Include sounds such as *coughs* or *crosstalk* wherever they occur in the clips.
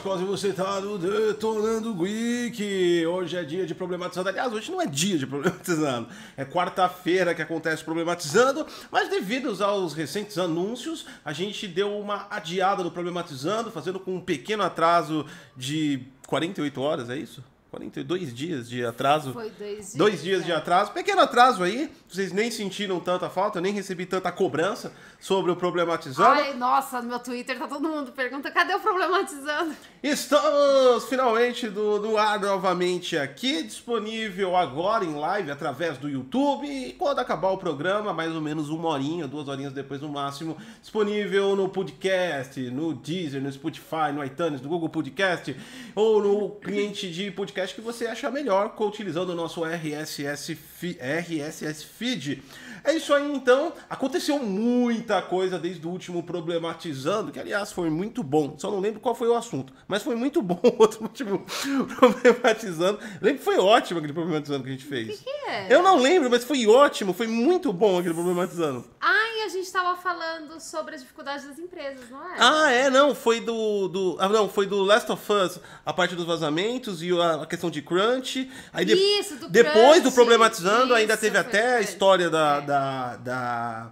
Gotti Cos e você tá Detonando Geek. Hoje é dia de problematizando. Aliás, hoje não é dia de problematizando. É quarta-feira que acontece problematizando. Mas devido aos recentes anúncios, a gente deu uma adiada no problematizando, fazendo com um pequeno atraso de 48 horas, é isso? 42 dias de atraso. Foi dois dias. Dois dias né? de atraso. Pequeno atraso aí. Vocês nem sentiram tanta falta, nem recebi tanta cobrança sobre o problematizando. Ai, nossa, no meu Twitter tá todo mundo pergunta, cadê o problematizando? Estamos finalmente do, no ar novamente aqui, disponível agora em live através do YouTube. E quando acabar o programa, mais ou menos uma horinha, duas horinhas depois no máximo, disponível no podcast, no Deezer, no Spotify, no iTunes, no Google Podcast ou no cliente de podcast que você achar melhor, utilizando o nosso RSS, RSS Feed. É isso aí então. Aconteceu muita coisa desde o último Problematizando, que aliás foi muito bom. Só não lembro qual foi o assunto, mas foi muito bom o outro último *laughs* Problematizando. Lembro que foi ótimo aquele Problematizando que a gente fez. que é? Eu não lembro, mas foi ótimo, foi muito bom aquele Problematizando. Ai, a gente tava falando sobre as dificuldades das empresas, não é? Ah, é, não, foi do, do. Ah, não, foi do Last of Us, a parte dos vazamentos e a, a questão de crunch. Aí de- Isso, do depois do crunch, problematizando, ainda isso, teve foi até a história da. é. Da, da-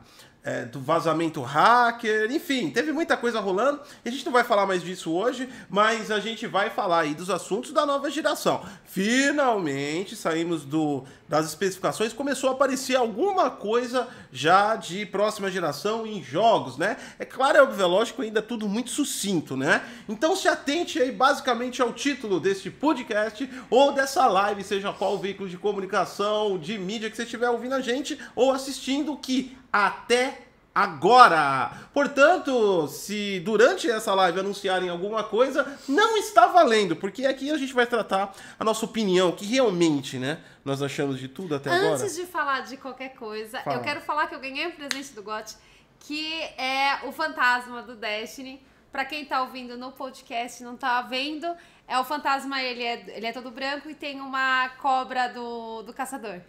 é, do vazamento hacker, enfim, teve muita coisa rolando. A gente não vai falar mais disso hoje, mas a gente vai falar aí dos assuntos da nova geração. Finalmente saímos do, das especificações, começou a aparecer alguma coisa já de próxima geração em jogos, né? É claro, é óbvio, é lógico, ainda tudo muito sucinto, né? Então se atente aí basicamente ao título deste podcast ou dessa live, seja qual veículo de comunicação, de mídia que você estiver ouvindo a gente ou assistindo, que até agora. Portanto, se durante essa live anunciarem alguma coisa, não está valendo, porque aqui a gente vai tratar a nossa opinião, que realmente, né, nós achamos de tudo até agora. Antes de falar de qualquer coisa, Fala. eu quero falar que eu ganhei um presente do GOT, que é o fantasma do Destiny. Pra quem tá ouvindo no podcast e não tá vendo, é o fantasma, ele é, ele é todo branco e tem uma cobra do, do caçador.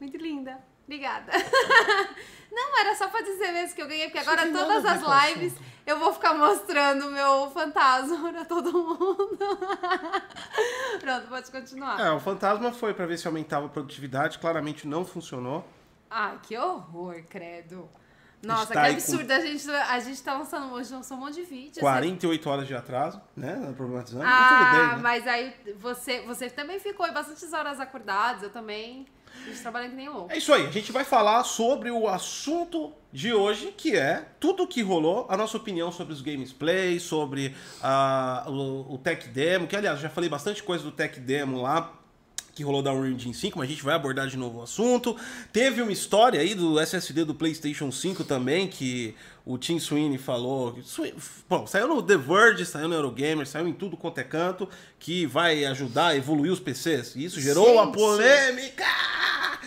Muito linda. Obrigada. *laughs* Não, era só pra dizer mesmo que eu ganhei, porque agora todas as com lives eu vou ficar mostrando o meu fantasma pra todo mundo. *laughs* Pronto, pode continuar. É, o fantasma foi pra ver se aumentava a produtividade, claramente não funcionou. Ai, que horror, credo. Nossa, que absurdo. A, gente, a gente tá lançando hoje, lançou um monte de vídeos. 48 horas de atraso, né, problematizando. Ah, Mas tudo bem, né? mas aí você, você também ficou aí bastantes horas acordados, eu também. Gente trabalhando que nem louco. É isso aí, a gente vai falar sobre o assunto de hoje, que é tudo o que rolou, a nossa opinião sobre os gameplay, sobre ah, o, o Tech Demo, que aliás, já falei bastante coisa do Tech Demo lá, que rolou da Unreal Engine 5, mas a gente vai abordar de novo o assunto. Teve uma história aí do SSD do PlayStation 5 também, que o Tim Sweeney falou. Bom, saiu no The Verge, saiu no Eurogamer, saiu em tudo quanto é canto, que vai ajudar a evoluir os PCs. E isso gerou uma Gente. polêmica!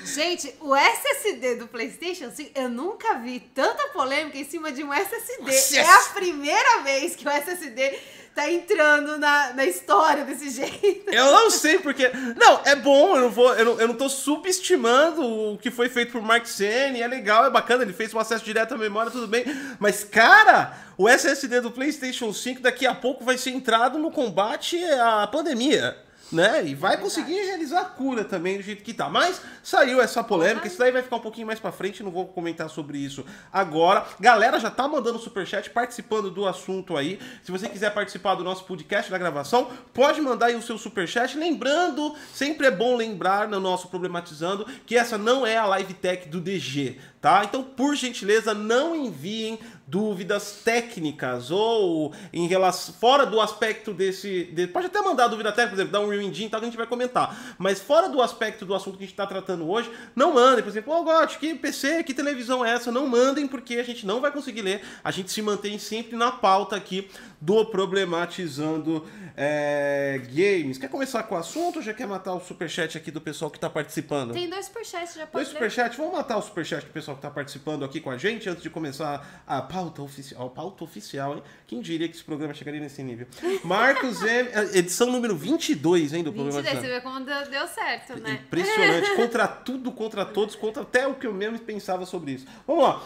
Gente, o SSD do PlayStation 5, eu nunca vi tanta polêmica em cima de um SSD. Nossa, É a primeira vez que o SSD tá entrando na, na história desse jeito. Eu não sei porque. Não, é bom, eu não vou. Eu não, eu não tô subestimando o que foi feito por Mark Sen, é legal, é bacana, ele fez um acesso direto à memória, tudo bem. Mas, cara, o SSD do PlayStation 5 daqui a pouco vai ser entrado no combate à pandemia. Né? E vai verdade. conseguir realizar a cura também do jeito que tá. Mas saiu essa polêmica, isso daí vai ficar um pouquinho mais pra frente, não vou comentar sobre isso agora. Galera já tá mandando superchat, participando do assunto aí. Se você quiser participar do nosso podcast da gravação, pode mandar aí o seu superchat. Lembrando, sempre é bom lembrar no nosso Problematizando que essa não é a live tech do DG, tá? Então, por gentileza, não enviem dúvidas técnicas ou em relação fora do aspecto desse, de- pode até mandar dúvida técnica, por exemplo, dar um Engine e tal que a gente vai comentar, mas fora do aspecto do assunto que a gente está tratando hoje, não mandem, por exemplo, oh, Gotti, que PC, que televisão é essa? Não mandem porque a gente não vai conseguir ler, a gente se mantém sempre na pauta aqui do problematizando é, games. Quer começar com o assunto ou já quer matar o superchat aqui do pessoal que está participando? Tem dois superchats, já Dois pode ler? superchats, vamos matar o superchat do pessoal que tá participando aqui com a gente antes de começar a pauta oficial. Pauta oficial, hein? Quem diria que esse programa chegaria nesse nível? *laughs* Marcos M, eh, edição número 22, hein, do 22, programa. você vê como deu, deu certo, né? Impressionante, *laughs* contra tudo, contra todos, contra até o que eu mesmo pensava sobre isso. Vamos lá.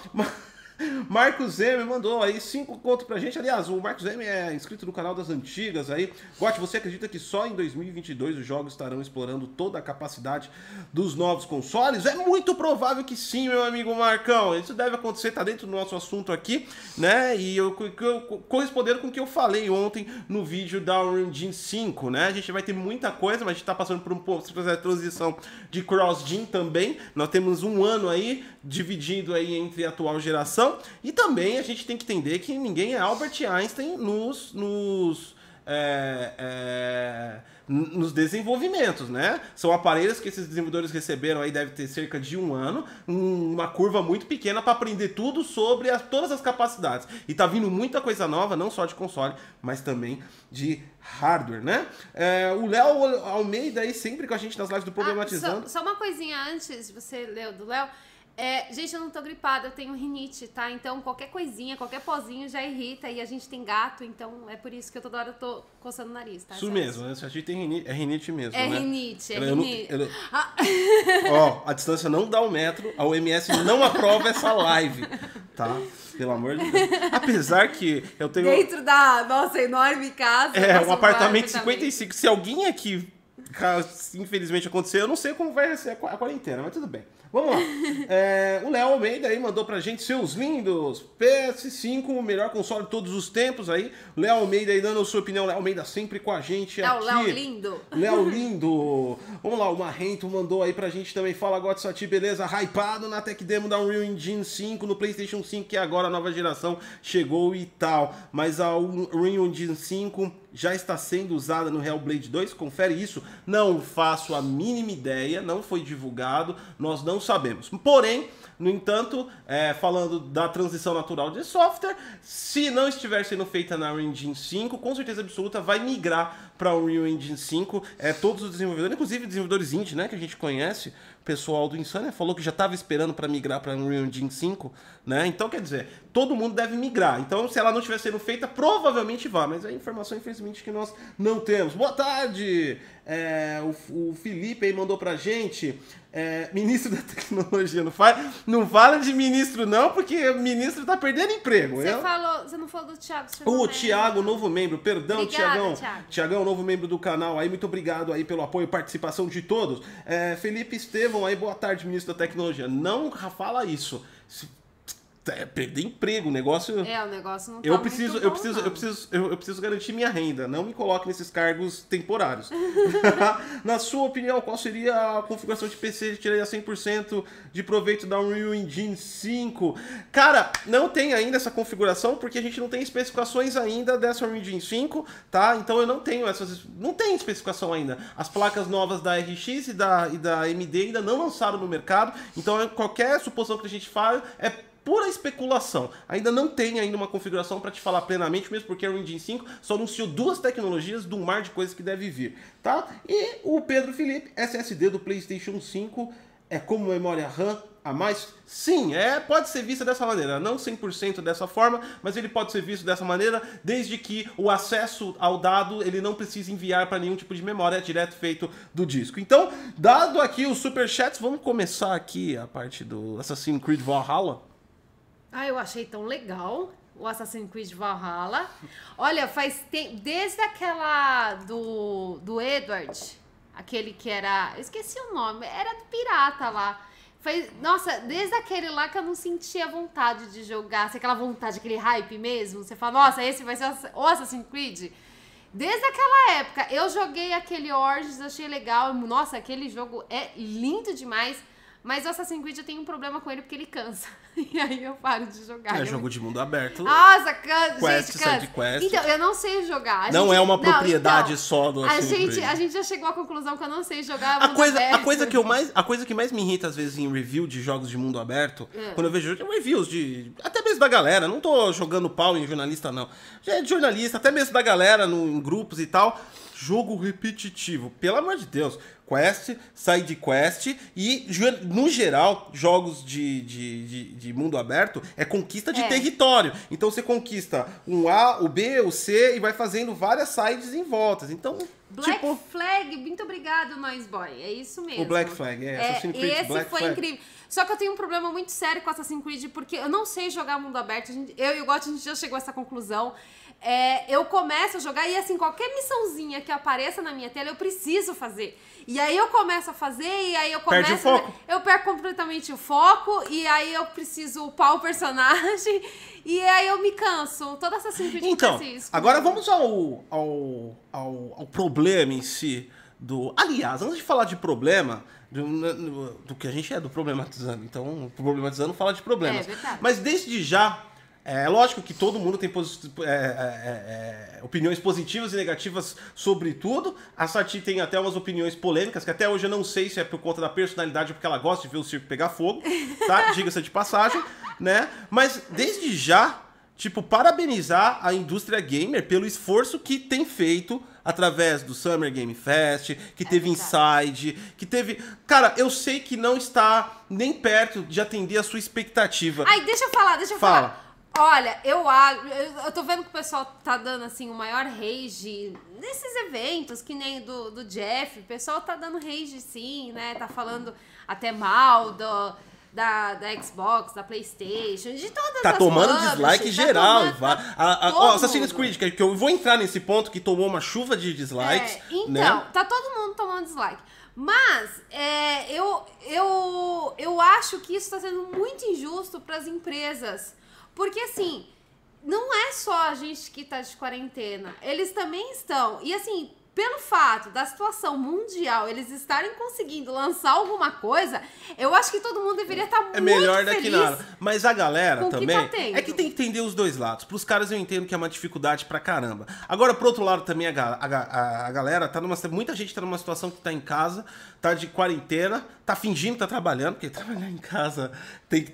Ma- *laughs* Marcos M mandou aí cinco conto pra gente. Aliás, o Marcos M é inscrito no canal das antigas aí. Gotti, você acredita que só em 2022 os jogos estarão explorando toda a capacidade dos novos consoles? É muito provável que sim, meu amigo Marcão. Isso deve acontecer, tá dentro do nosso assunto aqui, né? E eu, eu correspondendo com o que eu falei ontem no vídeo da Engine 5, né? A gente vai ter muita coisa, mas a gente tá passando por um processo de transição de cross-gen também. Nós temos um ano aí dividindo aí entre a atual geração e também a gente tem que entender que ninguém é Albert Einstein nos, nos é, é, nos desenvolvimentos, né? São aparelhos que esses desenvolvedores receberam aí deve ter cerca de um ano, uma curva muito pequena para aprender tudo sobre as, todas as capacidades. E tá vindo muita coisa nova, não só de console, mas também de hardware, né? É, o Léo Almeida aí sempre com a gente nas lives do Problematizando. Ah, só, só uma coisinha antes, você leu do Léo. É, gente, eu não tô gripada, eu tenho rinite, tá? Então qualquer coisinha, qualquer pozinho já irrita e a gente tem gato, então é por isso que eu toda hora tô coçando o nariz, tá? Isso mesmo, né? Se a gente tem rinite, é rinite mesmo, é né? Rinite, é eu rinite, eu, ah. *laughs* Ó, a distância não dá um metro, a OMS não aprova essa live, tá? Pelo amor de Deus. Apesar que eu tenho... Dentro da nossa enorme casa. É, um apartamento de 55. Se alguém aqui, infelizmente acontecer, eu não sei como vai ser a quarentena, mas tudo bem. Vamos lá. *laughs* É, o Léo Almeida aí mandou pra gente seus lindos. PS5, o melhor console de todos os tempos aí. Léo Almeida aí dando a sua opinião. Léo Almeida sempre com a gente é aqui. Léo lindo. Léo *laughs* lindo. Vamos lá, o Marrento mandou aí pra gente também. Fala, Gotsati, beleza? Hypado na Tech Demo da Unreal Engine 5 no PlayStation 5, que agora a nova geração chegou e tal. Mas a Unreal Engine 5 já está sendo usada no Hellblade 2? Confere isso. Não faço a mínima ideia, não foi divulgado, nós não sabemos. Porém, no entanto, é, falando da transição natural de software, se não estiver sendo feita na Unreal Engine 5, com certeza absoluta vai migrar para o Unreal Engine 5. É, todos os desenvolvedores, inclusive desenvolvedores indie, né, que a gente conhece, pessoal do Insania falou que já estava esperando para migrar para Unreal Engine 5, né? Então, quer dizer, todo mundo deve migrar. Então, se ela não estiver sendo feita, provavelmente vai. Mas é informação, infelizmente, que nós não temos. Boa tarde! É, o, o Felipe aí mandou pra gente é, ministro da *laughs* tecnologia. Não fala, não fala de ministro, não, porque o ministro tá perdendo emprego. Você, eu... falou, você não falou do Thiago. O Thiago, novo membro. Perdão, Tiagão. Tiagão, novo membro do canal aí. Muito obrigado aí pelo apoio e participação de todos. É, Felipe Estevão aí, boa tarde, ministro da tecnologia. Não fala isso é, perder emprego, o negócio. É, o negócio não tá eu preciso, muito eu bom, preciso, não. eu preciso, eu, eu, preciso garantir minha renda. Não me coloque nesses cargos temporários. *laughs* Na sua opinião, qual seria a configuração de PC que tiraria 100% de proveito da Unreal Engine 5? Cara, não tem ainda essa configuração porque a gente não tem especificações ainda dessa Unreal Engine 5, tá? Então eu não tenho essas, não tem especificação ainda. As placas novas da RX e da, e da AMD ainda não lançaram no mercado. Então qualquer suposição que a gente fala é pura especulação. Ainda não tem ainda uma configuração para te falar plenamente, mesmo porque o Engine 5 só anunciou duas tecnologias do mar de coisas que deve vir, tá? E o Pedro Felipe, SSD do PlayStation 5 é como memória RAM a mais? Sim, é, pode ser vista dessa maneira, não 100% dessa forma, mas ele pode ser visto dessa maneira, desde que o acesso ao dado ele não precise enviar para nenhum tipo de memória, é direto feito do disco. Então, dado aqui os superchats, vamos começar aqui a parte do Assassin's Creed Valhalla. Ah, eu achei tão legal o Assassin's Creed Valhalla. Olha, faz tempo. Desde aquela do, do Edward, aquele que era. Eu esqueci o nome, era do pirata lá. Faz, nossa, desde aquele lá que eu não sentia vontade de jogar, se aquela vontade, aquele hype mesmo. Você fala, nossa, esse vai ser o Assassin's Creed. Desde aquela época, eu joguei aquele Origins, achei legal. Nossa, aquele jogo é lindo demais. Mas o Assassin's Creed eu tenho um problema com ele porque ele cansa. *laughs* *laughs* E aí eu paro de jogar. É jogo de mundo aberto. Nossa, cansa. Quest, gente, cansa. quest. Então, eu não sei jogar. A não gente, é uma propriedade não, então, só do a Assassin's gente, a gente já chegou à conclusão que eu não sei jogar a coisa, aberto. a coisa que eu mais A coisa que mais me irrita, às vezes, em review de jogos de mundo aberto, é. quando eu vejo reviews de. Até mesmo da galera, não tô jogando pau em jornalista, não. Já é de jornalista, até mesmo da galera no, em grupos e tal Jogo repetitivo. Pelo amor de Deus. Quest, side quest e, no geral, jogos de, de, de, de mundo aberto é conquista de É. território. Então você conquista um A, o B, o C e vai fazendo várias sides em voltas. Então, Black tipo. Flag, muito obrigado, Noise Boy. É isso mesmo. O Black Flag, é, Assassin's Creed esse Black foi Flag. incrível. Só que eu tenho um problema muito sério com Assassin's Creed, porque eu não sei jogar mundo aberto. Eu e o Gotti, a gente já chegou a essa conclusão. É, eu começo a jogar e, assim, qualquer missãozinha que apareça na minha tela, eu preciso fazer. E aí eu começo a fazer, e aí eu começo... Perde o foco. Eu perco completamente o foco, e aí eu preciso upar o personagem, *laughs* e aí eu me canso. Toda Assassin's Creed Então, isso. agora vamos ao, ao, ao, ao problema em si do. Aliás, antes de falar de problema, do, do que a gente é do problematizando. Então, o problematizando fala de problemas. É. Mas desde já. É lógico que todo mundo tem posi- é, é, é, opiniões positivas e negativas sobre tudo. A Sati tem até umas opiniões polêmicas, que até hoje eu não sei se é por conta da personalidade ou porque ela gosta de ver o circo pegar fogo, tá? *laughs* Diga-se de passagem, né? Mas desde já, tipo, parabenizar a indústria gamer pelo esforço que tem feito através do Summer Game Fest, que teve verdade. Inside, que teve. Cara, eu sei que não está nem perto de atender a sua expectativa. Ai, deixa eu falar, deixa eu Fala. falar. Olha, eu acho. Eu, tô vendo que o pessoal tá dando assim o maior rage nesses eventos, que nem do, do Jeff. O pessoal tá dando rage sim, né? Tá falando até mal do, da, da Xbox, da Playstation, de todas Tá as tomando publishers, dislike tá geral. tomando- va- tá a, ó, Assassin's. Creed, que, que eu vou entrar nesse ponto que tomou uma chuva de dislikes. É, então, né? tá todo mundo tomando dislike. Mas é, eu, eu, eu acho que isso está sendo muito injusto para as empresas. Porque assim, não é só a gente que tá de quarentena. Eles também estão. E assim, pelo fato da situação mundial, eles estarem conseguindo lançar alguma coisa, eu acho que todo mundo deveria estar muito É melhor feliz. daqui nada. Mas a galera o que também. tá é que tem que entender os dois lados. Pros caras eu entendo que é uma dificuldade pra caramba. Agora, pro outro lado também, a, a a- a galera tá numa. Muita gente tá numa situação que tá em casa, tá de quarentena, tá fingindo que tá trabalhando, porque *laughs* trabalhar em casa tem.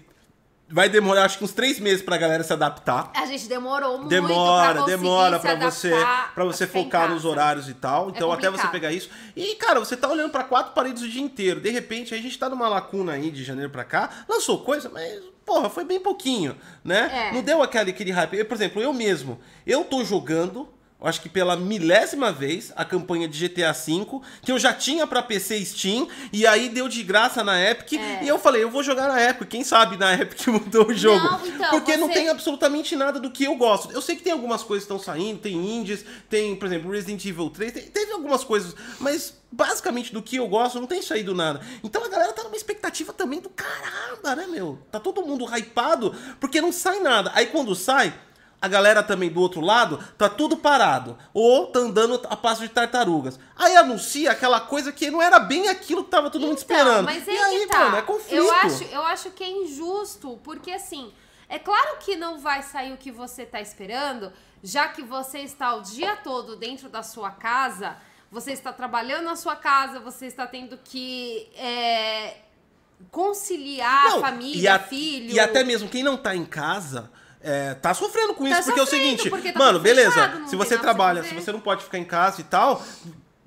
Vai demorar acho que uns três meses pra galera se adaptar. A gente demorou muito Demora, pra demora pra você, para você focar nos horários e tal. Então até você pegar isso. E cara, você tá olhando pra quatro paredes o dia inteiro. De repente a gente tá numa lacuna aí de janeiro pra cá. Lançou coisa, mas porra, foi bem pouquinho, né? É. Não deu aquele aquele hype. Eu, por exemplo, eu mesmo, eu tô jogando acho que pela milésima vez a campanha de GTA V, que eu já tinha pra PC e Steam, e aí deu de graça na Epic, É. e eu falei, eu vou jogar na Epic, quem sabe na Epic *laughs* mudou o jogo. Não, então, Porque não você- tem absolutamente nada do que eu gosto. Eu sei que tem algumas coisas que estão saindo, tem indies, tem, por exemplo, Resident Evil 3, tem- teve algumas coisas, mas basicamente do que eu gosto não tem saído nada. Então a galera tá numa expectativa também do caramba, né, meu? Tá todo mundo hypado porque não sai nada. Aí quando sai, a galera também do outro lado tá tudo parado. Ou tá andando a passo de tartarugas. Aí anuncia aquela coisa que não era bem aquilo que tava todo mundo esperando. Então, Mas e aí tá. mano, é conflito. Eu acho, eu acho que é injusto, porque assim, é claro que não vai sair o que você tá esperando, já que você está o dia todo dentro da sua casa, você está trabalhando na sua casa, você está tendo que é, conciliar Não, família, e a- filho. E até mesmo quem não tá em casa. É, tá sofrendo com isso, Tá porque é o seguinte, tá mano, beleza, fechado, se você trabalha, se você não pode ficar em casa e tal,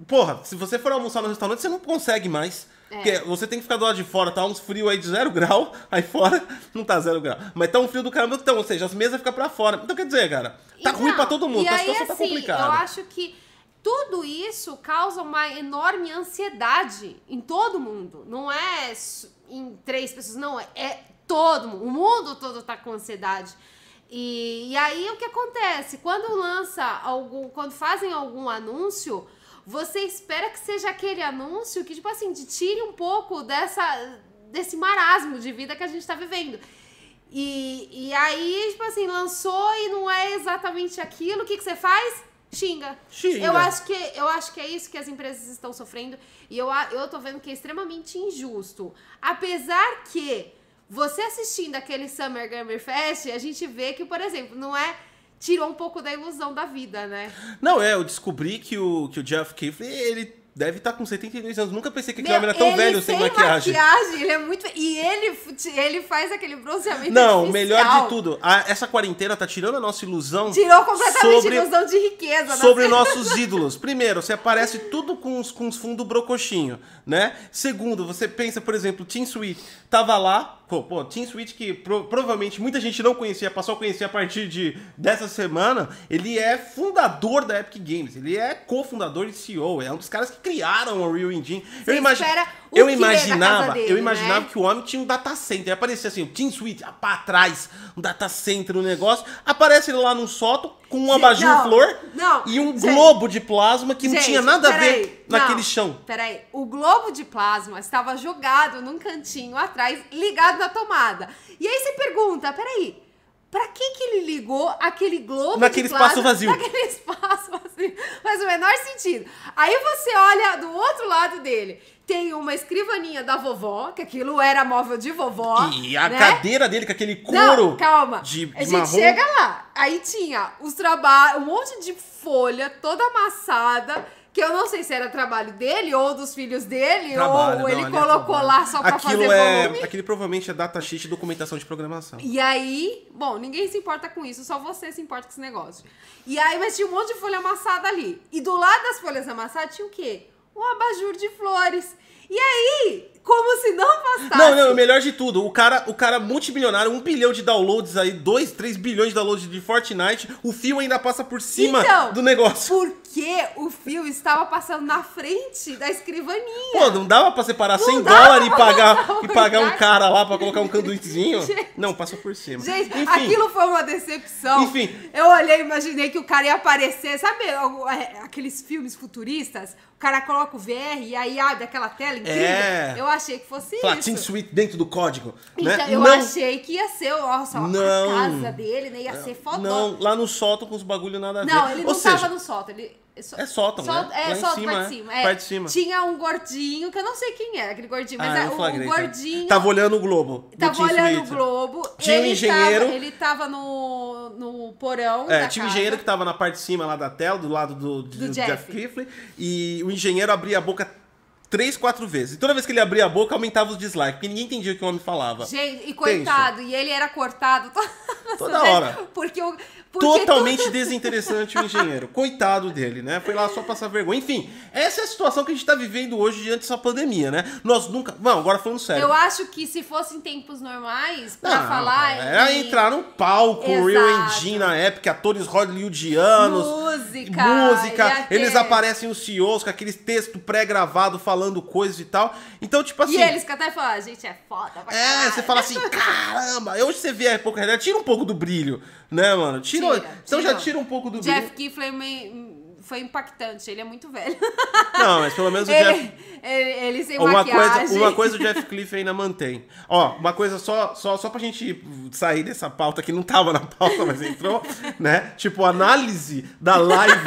porra, se você for almoçar no restaurante, você não consegue mais. É. Porque você tem que ficar do lado de fora, tá uns frio aí de zero grau, *laughs* aí fora não tá zero grau. Mas tá um frio do caramba, então, ou seja, as mesas ficam pra fora. Então quer dizer, cara, tá Então, ruim pra todo mundo, e a aí, situação tá assim, complicada. Eu acho que tudo isso causa uma enorme ansiedade em todo mundo. Não é em três pessoas, não. É, é todo mundo. O mundo todo tá com ansiedade. E, e aí o que acontece? Quando lança algum. Quando fazem algum anúncio, você espera que seja aquele anúncio que, tipo assim, te tire um pouco dessa, desse marasmo de vida que a gente tá vivendo. E, e aí, tipo assim, lançou e não é exatamente aquilo, o que, que você faz? Xinga. Xinga. Eu acho, que, eu acho que é isso que as empresas estão sofrendo. E eu, eu tô vendo que é extremamente injusto. Apesar que você assistindo aquele Summer Gamer Fest, a gente vê que, por exemplo, não é. Tirou um pouco da ilusão da vida, né? Não, é, eu descobri que o, que o Jeff Keighley, ele deve estar com 72 anos. Nunca pensei que aquele homem era tão velho sem maquiagem. maquiagem, ele é muito. E ele, ele faz aquele bronzeamento. Não, o artificial. melhor de tudo, a- essa quarentena tá tirando a nossa ilusão. Tirou completamente sobre, a ilusão de riqueza. da sobre nossos ídolos. Primeiro, você aparece tudo com os, com os fundos brocochinho, né? Segundo, você pensa, por exemplo, Team Sweet tava lá, pô, pô Team Sweet que pro- provavelmente muita gente não conhecia, passou a conhecer a partir de dessa semana, ele é fundador da Epic Games, ele é cofundador e CEO, é um dos caras que criaram o Real Engine. Você Eu, imagi eu imaginava, dele, eu imaginava né? que o homem tinha um data center, aparecia assim, o Team Sweet, ah, pra trás, um data center no negócio, aparece ele lá num sótão com um abajur não, flor não, e um gente. globo de plasma que não Gente, tinha nada a ver naquele não, chão. Peraí, o globo de plasma estava jogado num cantinho atrás, ligado na tomada. E aí você pergunta, peraí, pra que que ele ligou aquele globo Naquele espaço vazio. Naquele *laughs* espaço vazio. Faz o menor sentido. Aí você olha do outro lado dele, tem uma escrivaninha da vovó, que aquilo era móvel de vovó. E a né? cadeira dele com aquele couro Não, calma. de a gente marrom. chega lá. Aí tinha os trabalhos, um monte de folha toda amassada. Que eu não sei se era trabalho dele ou dos filhos dele, Trabalho, ou não, ele é colocou trabalho. lá só pra Aquilo fazer é, volume. Aquele provavelmente é datasheet e documentação de programação. E aí, bom, ninguém se importa com isso, só você se importa com esse negócio. E aí, mas tinha um monte de folha amassada ali. E do lado das folhas amassadas tinha o quê? Um abajur de flores. E aí, como se não bastasse. Não, não, o melhor de tudo, o cara, o cara multimilionário, um bilhão de downloads aí, dois, três bilhões de downloads de Fortnite, o fio ainda passa por cima Então, do negócio. Porque o fio estava passando na frente da escrivaninha. Pô, não dava pra separar Não 100 dava dólares e pagar, e pagar um cara lá pra colocar um canduizinho? *laughs* Gente. Não, passou por cima. Gente, Enfim, aquilo foi uma decepção. Enfim. Eu olhei e imaginei que o cara ia aparecer, sabe é, aqueles filmes futuristas? O cara coloca o VR e aí abre aquela tela incrível. É. Eu achei que fosse Falar isso. Team Sweet dentro do código, Então, né? eu não, achei que ia ser, nossa, Não. a casa dele, né? Ia ser fodão. não, lá no sótão com os bagulho nada a ver. Não, ele não Ou seja, tava no sótão, ele... só- É sótão, só- né? É, Lá sótão, cima, parte é. de cima. é. Parte de cima. Tinha um gordinho, que eu não sei quem era, aquele gordinho, mas Ah, é, o, gordinho... Tava olhando o globo. Tava olhando o globo. Tinha um engenheiro. Tava, ele tava no, no porão É, tinha um engenheiro que tava na parte de cima lá da tela, do lado do, do, Do Jeff. Jeff. Kifley, e o engenheiro abria a boca três, quatro vezes. E toda vez que ele abria a boca, aumentava os dislikes, porque ninguém entendia o que o homem falava. Gente, e coitado, e ele era cortado *laughs* toda, Toda hora. Porque o. Porque Totalmente desinteressante o engenheiro. Coitado dele, né? Foi lá só passar vergonha. Enfim, essa é a situação que a gente tá vivendo hoje diante dessa pandemia, né? Nós nunca. Não, agora falando sério. Eu acho que se fosse em tempos normais, pra Não, falar. Era em- entrar no palco, Exato. Real Engine na época, atores hollywoodianos. Música, Música. ia ter- Eles aparecem os CEOs com aqueles texto pré-gravado falando coisas e tal. Então, tipo assim. E eles que até falam, a gente é foda pra É, caralho." você fala assim, caramba, hoje você vê a pouco realidade, tira um pouco do brilho, né, mano? Tira, Tira, então já tira. tira um pouco do Jeff me- foi impactante, ele é muito velho. *laughs* Não, mas pelo menos o Jeff. ele, ele, ele sem Uma maquiagem. coisa, uma coisa o Jeff Cliff ainda mantém. Ó, uma coisa só, só, só pra gente sair dessa pauta que não tava na pauta, mas entrou, *laughs* né? Tipo, análise da live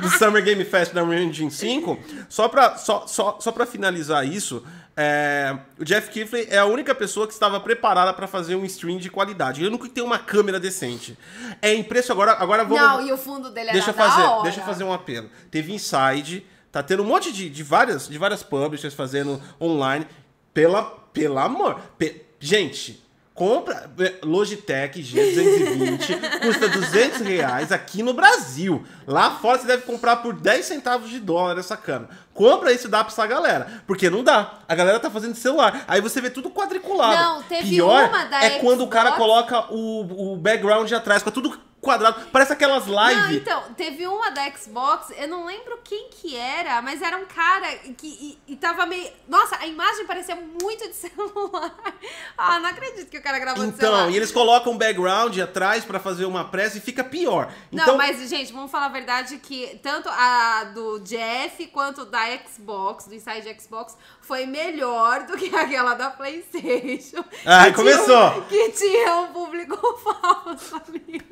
do Summer Game Fest da Unreal Engine 5. Só pra, só, só, só pra finalizar isso, é, o Jeff Kifley é a única pessoa que estava preparada pra fazer um stream de qualidade. Ele nunca tem uma câmera decente. É impressionante. Agora, agora vamos. Não, e o fundo dele Deixa era fazer, hora. deixa eu fazer um apelo. Teve Inside, tá tendo um monte de, de várias de várias publishers fazendo online. Pela, pelo amor. pe- gente, compra é, Logitech G220, *laughs* custa 200 reais aqui no Brasil. Lá fora você deve comprar por 10 centavos de dólar essa câmera. Compra isso e dá pra essa galera. Porque não dá. A galera tá fazendo celular. Aí você vê tudo quadriculado. Não, teve Pior uma da é quando o cara Xbox- coloca o, o background atrás, fica tudo quadrado. Parece aquelas Não, lives. então, teve uma da Xbox, eu não lembro quem que era, mas era um cara que e, e tava meio. Nossa, a imagem parecia muito de *laughs* celular. Ah, não acredito que o cara gravou de celular. Então, e eles colocam background atrás pra fazer uma pressa e fica pior. Não, Então, mas, gente, vamos falar a verdade que tanto a do Jeff quanto da Xbox, do Inside Xbox, foi melhor do que *laughs* aquela da PlayStation. Que começou. Tinha, que tinha um público *laughs* falso ali.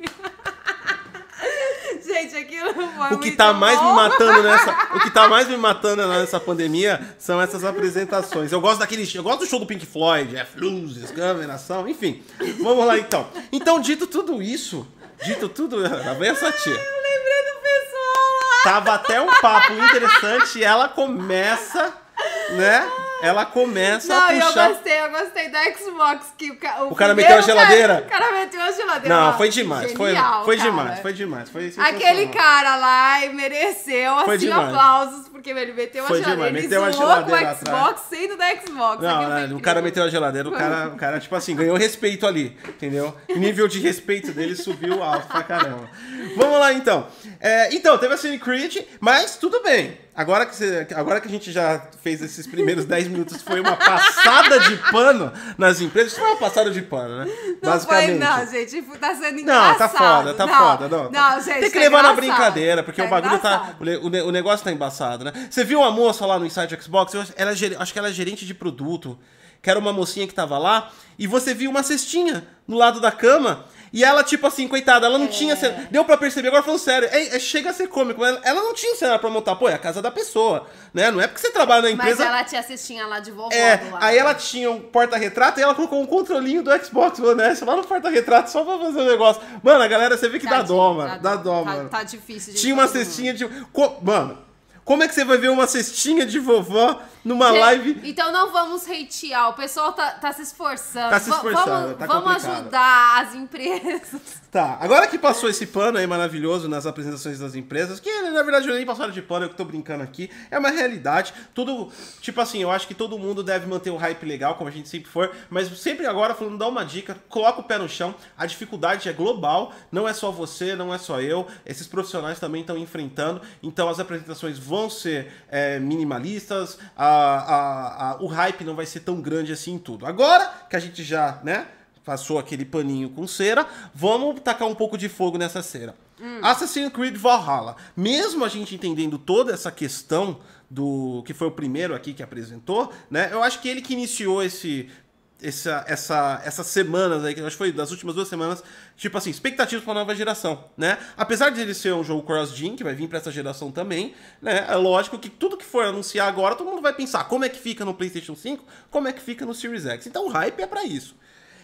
Gente, aquilo foi o que tá mais me bom. matando nessa, *laughs* o que tá mais me matando nessa pandemia são essas apresentações. Eu gosto daquele, eu gosto do show do Pink Floyd, Jeff Luzes, câmeração, enfim. Vamos lá então. Então, dito tudo isso, dito tudo, lá vem essa tia. Eu lembrei tava até um papo interessante e ela começa, né? Ela começa Não, a e eu puxar. gostei, eu gostei da Xbox. Que o, ca- O cara primeiro meteu a geladeira? Cara, o cara meteu a geladeira. Não, foi demais. Foi, Genial, foi cara. demais, foi demais. Foi Aquele cara lá mereceu, Foi assim, demais. aplausos, porque ele meteu Foi a geladeira. demais, ele meteu a zoou geladeira com o atrás. Xbox sendo da Xbox. Não, foi né, o cara meteu a geladeira, o cara, o cara, tipo assim, ganhou respeito ali, entendeu? O nível de respeito dele subiu alto pra caramba. Vamos lá, então. É, então, teve a Cine Creed, mas tudo bem. Agora que, você- agora que a gente já fez esses primeiros 10 minutos, foi uma passada de pano nas empresas. Isso foi uma passada de pano, né? Não foi, Basicamente. não, gente. Tá sendo Não, engraçado. tá foda, tá não, foda. Não, Não, gente. Tem que tá levar na brincadeira, porque Tá o bagulho tá. engraçado. O, ne- o o negócio tá embaçado, né? Você viu a moça lá no Inside Xbox? Ela é acho que ela é gerente de produto. Que era uma mocinha que tava lá. E você viu uma cestinha no lado da cama. E ela, tipo assim, coitada, ela não É. tinha. cena- Deu pra perceber, agora falando sério. É, é- chega a ser cômico. Ela, ela não tinha cenário pra montar. Pô, é a casa da pessoa. Né? Não é porque você trabalha na Mas empresa. ela tinha cestinha lá de vovó É, lado. aí ela tinha um porta-retrato e ela colocou um controlinho do Xbox One S lá no porta-retrato só pra fazer o negócio. Mano, a galera, você vê que dá Tadinho, dó, mano. tá- Dá dó, tá- mano. Tá difícil. gente, Tinha uma mundo. cestinha de. Co- Mano, como é que você vai ver uma cestinha de vovó numa Gente, live? Então não vamos hatear. O pessoal tá, tá se esforçando. Tá se esforçando, Vamos, tá vamos complicado. ajudar as empresas. Tá, agora que passou esse pano aí maravilhoso nas apresentações das empresas, que na verdade eu nem passaram de pano, eu que tô brincando aqui, é uma realidade. Tudo, tipo assim, eu acho que todo mundo deve manter o hype legal, como a gente sempre for, mas sempre agora falando, dá uma dica, coloca o pé no chão, a dificuldade é global, não é só você, não é só eu, esses profissionais também estão enfrentando, então as apresentações vão ser é, minimalistas, a, a- a- o hype não vai ser tão grande assim em tudo. Agora que a gente já, né, passou aquele paninho com cera, vamos tacar um pouco de fogo nessa cera. Assassin's Creed Valhalla. Mesmo a gente entendendo toda essa questão do que foi o primeiro aqui que apresentou, né? Eu acho que ele que iniciou esse essa, essa, essas semanas aí, que acho que foi das últimas duas semanas, tipo assim, expectativas para nova geração, né? Apesar de ele ser um jogo cross-gen, que vai vir para essa geração também, né? É lógico que tudo que for anunciar agora, todo mundo vai pensar como é que fica no PlayStation 5, como é que fica no Series X. Então o hype é para isso.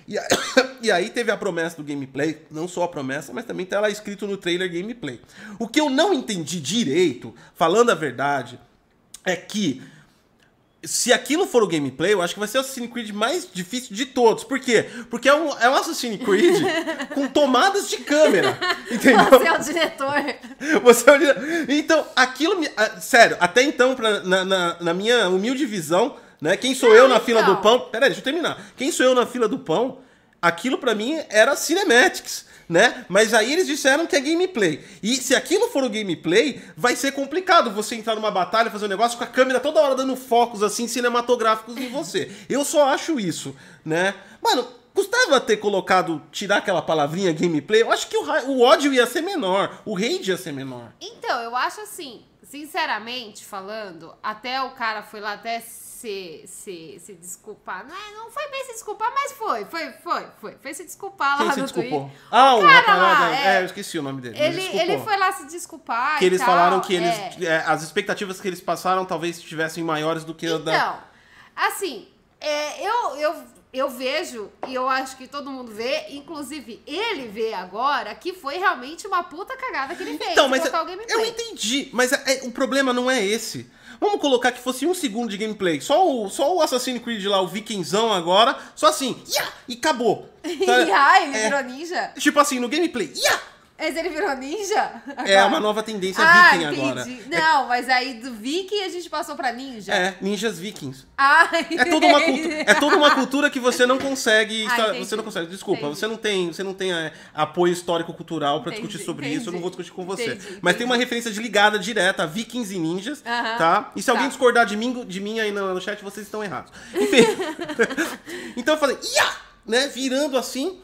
E, a- *coughs* e aí teve a promessa do gameplay, não só a promessa, mas também tá lá escrito no trailer gameplay. O que eu não entendi direito, falando a verdade, é que se aquilo for o gameplay, eu acho que vai ser o Assassin's Creed mais difícil de todos. Por quê? Porque é um, é um Assassin's Creed *laughs* com tomadas de câmera. *laughs* Entendeu? Você é o diretor. *laughs* Você é o dire- Então, aquilo. me- ah, Sério, até então, pra- na, na- na minha humilde visão, né? Quem sou eu na fila do então. pão. Peraí, deixa eu terminar. Quem sou eu na fila do pão? Aquilo pra mim era cinematics. Né? Mas aí eles disseram que é gameplay. E se aquilo for o gameplay, vai ser complicado você entrar numa batalha, fazer um negócio com a câmera toda hora dando focos assim cinematográficos em você. Eu só acho isso, né? Mano, custava ter colocado, tirar aquela palavrinha gameplay. Eu acho que o, o ódio ia ser menor, o hate ia ser menor. Então, eu acho assim, sinceramente falando, até o cara foi lá até se, se, se desculpar. Não, é, não foi bem se desculpar, mas foi, foi, foi, foi. Foi se desculpar Quem lá se no desculpou? Twitter. Ah, o cara rapaz lá, é. é, eu esqueci o nome dele. Ele, ele foi lá se desculpar Que eles tal, falaram que eles, é. é, as expectativas que eles passaram talvez estivessem maiores do que a da. Então, assim, é, eu, eu, eu vejo, e eu acho que todo mundo vê, inclusive ele vê agora, que foi realmente uma puta cagada que ele fez. Então, mas colocar o eu entendi, mas é- é- o problema não é esse. Vamos colocar que fosse um segundo de gameplay. Só o, só o Assassin's Creed lá, o Vikingzão agora, só assim, ia, e acabou. *laughs* Ai, ele É. virou ninja? Tipo assim, no gameplay, ia, Mas ele virou ninja? é Agora? uma nova tendência ah, viking entendi. agora. Não, mas aí do Viking a gente passou pra ninja. É, ninjas vikings. Ai, É toda uma cultura, é toda uma cultura que você não consegue, Ah, você não consegue, desculpa, Entendi. você não tem, você não tem é, apoio histórico cultural pra Entendi, discutir sobre isso, eu não vou discutir com você. Mas tem uma referência de ligada direta a vikings e ninjas, Aham. tá? E se alguém Tá. discordar de mim, de mim aí no, no chat, vocês estão errados. Enfim. *laughs* *laughs* então eu falei, ia, né, virando assim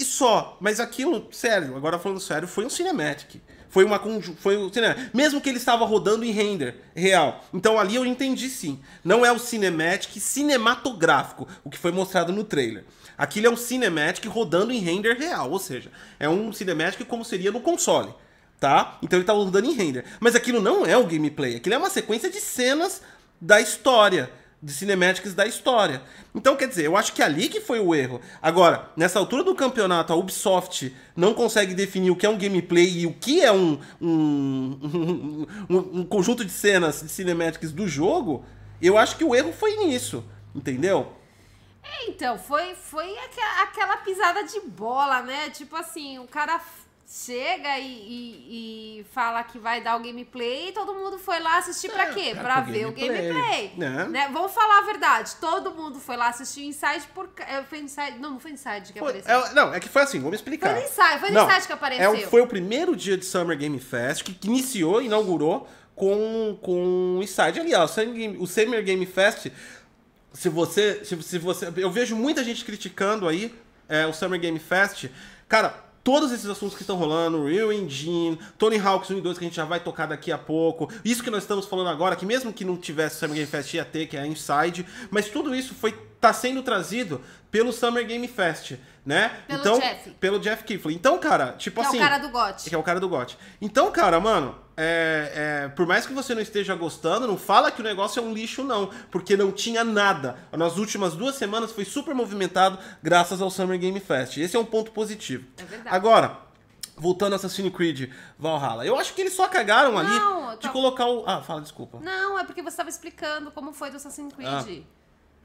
e, só, mas aquilo, sério, agora falando sério, foi um cinematic. Foi uma foi um cinema, mesmo que ele estava rodando em render real. Então ali eu entendi sim. Não é o cinematic cinematográfico, o que foi mostrado no trailer. Aquilo é um cinematic rodando em render real, ou seja, é um cinematic como seria no console, tá? Então ele tá rodando em render. Mas aquilo não é o gameplay, aquilo é uma sequência de cenas da história, de cinematics da história. Então, quer dizer, eu acho que é ali que foi o erro. Agora, nessa altura do campeonato, a Ubisoft não consegue definir o que é um gameplay e o que é um, um, *laughs* um, um conjunto de cenas de cinematics do jogo, eu acho que o erro foi nisso, entendeu? É, então, foi, foi aquela, aquela pisada de bola, né? Tipo assim, o cara chega e, e, e, fala que vai dar o gameplay e todo mundo foi lá assistir pra é, quê? É, pra ver gameplay. o gameplay. É. Né? Vamos falar a verdade. Todo mundo foi lá assistir o Inside por. É, foi Inside. Não, não foi Inside que foi, apareceu. É, não, é que foi assim, vamos explicar. Foi no Inside, foi no Inside que apareceu. É, foi o primeiro dia de Summer Game Fest que iniciou, inaugurou com, com o Inside. Aliás, o Summer Game Fest. Se você, se, se você. Eu vejo muita gente criticando aí é, o Summer Game Fest. Cara, todos esses assuntos que estão rolando, Real Engine, Tony Hawk's 1 e 2 que a gente já vai tocar daqui a pouco, isso que nós estamos falando agora, que mesmo que não tivesse Summer Game Fest ia ter, que é a Inside, mas tudo isso foi tá sendo trazido pelo Summer Game Fest, né? Pelo então, Jeff. Pelo Jeff Kiflin. Então, cara, tipo que assim... Que é o cara do GOT. Que é o cara do GOT. Então, cara, mano, é, é, por mais que você não esteja gostando, não fala que o negócio é um lixo, não. Porque não tinha nada. Nas últimas duas semanas foi super movimentado graças ao Summer Game Fest. Esse é um ponto positivo. É verdade. Agora... Voltando a Assassin's Creed Valhalla. Eu acho que eles só cagaram não, ali de colocar o. Ah, fala, desculpa. Não, é porque você estava explicando como foi do Assassin's Creed. Ah.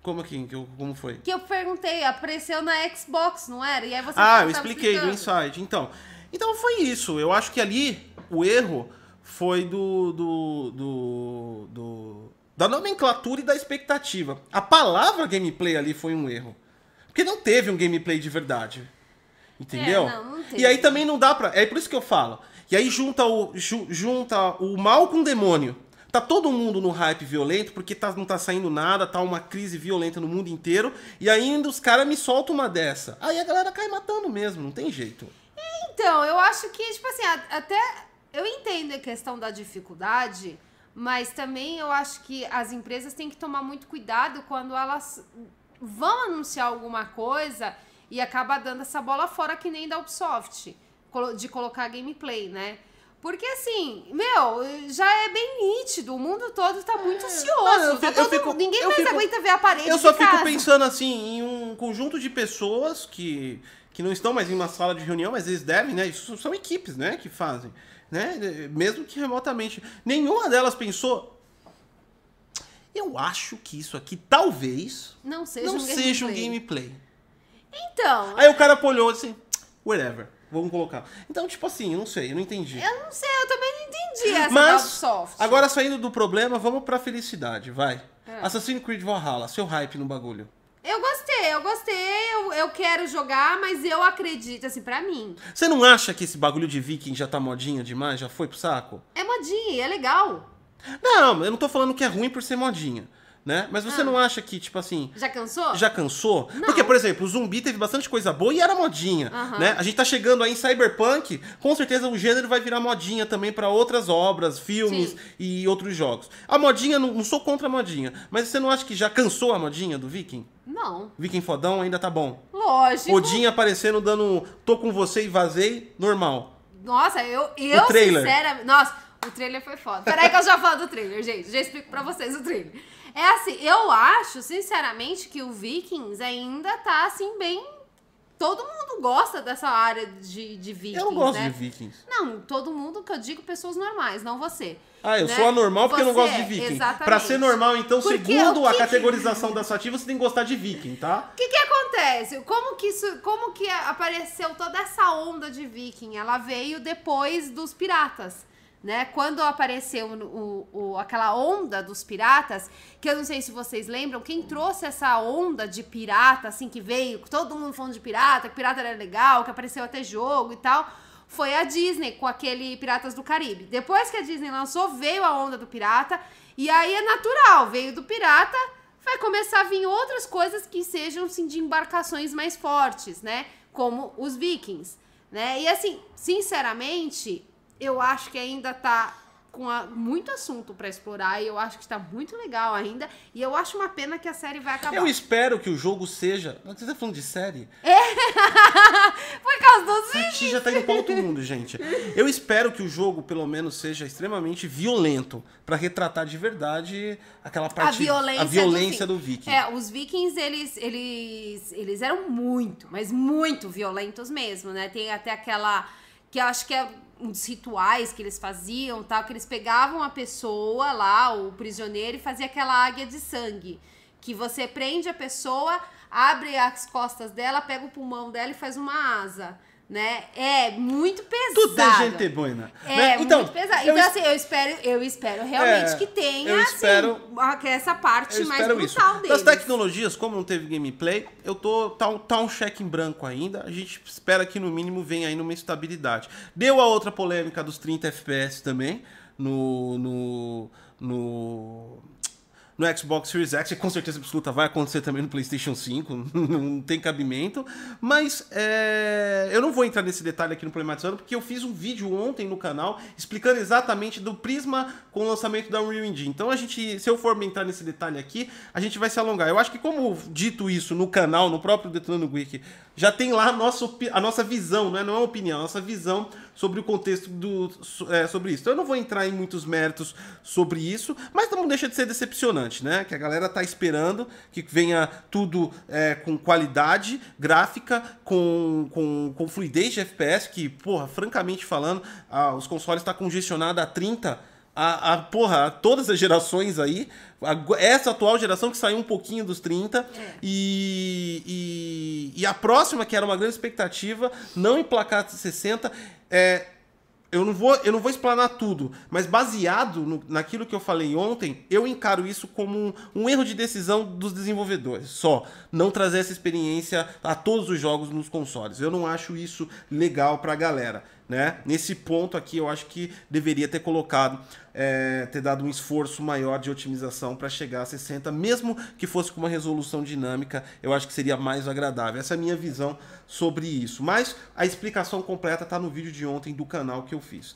Como aqui? Como foi? Que eu perguntei, apareceu na Xbox, não era? E aí você Ah, eu expliquei do Inside. Então, então foi isso. Eu acho que ali o erro foi do, do, do, do da nomenclatura e da expectativa. A palavra gameplay ali foi um erro. Porque não teve um gameplay de verdade. Entendeu? É, não, não. E aí também não dá pra. É por isso que eu falo. E aí junta o, junta o mal com o demônio. Tá todo mundo no hype violento, porque tá, não tá saindo nada, tá uma crise violenta no mundo inteiro, e ainda os caras me soltam uma dessa. Aí a galera cai matando mesmo, não tem jeito. Então, eu acho que, tipo assim, até eu entendo a questão da dificuldade, mas também eu acho que as empresas têm que tomar muito cuidado quando elas vão anunciar alguma coisa e acaba dando essa bola fora que nem da Ubisoft, de colocar gameplay, né? Porque assim, meu, já é bem nítido. O mundo todo tá muito ansioso. Tá todo, fico, ninguém mais fico, aguenta ver a parede. Eu só fico casa. pensando assim, em um conjunto de pessoas que, que não estão mais em uma sala de reunião, mas eles devem, né? Isso são equipes, né? Que fazem. Né? Mesmo que remotamente. Nenhuma delas pensou. Eu acho que isso aqui talvez não seja, não um, seja gameplay. um gameplay. Então. Aí o cara olhou assim, whatever. Vamos colocar. Então, tipo assim, eu não sei, eu não entendi. Eu não sei, eu também não entendi essa Mas, Ubisoft. agora saindo do problema, vamos pra felicidade, vai. É. Assassin's Creed Valhalla, seu hype no bagulho. Eu gostei, eu gostei, eu, eu quero jogar, mas eu acredito, assim, pra mim. Você não acha que esse bagulho de viking já tá modinha demais, já foi pro saco? É modinha, é legal. Não, eu não tô falando que é ruim por ser modinha né? Mas você ah. não acha que, tipo assim. Já cansou? Já cansou? Não. Porque, por exemplo, o zumbi teve bastante coisa boa e era modinha, né? A gente tá chegando aí em Cyberpunk, com certeza o gênero vai virar modinha também para outras obras, filmes Sim. e outros jogos. A modinha, não, não, sou contra a modinha, mas você não acha que já cansou a modinha do Viking? Não. Viking fodão ainda tá bom. Lógico. Odinha aparecendo, dando tô com você e vazei, normal. Nossa, eu, eu o trailer. sinceramente. Nossa, o trailer foi foda. Peraí que eu já falo do trailer, gente. Já explico pra vocês o trailer. É assim, eu acho, sinceramente, que o Vikings ainda tá assim, bem. Todo mundo gosta dessa área de, de Vikings. Eu não gosto né? de Vikings. Não, todo mundo que eu digo pessoas normais, não você. Ah, eu né? sou anormal porque você, eu não gosto de Viking. Exatamente. Pra ser normal, então, porque segundo a que... categorização da Sativa, você tem que gostar de Viking, tá? O que, que acontece? Como que, isso, como que apareceu toda essa onda de Viking? Ela veio depois dos piratas né? Quando apareceu o, o, aquela onda dos piratas, que eu não sei se vocês lembram, quem trouxe essa onda de pirata, assim, que veio, todo mundo falando de pirata, que pirata era legal, que apareceu até jogo e tal, foi a Disney com aquele Piratas do Caribe. Depois que a Disney lançou, veio a onda do pirata, e aí é natural, veio do pirata, vai começar a vir outras coisas que sejam, assim, de embarcações mais fortes, né? Como os vikings, né? E assim, sinceramente, eu acho que ainda tá com a- muito assunto pra explorar e eu acho que está muito legal ainda. E eu acho uma pena que a série vai acabar. Eu espero que o jogo seja. Você tá falando de série? *laughs* Por causa dos gente já tá indo pra outro mundo, gente. Eu espero que o jogo, pelo menos, seja extremamente violento. Pra retratar de verdade aquela parte. a violência, a violência do, Viking. É, os vikings, eles, eles, eles eram muito, mas muito violentos mesmo, né? Tem até aquela, que eu acho que é dos rituais que eles faziam, tal, que eles pegavam a pessoa lá, o prisioneiro, e fazia aquela águia de sangue. Que você prende a pessoa, abre as costas dela, pega o pulmão dela e faz uma asa. Né? É muito pesado. Tudo é gente boina. É, né? Então, muito pesado. eu Então, assim, eu espero, eu espero realmente É, que tenha, assim, espero- a- que essa parte mais isso. brutal deles. Das tecnologias, como não teve gameplay, eu tô tá, um- tá um cheque em branco ainda. A gente espera que no mínimo venha aí numa estabilidade. Deu a outra polêmica dos 30 FPS também no no no no Xbox Series X, e com certeza absoluta vai acontecer também no PlayStation 5, *laughs* não tem cabimento. Mas é, eu não vou entrar nesse detalhe aqui no Problematizando, porque eu fiz um vídeo ontem no canal explicando exatamente do prisma com o lançamento da Unreal Engine. Então a gente, se eu for entrar nesse detalhe aqui, a gente vai se alongar. Eu acho que como dito isso no canal, no próprio Detonando Wiki, já tem lá a nossa, a nossa visão, né? não é uma opinião, a nossa visão sobre o contexto do, é, sobre isso. Então eu não vou entrar em muitos méritos sobre isso, mas não deixa de ser decepcionante, né? Que a galera tá esperando que venha tudo é, com qualidade gráfica, com, com, com fluidez de FPS, que, porra, francamente falando, ah, os consoles estão tá congestionados a 30 a, a, porra, todas as gerações aí. Agu- Essa atual geração que saiu um pouquinho dos 30. E, e, e a próxima, que era uma grande expectativa, não emplacar 60. É, eu não vou, eu não vou explanar tudo, mas baseado no- naquilo que eu falei ontem, eu encaro isso como um, um erro de decisão dos desenvolvedores. Só não trazer essa experiência a todos os jogos nos consoles. Eu não acho isso legal pra galera. Né? Nesse ponto aqui, eu acho que deveria ter colocado, é, ter dado um esforço maior de otimização para chegar a 60, mesmo que fosse com uma resolução dinâmica, eu acho que seria mais agradável. Essa é a minha visão sobre isso. Mas a explicação completa tá no vídeo de ontem do canal que eu fiz.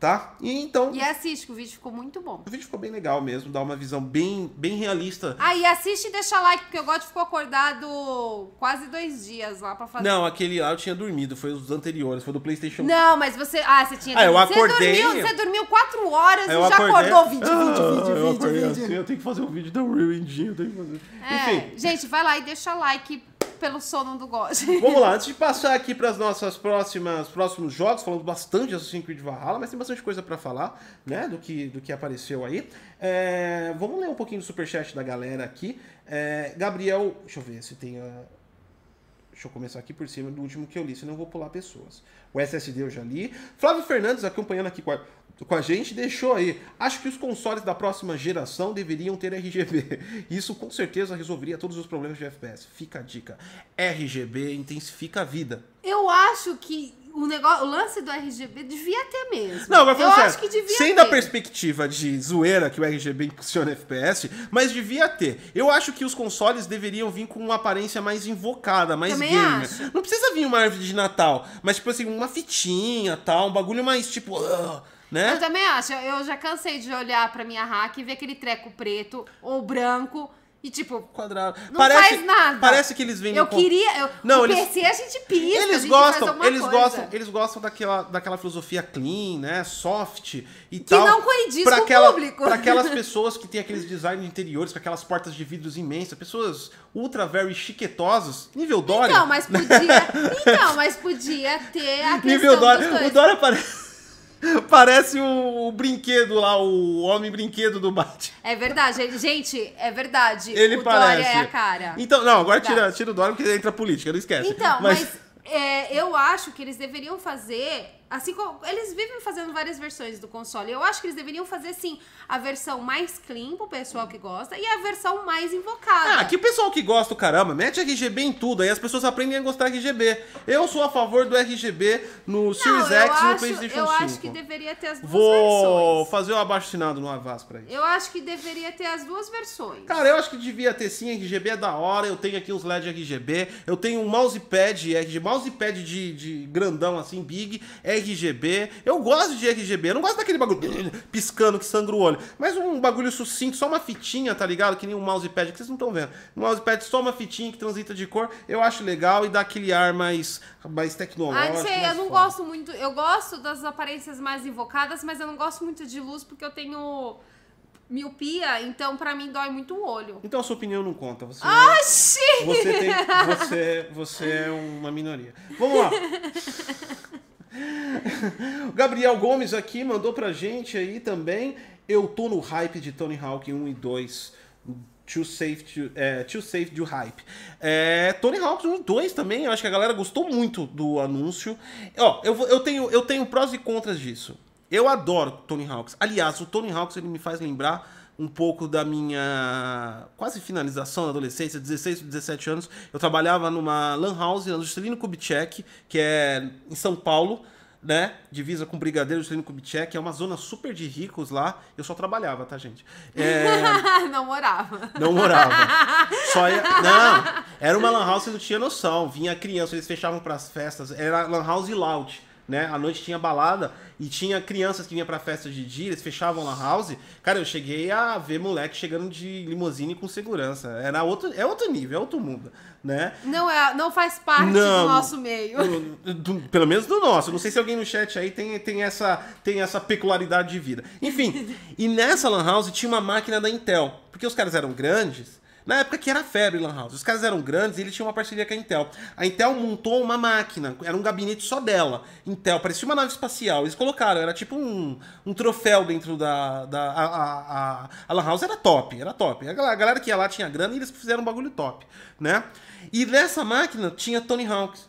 Tá? E então, E assiste, que o vídeo ficou muito bom. o vídeo ficou bem legal mesmo, dá uma visão bem, bem realista. Ah, e assiste e deixa like, porque o God ficou acordado quase dois dias lá pra fazer. Não, aquele lá eu tinha dormido, foi os anteriores, foi do PlayStation Não, mas você. Ah, você tinha. Ah, eu você acordei- Dormiu, você dormiu quatro horas Aí e eu já acordei- acordou vídeo, vídeo, Ah, vídeo, eu vídeo, vídeo. assim, eu tenho que fazer um vídeo da Real Engine, eu tenho que fazer. É, Enfim, gente, vai lá e deixa like pelo sono do God. *laughs* Vamos lá, *laughs* antes de passar aqui para as nossas próximas próximos jogos, falamos bastante de Assassin's Creed Valhalla, mas tem bastante coisa para falar, né, do que, do que apareceu aí. É, vamos ler um pouquinho do superchat da galera aqui. É, Gabriel, deixa eu ver se tem a... Deixa eu começar aqui por cima do último que eu li, senão eu vou pular pessoas. O SSD eu já li. Flávio Fernandes acompanhando aqui com a, com a gente, deixou aí. Acho que os consoles da próxima geração deveriam ter RGB. *laughs* Isso com certeza resolveria todos os problemas de FPS. Fica a dica. RGB intensifica a vida. Eu acho que o negócio, o lance do RGB devia ter mesmo. Não, mas eu falando acho sério, que devia sem ter. da perspectiva de zoeira que o RGB impulsiona FPS, mas devia ter. Eu acho que os consoles deveriam vir com uma aparência mais invocada, mais Também gamer. acho. Não precisa vir uma árvore de Natal, mas tipo assim, uma fitinha, tal, um bagulho mais tipo, ah, né? Eu também acho. Eu já cansei de olhar pra minha hack e ver aquele treco preto ou branco e tipo. Quadrado. Não parece, faz nada. Parece que eles vêm Eu com- queria. Eu, Não, eles- PC a gente pisca. a Eles gente gostam, eles coisa. gostam, eles gostam daquela, daquela filosofia clean, né, soft e Que tal. não condiz pra com o aquela, público. Pra aquelas *laughs* pessoas que têm aqueles designs interiores com aquelas portas de vidros imensas, pessoas ultra very chiquetosas, nível Dória. Então, mas podia. *laughs* então, mas podia ter a nível Dória. O Dória parece *laughs* parece o, o brinquedo lá, o homem brinquedo do Batman. É verdade, *laughs* gente, é verdade. Ele o parece. Dória é a cara. Então, não, agora Verdade. tira, tira o Dória porque entra política, não esquece. Então, mas, é, eu acho que eles deveriam fazer. Assim como. Eles vivem fazendo várias versões do console. Eu acho que eles deveriam fazer, sim, a versão mais clean pro pessoal que gosta e a versão mais invocada. Ah, que o pessoal que gosta, caramba, mete RGB em tudo, aí as pessoas aprendem a gostar de RGB. Eu sou a favor do RGB no Series eu X e no acho, PlayStation eu 5. acho que deveria ter as duas Vou versões. fazer o abaixo assinado no Avaz pra isso. Eu acho que deveria ter as duas versões. Cara, eu acho que devia ter sim, RGB é da hora, eu tenho aqui uns LED RGB, eu tenho um mousepad RGB, mousepad de, de grandão assim, big, é RGB. Eu gosto de RGB, eu não gosto daquele bagulho *clears throat* piscando que sangra o olho. Mas um bagulho sucinto, só uma fitinha, tá ligado? Que nem um mousepad, que vocês não estão vendo. Um mousepad só uma fitinha que transita de cor, eu acho legal e dá aquele ar mais, mais tecnológico. Ah, não sei, mais eu não foda. gosto muito. Eu gosto das aparências mais invocadas, mas eu não gosto muito de luz porque eu tenho miopia, então pra mim dói muito o olho. Então a sua opinião não conta. Você, Oxi! você, tem, *laughs* você, você é uma minoria. Vamos lá. *laughs* O *laughs* Gabriel Gomes aqui mandou pra gente aí também. Eu tô no hype de Tony Hawk 1 e 2. Too safe, to, é, too safe do hype. É, Tony Hawk 1 e 2 também, eu acho que a galera gostou muito do anúncio. Ó, eu, eu, tenho, eu tenho prós e contras disso. Eu adoro Tony Hawks. Aliás, o Tony Hawks ele me faz lembrar um pouco da minha quase finalização da adolescência, 16, 17 anos. Eu trabalhava numa lan house na Juscelino Kubitschek, que é em São Paulo, né? Divisa com Brigadeiro Juscelino Kubitschek, é uma zona super de ricos lá. Eu só trabalhava, tá, gente? É, *laughs* não morava. não morava. Só ia... Não, era uma lan house, você não tinha noção. Vinha criança, eles fechavam pras festas. Era lan house e lounge, né? À noite tinha balada e tinha crianças que vinham pra festa de dia, eles fechavam lan house. Cara, eu cheguei a ver moleque chegando de limusine com segurança. Era outro, é outro nível, é outro mundo, né? Não, é, não faz parte Não. do nosso meio. Do- do- pelo menos do nosso. Não sei se alguém no chat aí tem, tem, essa, tem essa peculiaridade de vida. Enfim, e nessa Lan House tinha uma máquina da Intel. Porque os caras eram grandes. Na época que era febre Lan House. Os caras eram grandes e eles tinham uma parceria com a Intel. A Intel montou uma máquina, era um gabinete só dela. Intel, parecia uma nave espacial. Eles colocaram, era tipo um, um troféu dentro da. da a, a, a, a Lan House era top, era top. A galera, a galera que ia lá tinha grana e eles fizeram um bagulho top, né? E nessa máquina tinha Tony Hawks.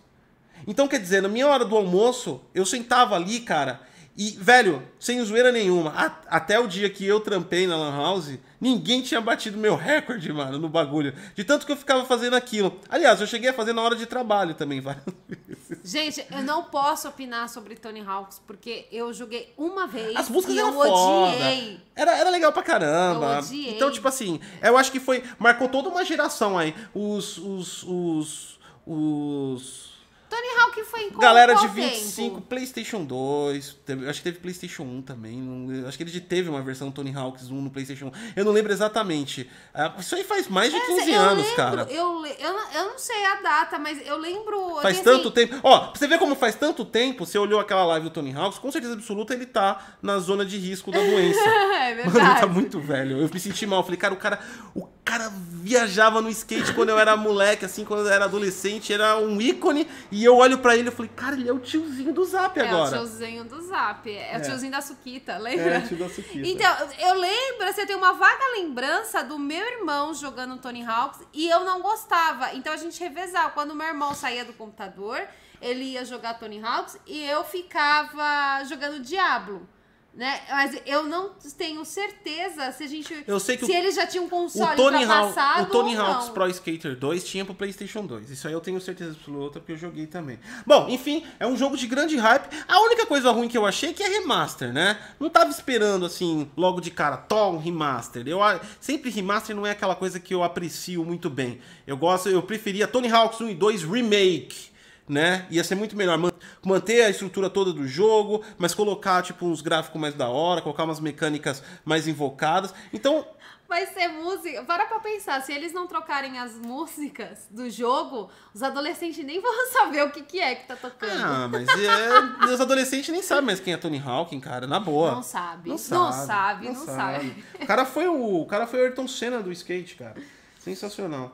Então, quer dizer, na minha hora do almoço, eu sentava ali, cara, e, velho, sem zoeira nenhuma, a- até o dia que eu trampei na Lan House, ninguém tinha batido meu recorde, mano, no bagulho. De tanto que eu ficava fazendo aquilo. Aliás, eu cheguei a fazer na hora de trabalho também, *laughs* várias vezes. Gente, eu não posso opinar sobre Tony Hawks, porque eu joguei uma vez As músicas e eram eu foda. odiei. Era, era legal pra caramba. Eu odiei. Então, tipo assim, eu acho que foi. Marcou toda uma geração aí. Os. Os. Os. os Tony Hawk foi em qual, Galera qual de 25, tempo? PlayStation 2, teve- acho que teve PlayStation 1 também. não- acho que ele teve uma versão Tony Hawks 1 no PlayStation 1. Eu não lembro exatamente. Ah, isso aí faz mais de 15 eu anos, lembro, cara. Eu, eu, não- eu não sei a data, mas eu lembro. eu Faz tenho, tanto assim, tempo. Ó, pra você ver como faz tanto tempo, você olhou aquela live do Tony Hawks, com certeza absoluta ele tá na zona de risco da doença. *laughs* É *laughs* Mano, verdade. tá muito velho. Eu me senti mal. Falei, cara, o cara, o cara viajava no skate quando eu era moleque, assim, quando eu era adolescente, era um ícone. E eu olho pra ele e falei, cara, ele é o tiozinho do Zap É o agora. tiozinho do Zap. É, É. o tiozinho da Suquita, lembra? É, tio da Suquita. Então, eu lembro, assim, eu tenho uma vaga lembrança do meu irmão jogando Tony Hawks e eu não gostava. Então a gente revezava. Quando o meu irmão saía do computador, ele ia jogar Tony Hawks e eu ficava jogando Diablo. Né? Mas eu não tenho certeza se a gente. Eu sei que se o- ele já tinha um console O Tony, Hawk, o Tony Hawk's. Pro Skater 2 tinha pro PlayStation 2. Isso aí eu tenho certeza absoluta porque eu joguei também. Bom, enfim, é um jogo de grande hype. A única coisa ruim que eu achei é que é remaster, né? Não tava esperando assim, logo de cara, Tom remaster. Eu sempre remaster não é aquela coisa que eu aprecio muito bem. Eu gosto, eu preferia Tony Hawk's 1 e 2 remake. Né? Ia ser muito melhor man- manter a estrutura toda do jogo, mas colocar tipo uns gráficos mais da hora, colocar umas mecânicas mais invocadas. Então, Vai ser música. Para pra pensar, se eles não trocarem as músicas do jogo, os adolescentes nem *laughs* vão saber o que, que é que tá tocando. Ah, mas é, *laughs* os adolescentes nem sabem mais quem é Tony Hawking, cara, na boa. Não sabe. Não Não sabe, sabe, não sabe. O cara foi o, o cara foi o Ayrton Senna do skate, cara. Sensacional.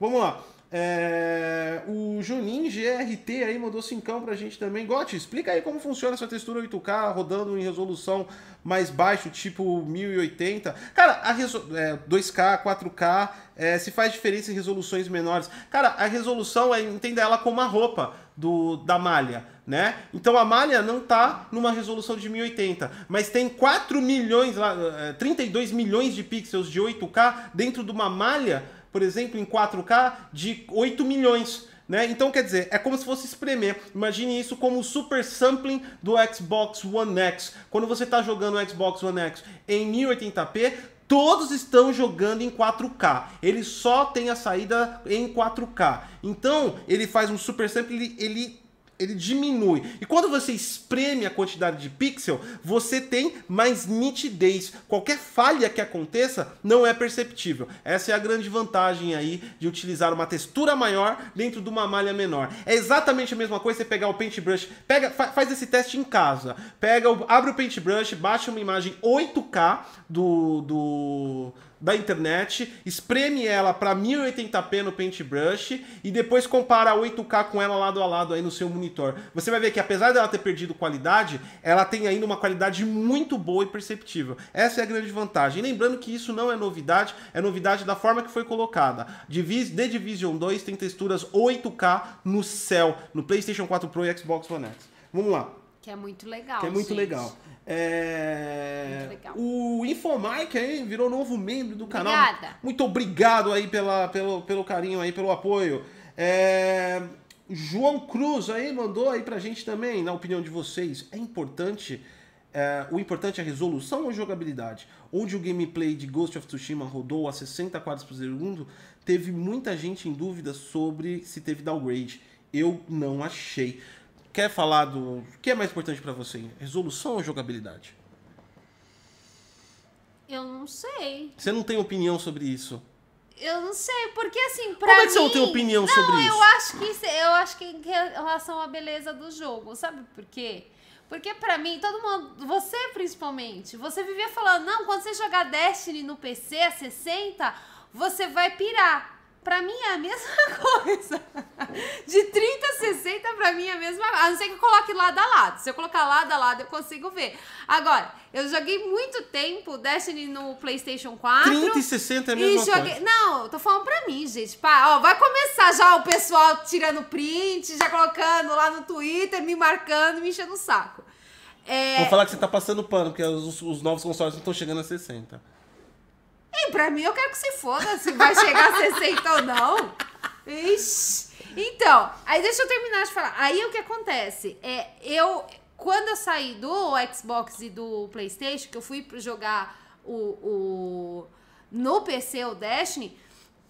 Vamos lá. É, o Juninho GRT aí mandou cincão pra gente também. Gotti, explica aí como funciona essa textura 8K rodando em resolução mais baixo, tipo 1080. Cara, a é, 2K, 4K, é, se faz diferença em resoluções menores. Cara, a resolução, é, entenda ela como a roupa do, da malha, né? Então a malha não tá numa resolução de 1080, mas tem 4 milhões, lá, é, 32 milhões de pixels de 8K dentro de uma malha por exemplo, em 4K de 8 milhões. Né? Então, quer dizer, é como se fosse espremer. Imagine isso como o super sampling do Xbox One X. Quando você está jogando o Xbox One X em 1080p, todos estão jogando em 4K. Ele só tem a saída em 4K. Então, ele faz um super sampling, ele, ele ele diminui. E quando você espreme a quantidade de pixel, você tem mais nitidez. Qualquer falha que aconteça não é perceptível. Essa é a grande vantagem aí de utilizar uma textura maior dentro de uma malha menor. É exatamente a mesma coisa você pegar o paintbrush, pega, fa faz esse teste em casa. Pega, abre o paintbrush, baixa uma imagem 8K do, do da internet, espreme ela para 1080p no Paintbrush e depois compara a 8K com ela lado a lado aí no seu monitor. Você vai ver que apesar dela ter perdido qualidade, ela tem ainda uma qualidade muito boa e perceptível. Essa é a grande vantagem. Lembrando que isso não é novidade, é novidade da forma que foi colocada. The Division 2 tem texturas 8K no céu, no PlayStation 4 Pro e Xbox One X. Vamos lá. Que é muito legal. Que é muito gente. legal. É... Muito legal. O Infomike aí virou novo membro do canal. Obrigada. Muito obrigado aí pela, pelo, pelo carinho aí, pelo apoio. É... João Cruz aí mandou aí pra gente também, na opinião de vocês, é importante. é, o importante é a resolução ou jogabilidade? Onde o gameplay de Ghost of Tsushima rodou a 60 quadros por segundo, teve muita gente em dúvida sobre se teve downgrade. Eu não achei. Quer falar do. O que é mais importante pra você? Resolução ou jogabilidade? Eu não sei. Você não tem opinião sobre isso? Eu não sei, porque assim, pra Como é mim... que você não tem opinião não, sobre eu isso? acho que isso- eu acho que em relação à beleza do jogo, sabe por quê? Porque pra mim, todo mundo, você principalmente, você vivia falando, não, quando você jogar Destiny no PC a 60, você vai pirar. Pra mim é a mesma *laughs* coisa. De 30 a 60, pra mim é a mesma coisa. A não ser que eu coloque lado a lado. Se eu colocar lado a lado, eu consigo ver. Agora, eu joguei muito tempo Destiny no PlayStation 4. 30 e 60 é a mesma joguei. coisa. Não, tô falando pra mim, gente. Pá, ó, vai começar já o pessoal tirando print, já colocando lá no Twitter, me marcando, me enchendo o saco. É, Vou falar que você tá passando pano, porque os, os novos consoles não estão chegando a 60. E pra mim eu quero que se foda se vai chegar a 60 ou não. Ixi. Então, aí deixa eu terminar de falar. Aí o que acontece? É, eu. Quando eu saí do Xbox e do Playstation, que eu fui jogar o, o no PC o Destiny,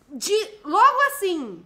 de logo assim,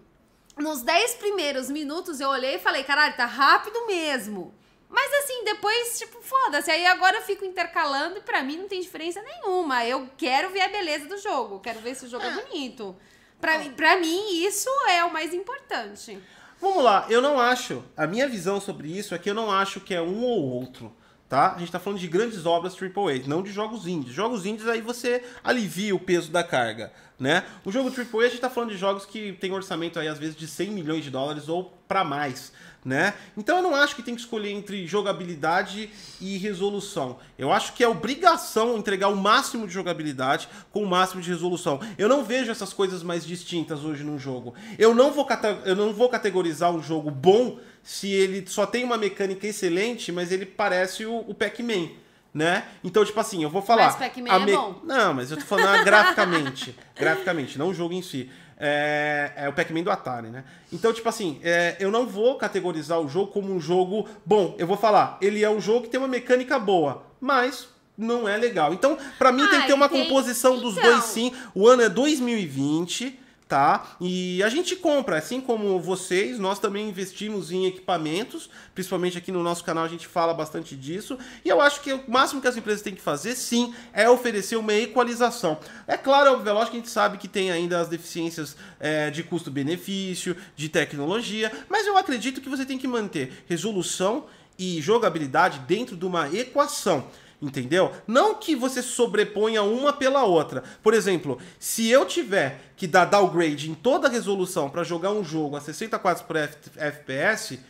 nos 10 primeiros minutos eu olhei e falei, caralho, tá rápido mesmo. Mas assim, depois, tipo, foda-se. Aí agora eu fico intercalando e pra mim não tem diferença nenhuma. Eu quero ver a beleza do jogo. Quero ver se o jogo é, bonito. Pra, mim- pra mim, isso é o mais importante. Vamos lá, eu não acho. A minha visão sobre isso é que eu não acho que é um ou outro. Tá? A gente tá falando de grandes obras AAA, não de jogos indies. Jogos indies aí você alivia o peso da carga, né? O jogo AAA a gente tá falando de jogos que tem orçamento aí às vezes de 100 milhões de dólares ou para mais, né? Então eu não acho que tem que escolher entre jogabilidade e resolução. Eu acho que é obrigação entregar o máximo de jogabilidade com o máximo de resolução. Eu não vejo essas coisas mais distintas hoje num jogo. Eu não vou, eu não vou categorizar um jogo bom se ele só tem uma mecânica excelente, mas ele parece o, o Pac-Man. Né? Então, tipo assim, eu vou falar. Mas Pac-Man é bom. Não, mas eu tô falando graficamente. *laughs* graficamente, não o jogo em si. É, é o Pac-Man do Atari, né? Então, tipo assim, é, eu não vou categorizar o jogo como um jogo bom. Eu vou falar, ele é um jogo que tem uma mecânica boa, mas não é legal. Então, pra mim, tem que ter uma Ai, tem- composição dos então. dois sim. O ano é 2020, tá? E a gente compra, assim como vocês, nós também investimos em equipamentos, principalmente aqui no nosso canal a gente fala bastante disso. E eu acho que o máximo que as empresas têm que fazer, sim, é oferecer uma equalização. É claro, óbvio, é lógico que a gente sabe que tem ainda as deficiências é, de custo-benefício, de tecnologia, mas eu acredito que você tem que manter resolução e jogabilidade dentro de uma equação. Entendeu? Não que você sobreponha uma pela outra. Por exemplo, se eu tiver que dar downgrade em toda a resolução para jogar um jogo a 60 quadros por FPS,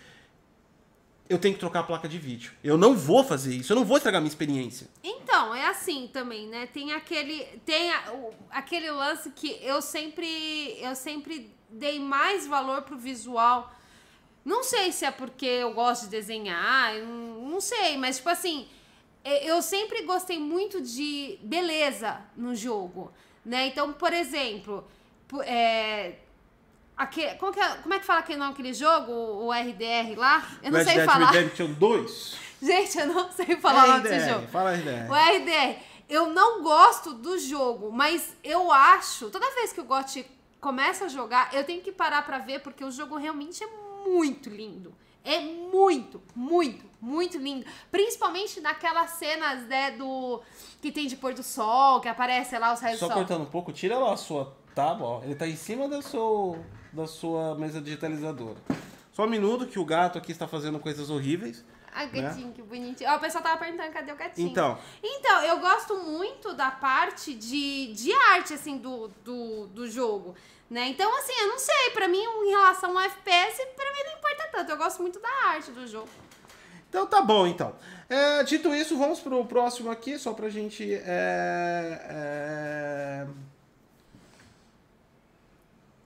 eu tenho que trocar a placa de vídeo. Eu não vou fazer isso, eu não vou estragar minha experiência. Então, é assim também, né? Tem aquele tem a- o- aquele lance que eu sempre eu sempre dei mais valor pro visual. Não sei se é porque eu gosto de desenhar, não, não sei, mas tipo assim, eu sempre gostei muito de beleza no jogo, né? Então, por exemplo, é, aque- como, que é, como é que fala aquele nome daquele jogo, o, o RDR lá? Eu não Red sei Dead falar. Redemption *laughs* 2? Gente, eu não sei falar o nome desse RDR, jogo. Fala RDR. O RDR, eu não gosto do jogo, mas eu acho, toda vez que o GOT começa a jogar, eu tenho que parar pra ver, porque o jogo realmente é muito lindo. é muito, muito, muito lindo. Principalmente naquelas cenas, né, do. que tem de pôr do sol, que aparece lá os raios Só do sol. cortando um pouco, tira lá a sua tábua, ó. Ele tá em cima da sua, da sua mesa digitalizadora. Só um minuto que o gato aqui está fazendo coisas horríveis. Ai, gatinho, que bonitinho. Ó, o pessoal tava perguntando cadê o gatinho. Né? Então, Então, eu gosto muito da parte de, de arte, assim, do, do, do jogo, né? Então, assim, eu não sei, pra mim, em relação ao FPS, pra mim não importa tanto. Eu gosto muito da arte do jogo. Então tá bom, então. É, dito isso, vamos pro próximo aqui, só pra gente... é, é,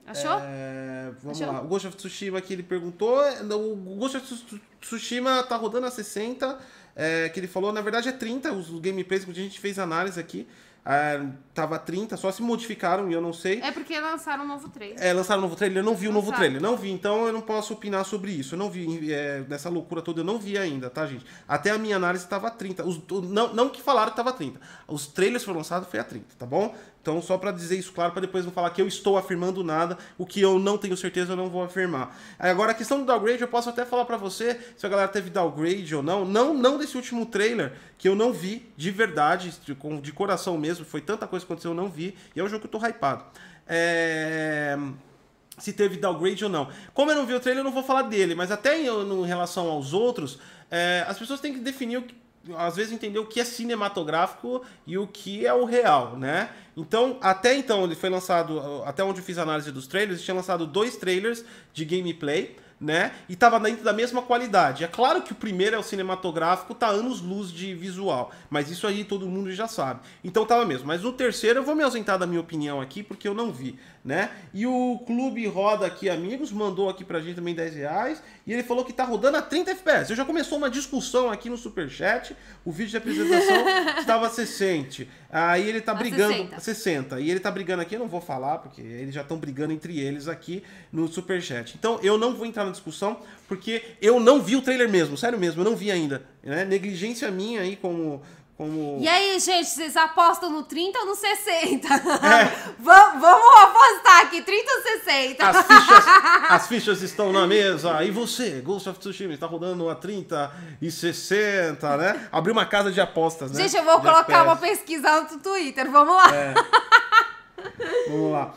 Achou? É, vamos Achou? lá. O Ghost of Tsushima aqui ele perguntou. O Ghost of Tsu- Tsushima tá rodando a 60. é, que ele falou, na verdade é 30 os gameplays que a gente fez análise aqui. É, tava 30, só se modificaram e eu não sei. É porque lançaram um novo trailer. É, lançaram um novo trailer? Eu não vi o novo trailer. Não vi, então eu não posso opinar sobre isso. Eu não vi, é, nessa loucura toda, eu não vi ainda, tá, gente? Até a minha análise tava 30. Os, não, não que falaram que tava 30. Os trailers foram lançados, foi a 30, tá bom? Então, só pra dizer isso claro, pra depois não falar que eu estou afirmando nada, o que eu não tenho certeza eu não vou afirmar. Agora, a questão do downgrade, eu posso até falar pra você se a galera teve downgrade ou não. Não, não desse último trailer, que eu não vi, de verdade, de, de coração mesmo. Foi tanta coisa que aconteceu, eu não vi. E é um jogo que eu tô hypado. É se teve downgrade ou não. Como eu não vi o trailer, eu não vou falar dele, mas até em, em relação aos outros, é, as pessoas têm que definir, o que, às vezes, entender o que é cinematográfico e o que é o real, né? Então, até então, ele foi lançado, até onde eu fiz a análise dos trailers, tinha lançado dois trailers de gameplay, né? E tava dentro da mesma qualidade. É claro que o primeiro é o cinematográfico, tá anos luz de visual, mas isso aí todo mundo já sabe. Então tava mesmo. Mas no terceiro eu vou me ausentar da minha opinião aqui, porque eu não vi, né? E o Clube Roda aqui, amigos, mandou aqui pra gente também 10 reais, e ele falou que tá rodando a 30 FPS. Já começou uma discussão aqui no Superchat, o vídeo de apresentação *laughs* estava 60. Aí ele tá A brigando... 60. 60. E ele tá brigando aqui, eu não vou falar, porque eles já estão brigando entre eles aqui no Superchat. Então eu não vou entrar na discussão, porque eu não vi o trailer mesmo, sério mesmo, eu não vi ainda. Né? Negligência minha aí como. Como... E aí, gente, vocês apostam no 30 ou no 60? É. *laughs* vamos, apostar aqui, 30 ou 60? As fichas, *laughs* as fichas estão na mesa. E você, Ghost of Tsushima, está rodando a 30 e 60, né? Abriu uma casa de apostas, né? Gente, eu vou De colocar uma FPS. pesquisa no Twitter, vamos lá. É. *laughs* Vamos lá.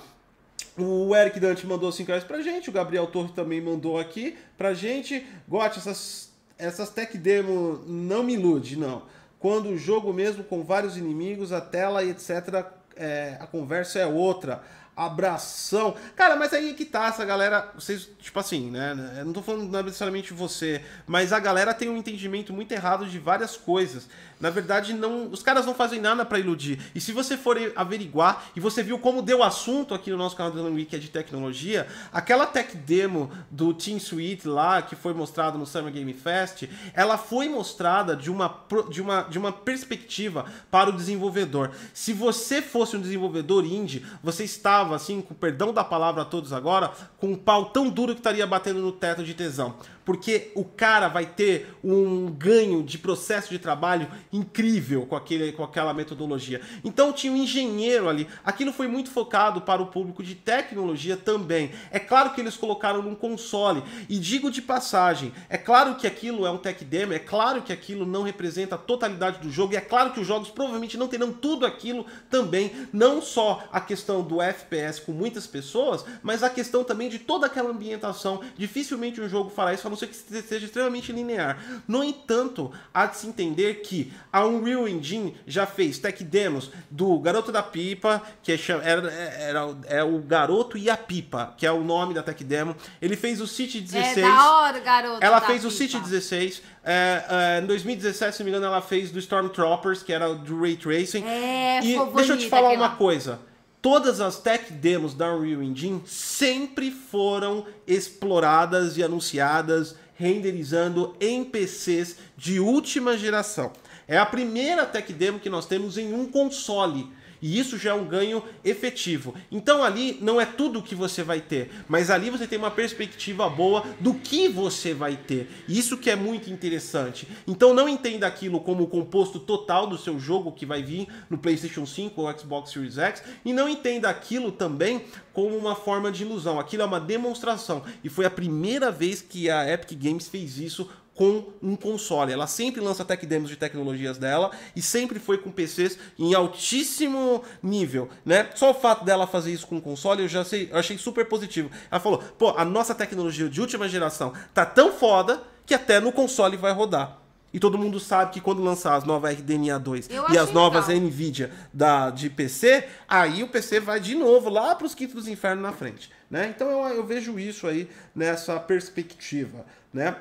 O Eric Dante mandou 5 reais pra gente, o Gabriel Torre também mandou aqui pra gente. Gote, essas, essas tech demo não me ilude, não. Quando o jogo mesmo com vários inimigos, a tela e etc, é, a conversa é outra. Abração. Cara, mas aí que tá, essa galera, vocês, tipo assim, né? Eu não tô falando necessariamente você, mas a galera tem um entendimento muito errado de várias coisas. Na verdade, não, os caras não fazem nada pra iludir. E se você for averiguar, e você viu como deu assunto aqui no nosso canal do Wiki é de tecnologia, aquela tech demo do Team Suite lá, que foi mostrado no Summer Game Fest, ela foi mostrada de uma, de uma, de uma perspectiva para o desenvolvedor. Se você fosse um desenvolvedor indie, você estava, assim, com perdão da palavra a todos agora, com um pau tão duro que estaria batendo no teto de tesão. Porque o cara vai ter um ganho de processo de trabalho incrível com, aquele, com aquela metodologia. Então tinha um engenheiro ali. Aquilo foi muito focado para o público de tecnologia também. É claro que eles colocaram num console. E digo de passagem, é claro que aquilo é um tech demo, é claro que aquilo não representa a totalidade do jogo, e é claro que os jogos provavelmente não terão tudo aquilo também, não só a questão do FPS com muitas pessoas, mas a questão também de toda aquela ambientação. Dificilmente um jogo fará isso, não ser que seja extremamente linear. No entanto, há de se entender que a Unreal Engine já fez tech demos do Garoto da Pipa, que é, era, era- é o Garoto e a Pipa, que é o nome da tech demo. Ele fez o City 16. É da hora, garoto. Ela fez o pipa. City 16. é, é, em 2017, se não me engano, ela fez do Stormtroopers, que era do Ray Tracing. É, e deixa eu te falar aquilo uma coisa. Todas as tech demos da Unreal Engine sempre foram exploradas e anunciadas renderizando em PCs de última geração. É a primeira tech demo que nós temos em um console. E isso já é um ganho efetivo. Então ali não é tudo que você vai ter, mas ali você tem uma perspectiva boa do que você vai ter. Isso que é muito interessante. Então não entenda aquilo como o composto total do seu jogo que vai vir no PlayStation 5 ou Xbox Series X e não entenda aquilo também como uma forma de ilusão. Aquilo é uma demonstração e foi a primeira vez que a Epic Games fez isso com um console. Ela sempre lança tech demos de tecnologias dela e sempre foi com PCs em altíssimo nível, né? Só o fato dela fazer isso com console eu já sei, eu achei super positivo. Ela falou: "Pô, a nossa tecnologia de última geração tá tão foda que até no console vai rodar". E todo mundo sabe que quando lançar as novas RDNA 2 Eu e as novas legal. Nvidia da, de PC, aí o PC vai de novo lá para os quintos dos infernos na frente. Né? Então eu, eu vejo isso aí nessa perspectiva. Né?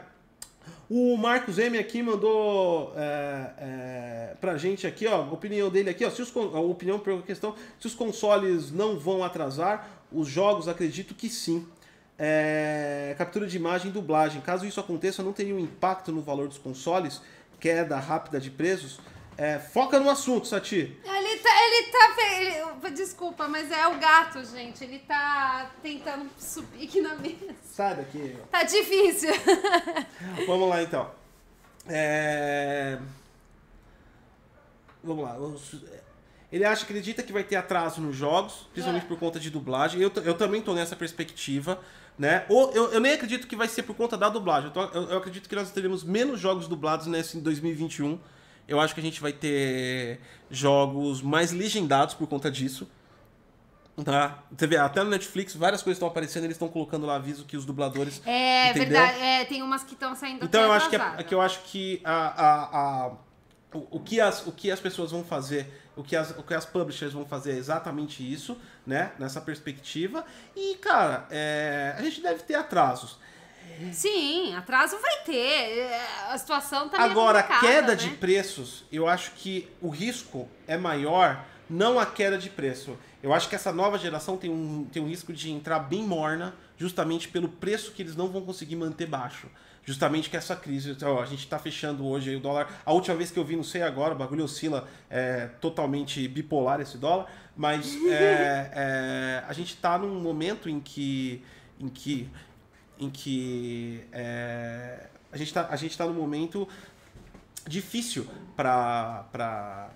O Marcos M aqui mandou é, é, pra gente aqui, ó, a opinião dele aqui, ó, se os, a opinião pela questão, se os consoles não vão atrasar, os jogos acredito que sim. É, captura de imagem e dublagem. Caso isso aconteça, não teria um impacto no valor dos consoles, queda rápida de preços. É, foca no assunto, Sati. Ele tá, ele tá, ele- desculpa, mas é o gato, gente. Ele tá tentando subir aqui na mesa. Sai daqui. Tá difícil. *laughs* Vamos lá então. É... Vamos lá. Ele acha, acredita que vai ter atraso nos jogos, principalmente É. por conta de dublagem. Eu, eu também tô nessa perspectiva, né? Ou eu, eu nem acredito que vai ser por conta da dublagem. Eu, tô- eu- eu acredito que nós teremos menos jogos dublados nesse em 2021. Eu acho que a gente vai ter jogos mais legendados por conta disso. Tá? Você vê, até no Netflix várias coisas estão aparecendo, eles estão colocando lá aviso que os dubladores É Entendeu? verdade, é, tem umas que estão saindo então eu acho que, é, é que eu acho que a, a, a- o, o que as, o que as pessoas vão fazer, o que as, o que as publishers vão fazer é exatamente isso, né? Nessa perspectiva. E, cara, é, a gente deve ter atrasos. Sim, atraso vai ter. A situação tá Agora, complicada, queda né? de preços, eu acho que o risco é maior, não a queda de preço. Eu acho que essa nova geração tem um, tem um risco de entrar bem morna, justamente pelo preço que eles não vão conseguir manter baixo. Justamente que essa crise, ó, a gente tá fechando hoje o dólar. A última vez que eu vi, não sei agora, o bagulho oscila é, totalmente bipolar esse dólar, mas *laughs* é, é, a gente tá num momento em que. Em que em que é, a, gente tá, a gente tá num momento difícil para para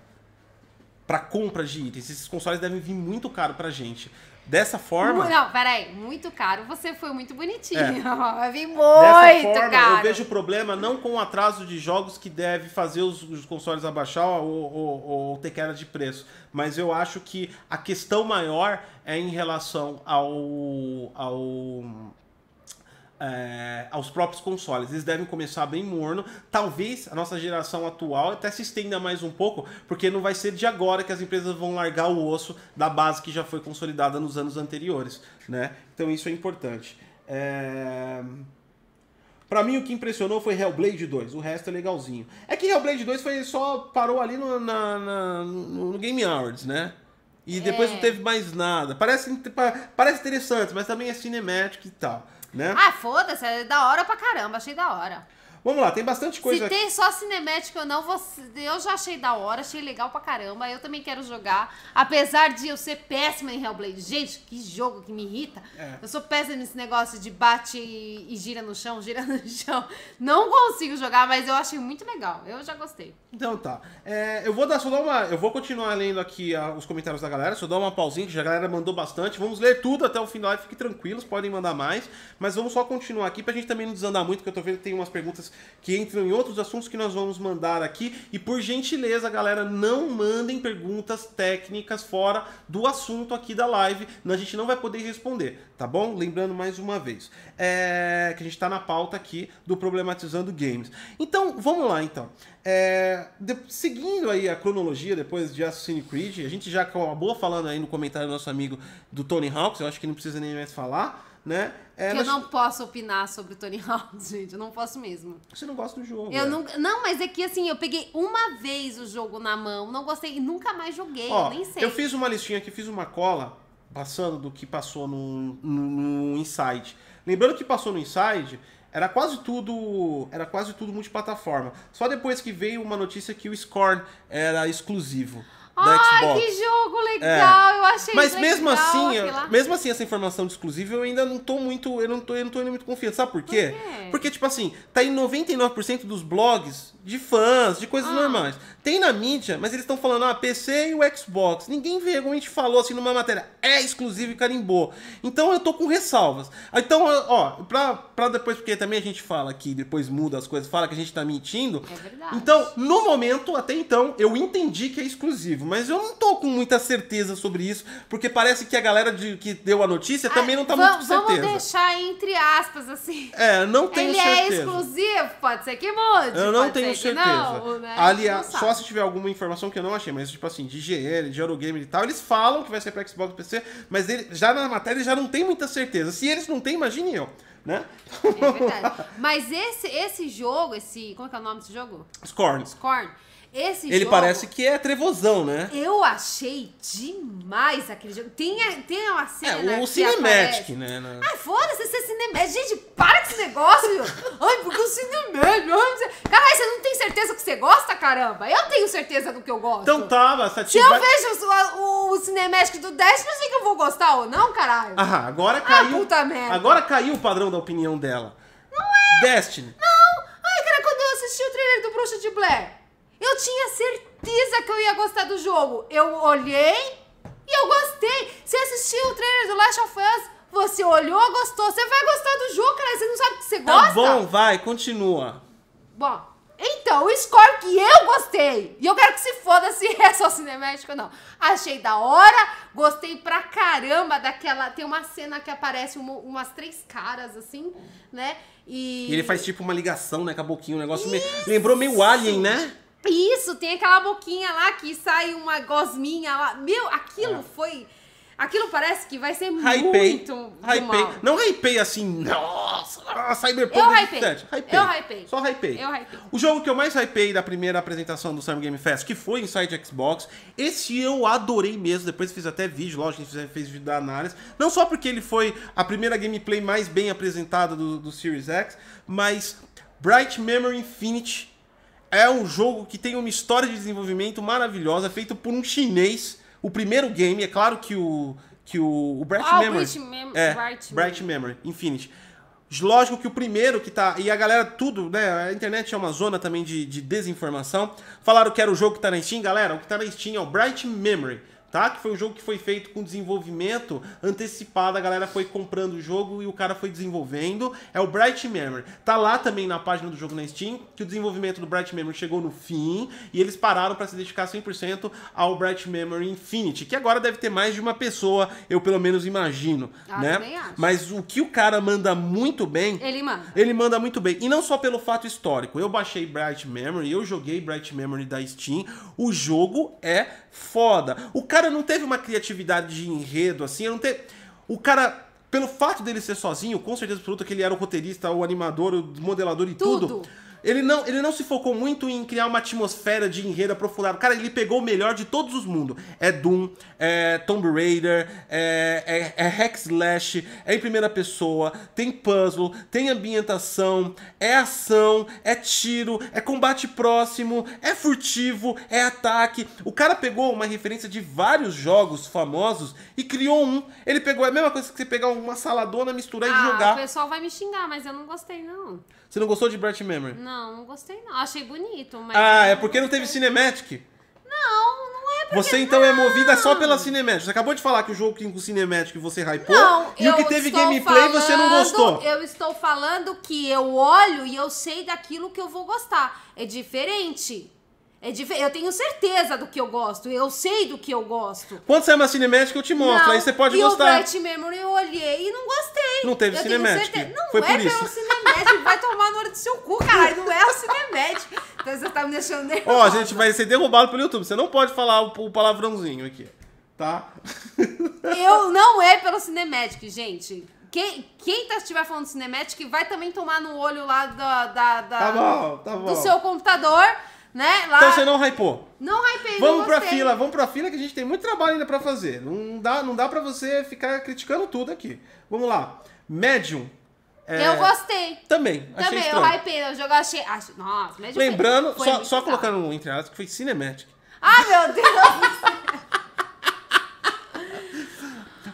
para compra de itens. Esses consoles devem vir muito caro pra gente. Dessa forma, Não, peraí, muito caro. Você foi muito bonitinho. É. *laughs* Vir muito dessa forma caro. eu vejo problema não com o atraso de jogos que deve fazer os, os consoles abaixar ou, ou- ou ter queda de preço, mas eu acho que a questão maior é em relação ao ao é, aos próprios consoles. Eles devem começar bem morno. Talvez a nossa geração atual até se estenda mais um pouco, porque não vai ser de agora que as empresas vão largar o osso da base que já foi consolidada nos anos anteriores, né? Então isso é importante. É... Pra mim, o que impressionou foi Hellblade 2. O resto é legalzinho. É que Hellblade 2 foi, só parou ali no, na- na- no- Game Awards, né? E depois É. não teve mais nada. Parece, pa- parece interessante, mas também é cinemático e tal, né? Ah, foda-se, é da hora pra caramba, achei da hora. Vamos lá, tem bastante coisa Se tem só cinemática ou não, você- eu já achei da hora, achei legal pra caramba. Eu também quero jogar. Apesar de eu ser péssima em Hellblade. Gente, que jogo que me irrita. É. Eu sou péssima nesse negócio de bate e, e gira no chão, *laughs* gira no chão. Não consigo jogar, mas eu achei muito legal. Eu já gostei. Então tá. É, eu vou dar só dar uma. Eu vou continuar lendo aqui ah, os comentários da galera. Só dar uma pausinha, que já a galera mandou bastante. Vamos ler tudo até o live, fiquem tranquilos, podem mandar mais. Mas vamos só continuar aqui pra gente também não desandar muito, porque eu tô vendo que tem umas perguntas que entram em outros assuntos que nós vamos mandar aqui. E por gentileza, galera, não mandem perguntas técnicas fora do assunto aqui da live. A gente não vai poder responder, tá bom? Lembrando mais uma vez. É, que a gente tá na pauta aqui do Problematizando Games. Então, vamos lá então. É, de- seguindo aí a cronologia depois de Assassin's Creed, a gente já acabou falando aí no comentário do nosso amigo do Tony Hawks, eu acho que não precisa nem mais falar, né? É, Que eu não posso opinar sobre o Tony *laughs* Hawk, gente. Eu não posso mesmo. Você não gosta do jogo. Eu é. nunca. Não, mas é que assim, eu peguei uma vez o jogo na mão, não gostei e nunca mais joguei, Ó, eu nem sei. eu fiz uma listinha aqui, fiz uma cola, passando do que passou no, no, no Inside. Lembrando que passou no Inside, era quase tudo. Era quase tudo multiplataforma. Só depois que veio uma notícia que o Scorn era exclusivo. Da Ai, Xbox. que jogo legal! Eu achei Mas legal mesmo assim, lá. mesmo assim, essa informação de exclusivo eu ainda não tô muito. Eu não tô, eu não tô indo muito confiante. Sabe por quê? quê? Porque, tipo assim, tá em 99% dos blogs de fãs, de coisas Ah. normais. Tem na mídia, mas eles estão falando, ah, PC e o Xbox. Ninguém vergonha falou assim numa matéria. É exclusivo e carimbou. Então eu tô com ressalvas. Então, ó, pra, pra depois, porque também a gente fala que depois muda as coisas, fala que a gente tá mentindo. É verdade. Então, no momento, até então, eu entendi que é exclusivo, mas eu não tô com muita certeza sobre isso, porque parece que a galera de, que deu a notícia também não tá muito com certeza. Vamos deixar entre aspas, assim. É, não tenho Ele certeza. é exclusivo, pode ser que mude. Eu não tenho certeza. Não, né? Aliás, só se tiver alguma informação que eu não achei, mas tipo assim, de GL, de Eurogamer e tal, eles falam que vai ser pra Xbox e PC, mas ele, já na matéria já não tem muita certeza. Se eles não têm, imagine eu, né? É verdade. Mas esse, esse jogo, esse. Como é que é o nome desse jogo? Scorn. Scorn. Esse Ele jogo. parece que é trevosão, né? Eu achei demais aquele jogo. Tem, tem uma É, cena. o que Cinematic, aparece- né? na- Ai, foda-se esse cinemático. Gente, para com esse negócio. Ai, porque o cinemático. ai, você- Caralho, você não tem certeza que você gosta, caramba? Eu tenho certeza do que eu gosto. Então tava, essa Se eu vai- vejo o, o, o cinemático do Dash, não sei que eu vou gostar ou não, caralho. Ah, agora caiu. puta merda. Agora caiu o padrão da opinião dela. Não é. Destiny. Ai, cara, quando eu assisti o trailer do Bruxa de Blair, eu tinha certeza que eu ia gostar do jogo. Eu olhei e eu gostei. Você assistiu o trailer do Last of Us, você olhou, gostou. Você vai gostar do jogo, cara. Você não sabe o que você Tá gosta? bom, vai, continua. Bom, então, o score que eu gostei, e eu quero que se foda se é só cinemático ou não. Achei da hora, gostei pra caramba daquela. Tem uma cena que aparece uma- umas três caras, assim, né? E. E ele faz tipo uma ligação, né, com a boquinha, um negócio meio... Lembrou meio Alien, né? Isso, tem aquela boquinha lá que sai uma gosminha lá. Meu, aquilo É. foi. Aquilo parece que vai ser Hypei. muito Hypei. mal. Não hypei assim, nossa, ah, Cyberpunk Eu hypei. 2077. Hypei. Eu hypei. Só hypei. Eu hypei. O jogo que eu mais hypei da primeira apresentação do Summer Game Fest, que foi Inside Xbox, esse eu adorei mesmo. Depois fiz até vídeo, lógico, a gente fez, fez vídeo da análise. Não só porque ele foi a primeira gameplay mais bem apresentada do, do Series X, mas Bright Memory Infinity é um jogo que tem uma história de desenvolvimento maravilhosa, feito por um chinês. O primeiro game, é claro que o que o, o Bright Ah, o Memory, Bright Mem- é, Bright Bright Memory Infinity. Lógico que o primeiro que tá. E a galera, tudo, né? A internet é uma zona também de, de desinformação. Falaram que era o jogo que tá na Steam, galera. O que tá na Steam é o Bright Memory, tá? Que foi um jogo que foi feito com desenvolvimento antecipado. A galera foi comprando o jogo e o cara foi desenvolvendo. É o Bright Memory. Tá lá também na página do jogo na Steam que o desenvolvimento do Bright Memory chegou no fim e eles pararam para se dedicar 100% ao Bright Memory Infinity, que agora deve ter mais de uma pessoa, eu pelo menos imagino, Ah, né? Mas o que o cara manda muito bem Ele manda. ele manda muito bem. E não só pelo fato histórico. Eu baixei Bright Memory, eu joguei Bright Memory da Steam. O jogo é foda. O cara não teve uma criatividade de enredo assim, não teve. O cara, pelo fato dele ser sozinho, com certeza absoluta que ele era o roteirista, o animador, o modelador e tudo. Tudo. Ele não, ele não se focou muito em criar uma atmosfera de enredo aprofundado. Cara, ele pegou o melhor de todos os mundos. É Doom, é Tomb Raider, é, é, é hack slash, é em primeira pessoa, tem puzzle, tem ambientação, é ação, é tiro, é combate próximo, é furtivo, é ataque. O cara pegou uma referência de vários jogos famosos e criou um. Ele pegou é a mesma coisa que você pegar uma saladona, misturar e Ah, jogar. o pessoal vai me xingar, mas eu não gostei, não. Você não gostou de Bright Memory? Não, não gostei, não. Achei bonito, mas. Ah, é porque não teve. Cinematic? Não, não é porque. Você então é movida só pela Cinematic. Você acabou de falar que o jogo com Cinematic você hypou. Não, e o que teve gameplay você não falando- gostou. Eu estou falando que eu olho e eu sei daquilo que eu vou gostar. É diferente. É dif... Eu tenho certeza do que eu gosto. Eu sei do que eu gosto. Quando sair uma Cinematic eu te mostro, Não, aí você pode e gostar. o Bright Memory eu olhei e não gostei. Não teve eu certeza- Não Foi é por isso. pelo Cinematic, vai tomar no olho do seu cu, caralho. Não é o Cinematic. Então você tá me deixando nervosa. Ó, a gente vai ser derrubado pelo YouTube. Você não pode falar o, palavrãozinho aqui, tá? *laughs* Eu não é pelo Cinematic, gente. Quem, quem tá, estiver falando Cinematic vai também tomar no olho lá da, da, da- Tá bom, tá bom. do seu computador, né? Lá. Então você não hypou. Não hypei, Vamos não pra gostei. fila, vamos pra fila que a gente tem muito trabalho ainda pra fazer. Não dá, não dá pra você ficar criticando tudo aqui. Vamos lá. Medium. é, Eu gostei. Também, Também, eu hypei. O jogo eu achei. achei nossa, médio Lembrando, foi só, muito só legal. colocando entre aspas, que foi Cinematic. Ai, meu Deus! *laughs*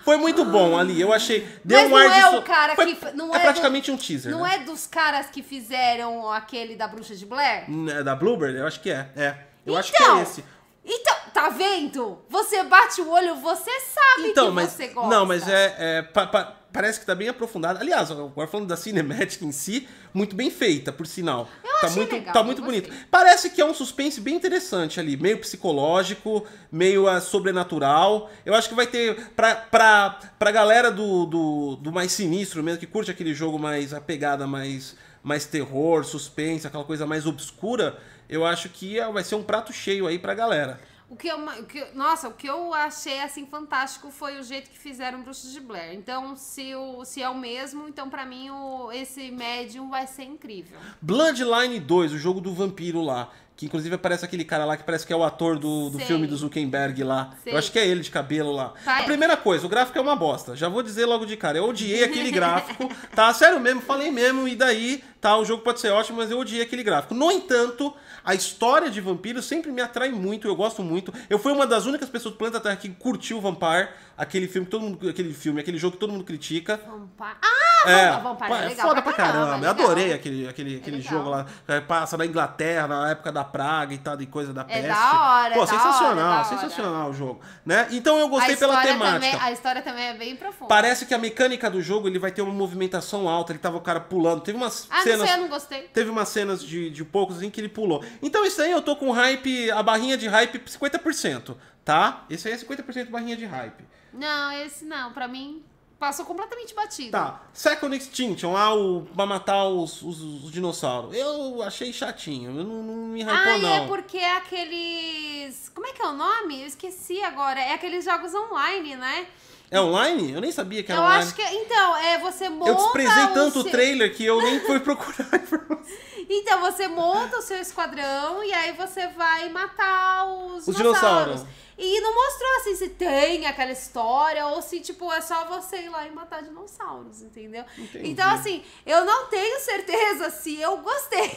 Foi muito bom ali, eu achei. Deu Mas um ar não de é so- o cara Foi- que. Não é é, praticamente um teaser. do, Não né? é dos caras que fizeram aquele da Bruxa de Blair? É Da Bluebird? Eu acho que é. É. Eu acho que Então, é esse. Então, tá vendo? Você bate o olho, você sabe Então, que mas. você gosta. Não, mas é. é, pa- pa- parece que tá bem aprofundado. Aliás, agora falando da cinemática em si, muito bem feita, por sinal. tá achei muito, legal, tá eu muito bonito. Parece que é um suspense bem interessante ali, meio psicológico, meio ah, sobrenatural. Eu acho que vai ter. Pra, pra, pra galera do, do, do mais sinistro mesmo, que curte aquele jogo mais. a pegada mais. mais terror, suspense, aquela coisa mais obscura, eu acho que ah, vai ser um prato cheio aí pra galera. O que eu, o que, nossa, o que eu achei assim fantástico foi o jeito que fizeram Bruxas de Blair. Então, se, o, se é o mesmo, então pra mim o, esse médium vai ser incrível. Bloodline 2, o jogo do vampiro lá. Que inclusive aparece aquele cara lá que parece que é o ator do, do Sei. filme do Zuckerberg lá. Sei. Eu acho que é ele de cabelo lá. A primeira coisa, o gráfico é uma bosta. Já vou dizer logo de cara. Eu odiei *laughs* aquele gráfico. Tá, sério mesmo, falei mesmo. E daí, tá, o jogo pode ser ótimo, mas eu odiei aquele gráfico. No entanto, a história de vampiro sempre me atrai muito. Eu gosto muito. Eu fui uma das únicas pessoas do planeta Terra que curtiu Vampire. Aquele filme que todo mundo. Aquele filme, aquele jogo que todo mundo critica. Vampire. Ah, É, Vampire é é legal foda pra caramba. caramba, Eu é adorei aquele, aquele, aquele legal. jogo lá. É, passa na Inglaterra, na época da praga e tal, de coisa da É peste. da hora, Pô, é da sensacional, hora, é da hora. sensacional o jogo. Né? Então eu gostei pela temática. Também, a história também é bem profunda. Parece que a mecânica do jogo ele vai ter uma movimentação alta, ele tava o cara pulando. Teve umas Ah, não cenas. sei, eu não gostei. Teve umas cenas de, de poucos em que ele pulou. Então isso aí eu tô com hype, a barrinha de hype 50%, tá? Esse aí é 50% barrinha de hype. Não, esse não. Pra mim, passou completamente batido. Tá, Second Extinction, lá o, pra matar os, os- os dinossauros. Eu achei chatinho, eu não, não me hypou Ah, não. é porque é aqueles. Como é que é o nome? Eu esqueci agora. É aqueles jogos online, né? É online? Eu nem sabia que era eu online. acho que. Então, é você monta. Eu desprezei tanto o seu- trailer que eu nem fui *laughs* procurar informação. Então, você monta o seu esquadrão e aí você vai matar os, Os dinossauros. dinossauros. E não mostrou assim se tem aquela história ou se, tipo, é só você ir lá e matar dinossauros, entendeu? Entendi. Então, assim, eu não tenho certeza se eu gostei.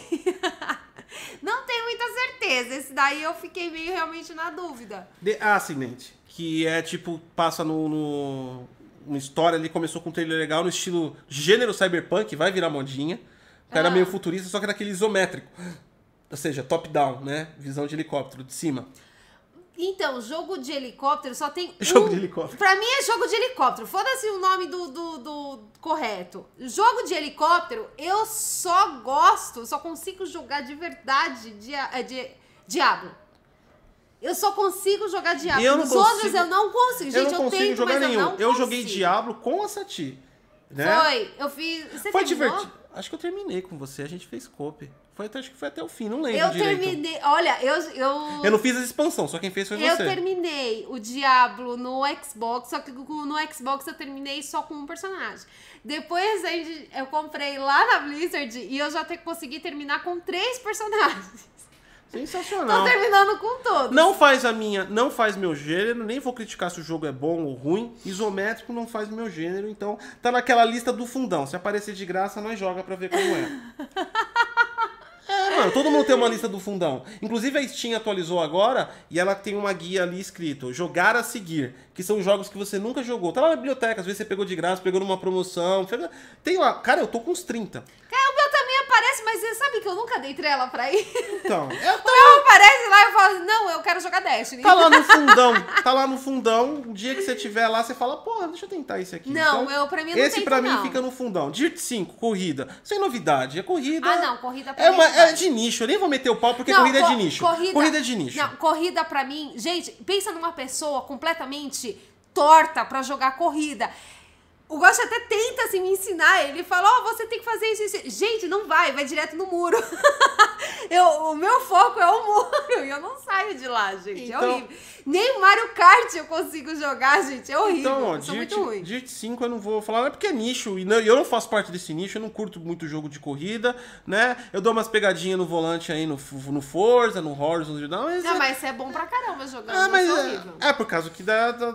*laughs* não tenho muita certeza. Esse daí eu fiquei meio realmente na dúvida. The Ascendant, que é tipo, passa no, no- Uma história ali, começou com um trailer legal no estilo gênero cyberpunk, vai virar modinha. O cara Ah. é meio futurista, só que naquele isométrico. *gasps* Ou seja, top-down, né? Visão de helicóptero, de cima. Então, jogo de helicóptero só tem *laughs* Jogo um... de helicóptero. Pra mim é jogo de helicóptero. Foda-se o nome do, do, do correto. Jogo de helicóptero, eu só gosto, só consigo jogar de verdade dia, é, de, Diablo. Eu só consigo jogar Diablo. Eu não Os outros consigo- eu não consigo. Gente, eu eu, não consigo tento, jogar nenhum. eu Eu joguei consigo. Diablo com a Sati. Né? Foi, eu fiz... Você Foi terminou? divertido. Acho que eu terminei com você, a gente fez copy. Foi até, acho que foi até o fim, não lembro Eu direito. terminei... Olha, eu... Eu, Eu não fiz a expansão, só quem fez foi eu você. terminei o Diablo no Xbox, só que no Xbox eu terminei só com um personagem. Depois eu comprei lá na Blizzard e eu já te, consegui terminar com três personagens. Tô Sensacional. terminando com todos. Não faz a minha, não faz meu gênero, nem vou criticar se o jogo é bom ou ruim. Isométrico não faz meu gênero, então tá naquela lista do fundão. Se aparecer de graça, nós joga pra ver como é. *laughs* É, mano, todo mundo tem uma lista do fundão. Inclusive a Steam atualizou agora e ela tem uma guia ali escrito Jogar a seguir, que são jogos que você nunca jogou. Tá lá na biblioteca, às vezes você pegou de graça, pegou numa promoção. Tem lá, cara, eu tô com uns 30. Cara, aparece, mas você sabe que eu nunca dei trela pra ir? Então, *laughs* é, O meu aparece lá e eu falo, não, eu quero jogar Destiny. Tá lá no *laughs* fundão. Tá lá no fundão. O dia que você tiver lá, você fala, porra, deixa eu tentar esse aqui. Não, Então, eu, pra mim, eu não Esse tento, pra mim não. fica no fundão. Dirt 5, corrida. Sem novidade. É corrida. Ah, não, corrida pra É, mim uma, é de nicho. Eu nem vou meter o pau porque Não, corrida é de nicho. Corrida, é de nicho. Não, corrida pra mim, gente, pensa numa pessoa completamente torta pra jogar corrida. O Gosto até tenta assim, me ensinar. Ele fala: Ó, você tem que fazer isso, isso. Gente, não vai, vai direto no muro. *laughs* eu, o meu foco é o muro e eu não saio de lá, gente. é Então- horrível. Nem o Mario Kart eu consigo jogar, gente. É horrível. Então, ó, eu sou Dirt, muito ruim. Dirt 5 eu não vou falar, não é porque é nicho, e não- eu não faço parte desse nicho, eu não curto muito jogo de corrida, né? Eu dou umas pegadinhas no volante aí no, no Forza, no Horizon, não, mas, Não, é- mas você é bom pra caramba jogando. Ah, mas é, horrível. é por causa que da, da,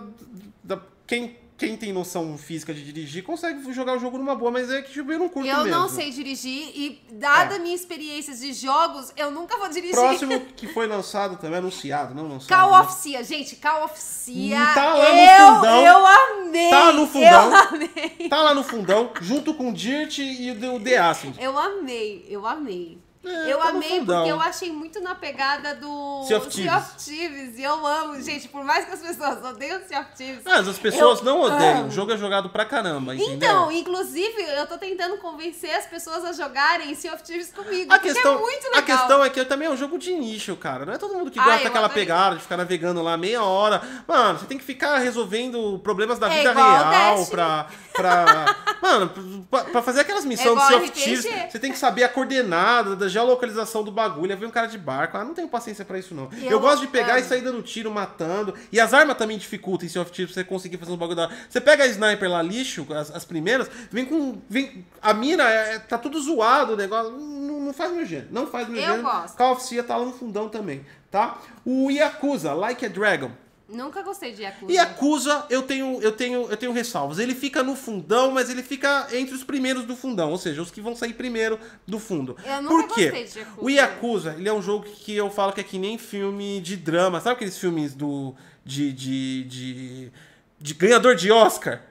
da- quem quem tem noção física de dirigir consegue jogar o jogo numa boa, mas é que tipo, eu não curto Eu mesmo. não sei dirigir e, dada É. minha experiência de jogos, eu nunca vou dirigir. Próximo *laughs* que foi lançado também, anunciado, não lançado. Call né? of Cia, gente, Call of Cia. Tá lá no eu, fundão. eu amei. Tá no fundão. Eu amei. Tá lá no fundão, junto com o Dirt e o The Ascent. Eu amei, eu amei. É, eu tá amei porque eu achei muito na pegada do Sea of Thieves. Thieves. E eu amo, gente, por mais que as pessoas odeiam Sea of Thieves. Mas as pessoas não odeiam. amo. O jogo é jogado pra caramba, entendeu? Então, inclusive, eu tô tentando convencer as pessoas a jogarem Sea of Thieves comigo. A porque questão, é muito legal. a questão é que também é um jogo de nicho, cara. Não é todo mundo que Ah, gosta daquela adorei. pegada de ficar navegando lá meia hora. Mano, você tem que ficar resolvendo problemas da É vida real pra. pra *laughs* mano, pra, pra fazer aquelas missões É igual Sea of. Thieves, você tem que saber a coordenada da geolocalização do bagulho. Aí vem um cara de barco. Ah, não tenho paciência pra isso, não. Eu, Eu gosto de pegar e amo. sair dando tiro, matando. E as armas também dificultam em Sea of Thieves pra você conseguir fazer um bagulho da. Você pega a sniper lá, lixo, as, as primeiras, vem com. Vem, a mira é- tá tudo zoado o negócio. Não, não faz meu gênero. Não faz meu Eu gênero. gosto. Call of Cia tá lá no fundão também, tá? O Yakuza, Like a Dragon. Nunca gostei de Yakuza. Yakuza, eu tenho, eu tenho, eu tenho ressalvas. Ele fica no fundão, mas ele fica entre os primeiros do fundão, ou seja, os que vão sair primeiro do fundo. Eu nunca Por quê? gostei de Yakuza. O Yakuza, ele é um jogo que eu falo que é que nem filme de drama. Sabe aqueles filmes do de de, de, de ganhador de Oscar?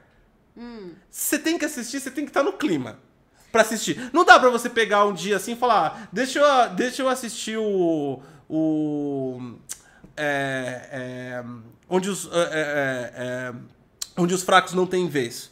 Você tem que assistir, você tem que estar no clima pra assistir. Não dá pra você pegar um dia assim e falar, ah, deixa eu, deixa eu assistir o. o é, é, onde, os, é, é, onde os fracos não têm vez.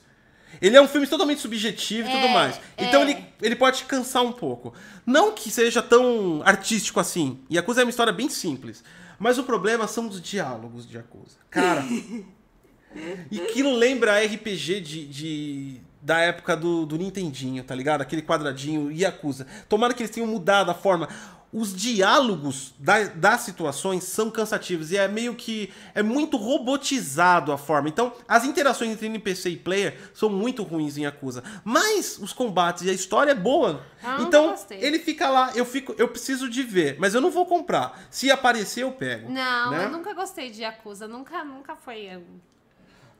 Ele é um filme totalmente subjetivo e tudo mais. Então ele, ele pode cansar um pouco. Não que seja tão artístico assim. Yakuza é uma história bem simples. Mas o problema são os diálogos de Yakuza. Cara. *laughs* e aquilo lembra RPG de, de- da época do, do Nintendinho, tá ligado? Aquele quadradinho Yakuza. Tomara que eles tenham mudado a forma. Os diálogos da- das situações são cansativos e é meio que. É muito robotizado a forma. Então, as interações entre NPC e player são muito ruins em Yakuza. Mas os combates e a história é boa. Ah, então, ele fica lá, eu fico, eu preciso de ver, mas eu não vou comprar. Se aparecer, eu pego. Não, né? eu nunca gostei de Yakuza. Nunca, nunca foi.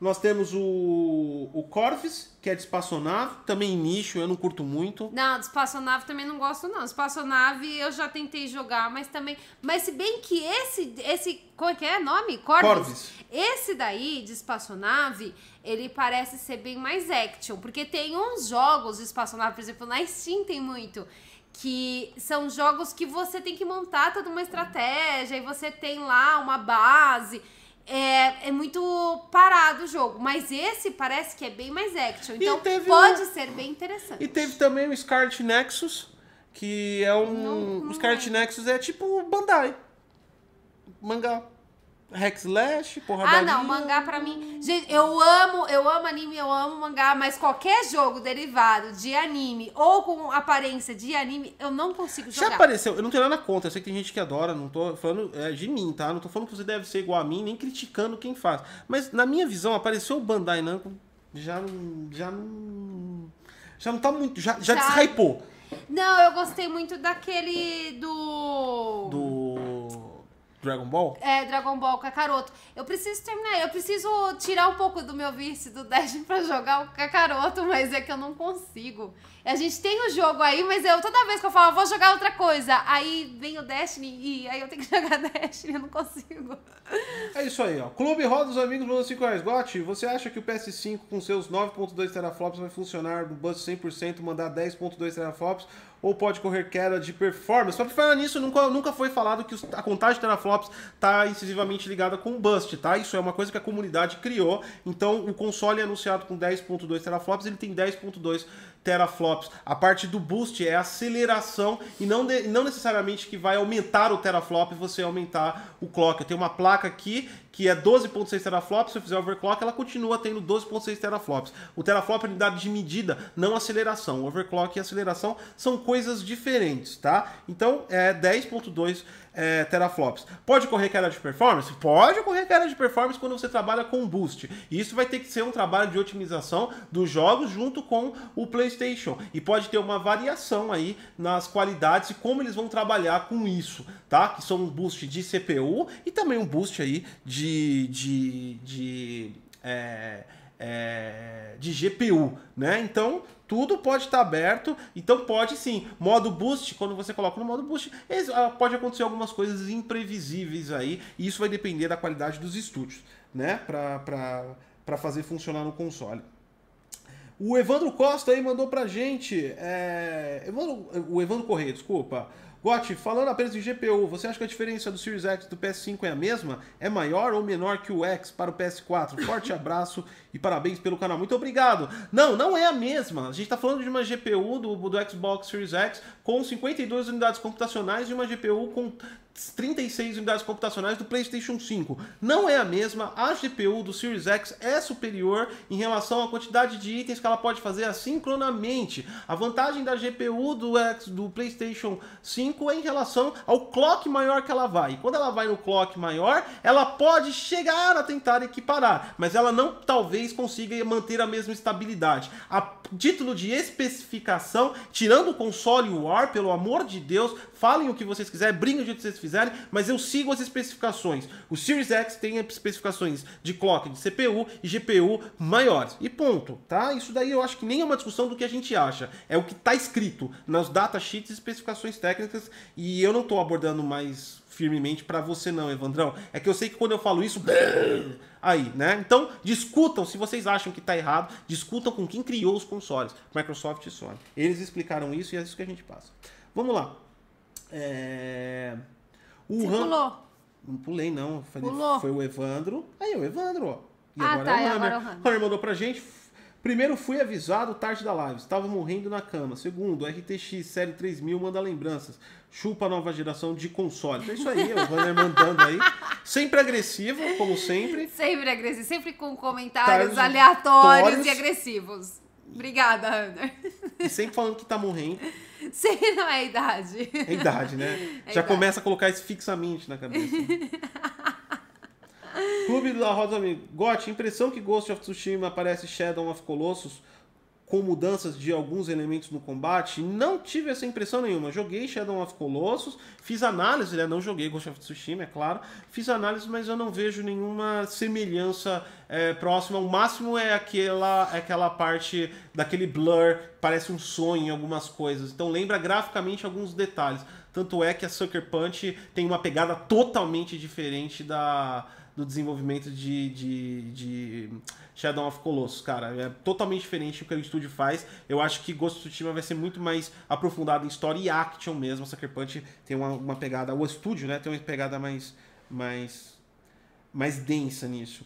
Nós temos o, o Corvus, que é de espaçonave, também nicho, eu não curto muito. Não, de espaçonave também não gosto, não. Espaçonave eu já tentei jogar, mas também. Mas se bem que esse. esse como é que é nome? Corvus? Corvus. Esse daí, de espaçonave, ele parece ser bem mais action. Porque tem uns jogos de espaçonave, por exemplo, na Steam tem muito. Que são jogos que você tem que montar toda uma estratégia e você tem lá uma base. É, é muito parado o jogo. Mas esse parece que é bem mais action. Então pode um- ser bem interessante. E teve também o Scarlet Nexus, que é um. Não- não o Scarlet Nexus é tipo Bandai. Mangá. Hack Slash, porradaria. Ah, não, mangá pra mim. Gente, eu amo, eu amo anime, eu amo mangá, mas qualquer jogo derivado de anime ou com aparência de anime, eu não consigo Já jogar. apareceu, eu não tenho nada contra, eu sei que tem gente que adora, não tô falando é, de mim, tá? Não tô falando que você deve ser igual a mim, nem criticando quem faz. Mas na minha visão, apareceu o Bandai Namco, já não. Já não. Já não tá muito. Já, já, Já- deshypou. Não, eu gostei muito daquele do. Do. Dragon Ball? É, Dragon Ball Kakaroto. Eu preciso terminar, eu preciso tirar um pouco do meu vício do Destiny pra jogar o Kakaroto, mas é que eu não consigo. A gente tem o jogo aí, mas eu toda vez que eu falo, vou jogar outra coisa, aí vem o Destiny e aí eu tenho que *laughs* jogar Destiny, eu não consigo. É isso aí, ó. Clube Roda dos Amigos mandou 5 reais. Gotti, você acha que o PS5 com seus 9.2 teraflops vai funcionar no bus 100%, mandar 10.2 teraflops? Ou pode correr queda de performance? Só pra falar nisso, nunca, nunca foi falado que a contagem de teraflops tá incisivamente ligada com o bust, tá? Isso é uma coisa que a comunidade criou. Então, o console é anunciado com 10.2 teraflops, ele tem 10.2 teraflops. A parte do boost é aceleração e não, de- não necessariamente que vai aumentar o teraflop você aumentar o clock. Eu tenho uma placa aqui que é 12.6 teraflops, se eu fizer overclock, ela continua tendo 12.6 teraflops. O teraflop é unidade de medida, não aceleração. O overclock e aceleração são coisas diferentes, tá? Então, é 10.2 é, teraflops. Pode correr queda de performance? Pode correr queda de performance quando você trabalha com boost. E isso vai ter que ser um trabalho de otimização dos jogos junto com o PlayStation. E pode ter uma variação aí nas qualidades e como eles vão trabalhar com isso, tá? Que são um boost de CPU e também um boost aí de. de, de é, é, de GPU, né? Então tudo pode estar aberto, então pode sim. Modo boost, quando você coloca no modo boost, ah, pode acontecer algumas coisas imprevisíveis aí, e isso vai depender da qualidade dos estúdios, né? Para fazer funcionar no console. O Evandro Costa aí mandou pra gente. É, Evandro, o Evandro Correia, desculpa. Gotti, falando apenas de GPU, você acha que a diferença do Series X do PS5 é a mesma? É maior ou menor que o X para o PS4? Forte *laughs* abraço e parabéns pelo canal. Muito obrigado. Não, não é a mesma. A gente está falando de uma GPU do, do Xbox Series X com 52 unidades computacionais e uma GPU com 36 unidades computacionais do PlayStation 5. Não é a mesma, a GPU do Series X é superior em relação à quantidade de itens que ela pode fazer assincronamente. A vantagem da GPU do, X, do PlayStation 5 é em relação ao clock maior que ela vai. E quando ela vai no clock maior, ela pode chegar a tentar equiparar, mas ela não talvez consiga manter a mesma estabilidade. A título de especificação, tirando o console War, pelo amor de Deus, falem o que vocês quiserem, brinquem que vocês fizerem, mas eu sigo as especificações. O Series X tem especificações de clock, de CPU e GPU maiores. E ponto, tá? Isso daí eu acho que nem é uma discussão do que a gente acha. É o que está escrito nas datasheets e especificações técnicas e eu não estou abordando mais firmemente para você não, Evandrão. É que eu sei que quando eu falo isso, *laughs* aí, né? Então, discutam se vocês acham que está errado, discutam com quem criou os consoles, Microsoft e Sony. Eles explicaram isso e é isso que a gente passa. Vamos lá. É... O Você Ram... pulou. Não pulei, não. Foi, pulou. foi o Evandro. Aí, o Evandro, ó. E ah, agora tá, é o Hammer. O Hammer mandou pra gente. Primeiro, fui avisado tarde da live. Estava morrendo na cama. Segundo, RTX Série 3000 manda lembranças. Chupa a nova geração de console. Então é isso aí, o Hammer mandando aí. Sempre agressivo, como sempre. Sempre agressivo. Sempre com comentários aleatórios e agressivos. Obrigada, Hunter. E sempre falando que tá morrendo. *laughs* Sim, não é idade. É idade, né? *laughs* É Já idade. começa a colocar isso fixamente na cabeça. *laughs* Clube da Rosa Amigo. Gotti, impressão que Ghost of Tsushima aparece Shadow of Colossus com mudanças de alguns elementos no combate, não tive essa impressão nenhuma. Joguei Shadow of Colossus, fiz análise, né? não joguei Ghost of Tsushima, é claro. Fiz análise, mas eu não vejo nenhuma semelhança é, próxima. O máximo é aquela, é aquela parte daquele blur, parece um sonho em algumas coisas. Então lembra graficamente alguns detalhes. Tanto é que a Sucker Punch tem uma pegada totalmente diferente da do desenvolvimento de, de, de, Shadow of Colossus, cara. É totalmente diferente do que o estúdio faz. Eu acho que Ghost of Tsushima vai ser muito mais aprofundado em história e action mesmo. Sucker Punch tem uma, uma pegada... O estúdio, né, tem uma pegada mais, mais, mais densa nisso.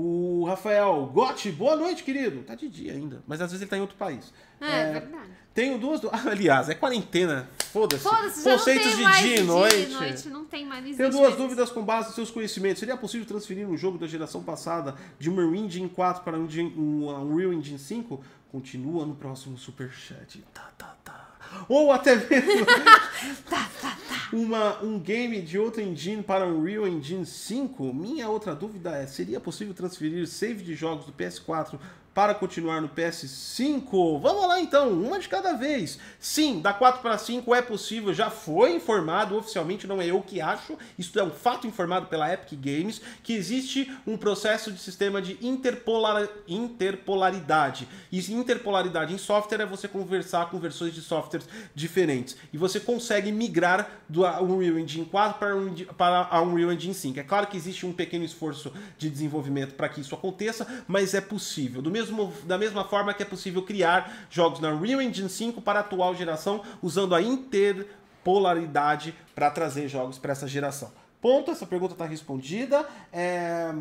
O Rafael Gotti, boa noite, querido. Tá de dia ainda, mas às vezes ele tá em outro país. É, é verdade. Tenho duas. *laughs* Aliás, é quarentena. Foda-se. Foda Conceitos de dia e noite. noite. Não tem mais Tenho duas dúvidas com base nos seus conhecimentos. Seria possível transferir um jogo da geração passada de uma Engine 4 para um Unreal Engine 5? Continua no próximo Superchat. Tá, tá, tá. Ou até mesmo. *laughs* tá, tá, tá. Uma, um game de outra engine para um Unreal Engine 5? Minha outra dúvida é: seria possível transferir save de jogos do PS4 para continuar no PS5? Vamos lá então, uma de cada vez. Sim, da 4 para 5 é possível, já foi informado oficialmente, não é eu que acho, isso é um fato informado pela Epic Games, que existe um processo de sistema de interpolar, interpolaridade. E interpolaridade em software é você conversar com versões de softwares diferentes. E você consegue migrar do Unreal Engine 4 para, para a Unreal Engine 5. É claro que existe um pequeno esforço de desenvolvimento para que isso aconteça, mas é possível. Do mesmo mesmo, da mesma forma que é possível criar jogos na Unreal Engine 5 para a atual geração, usando a interpolaridade para trazer jogos para essa geração. Ponto, essa pergunta está respondida. É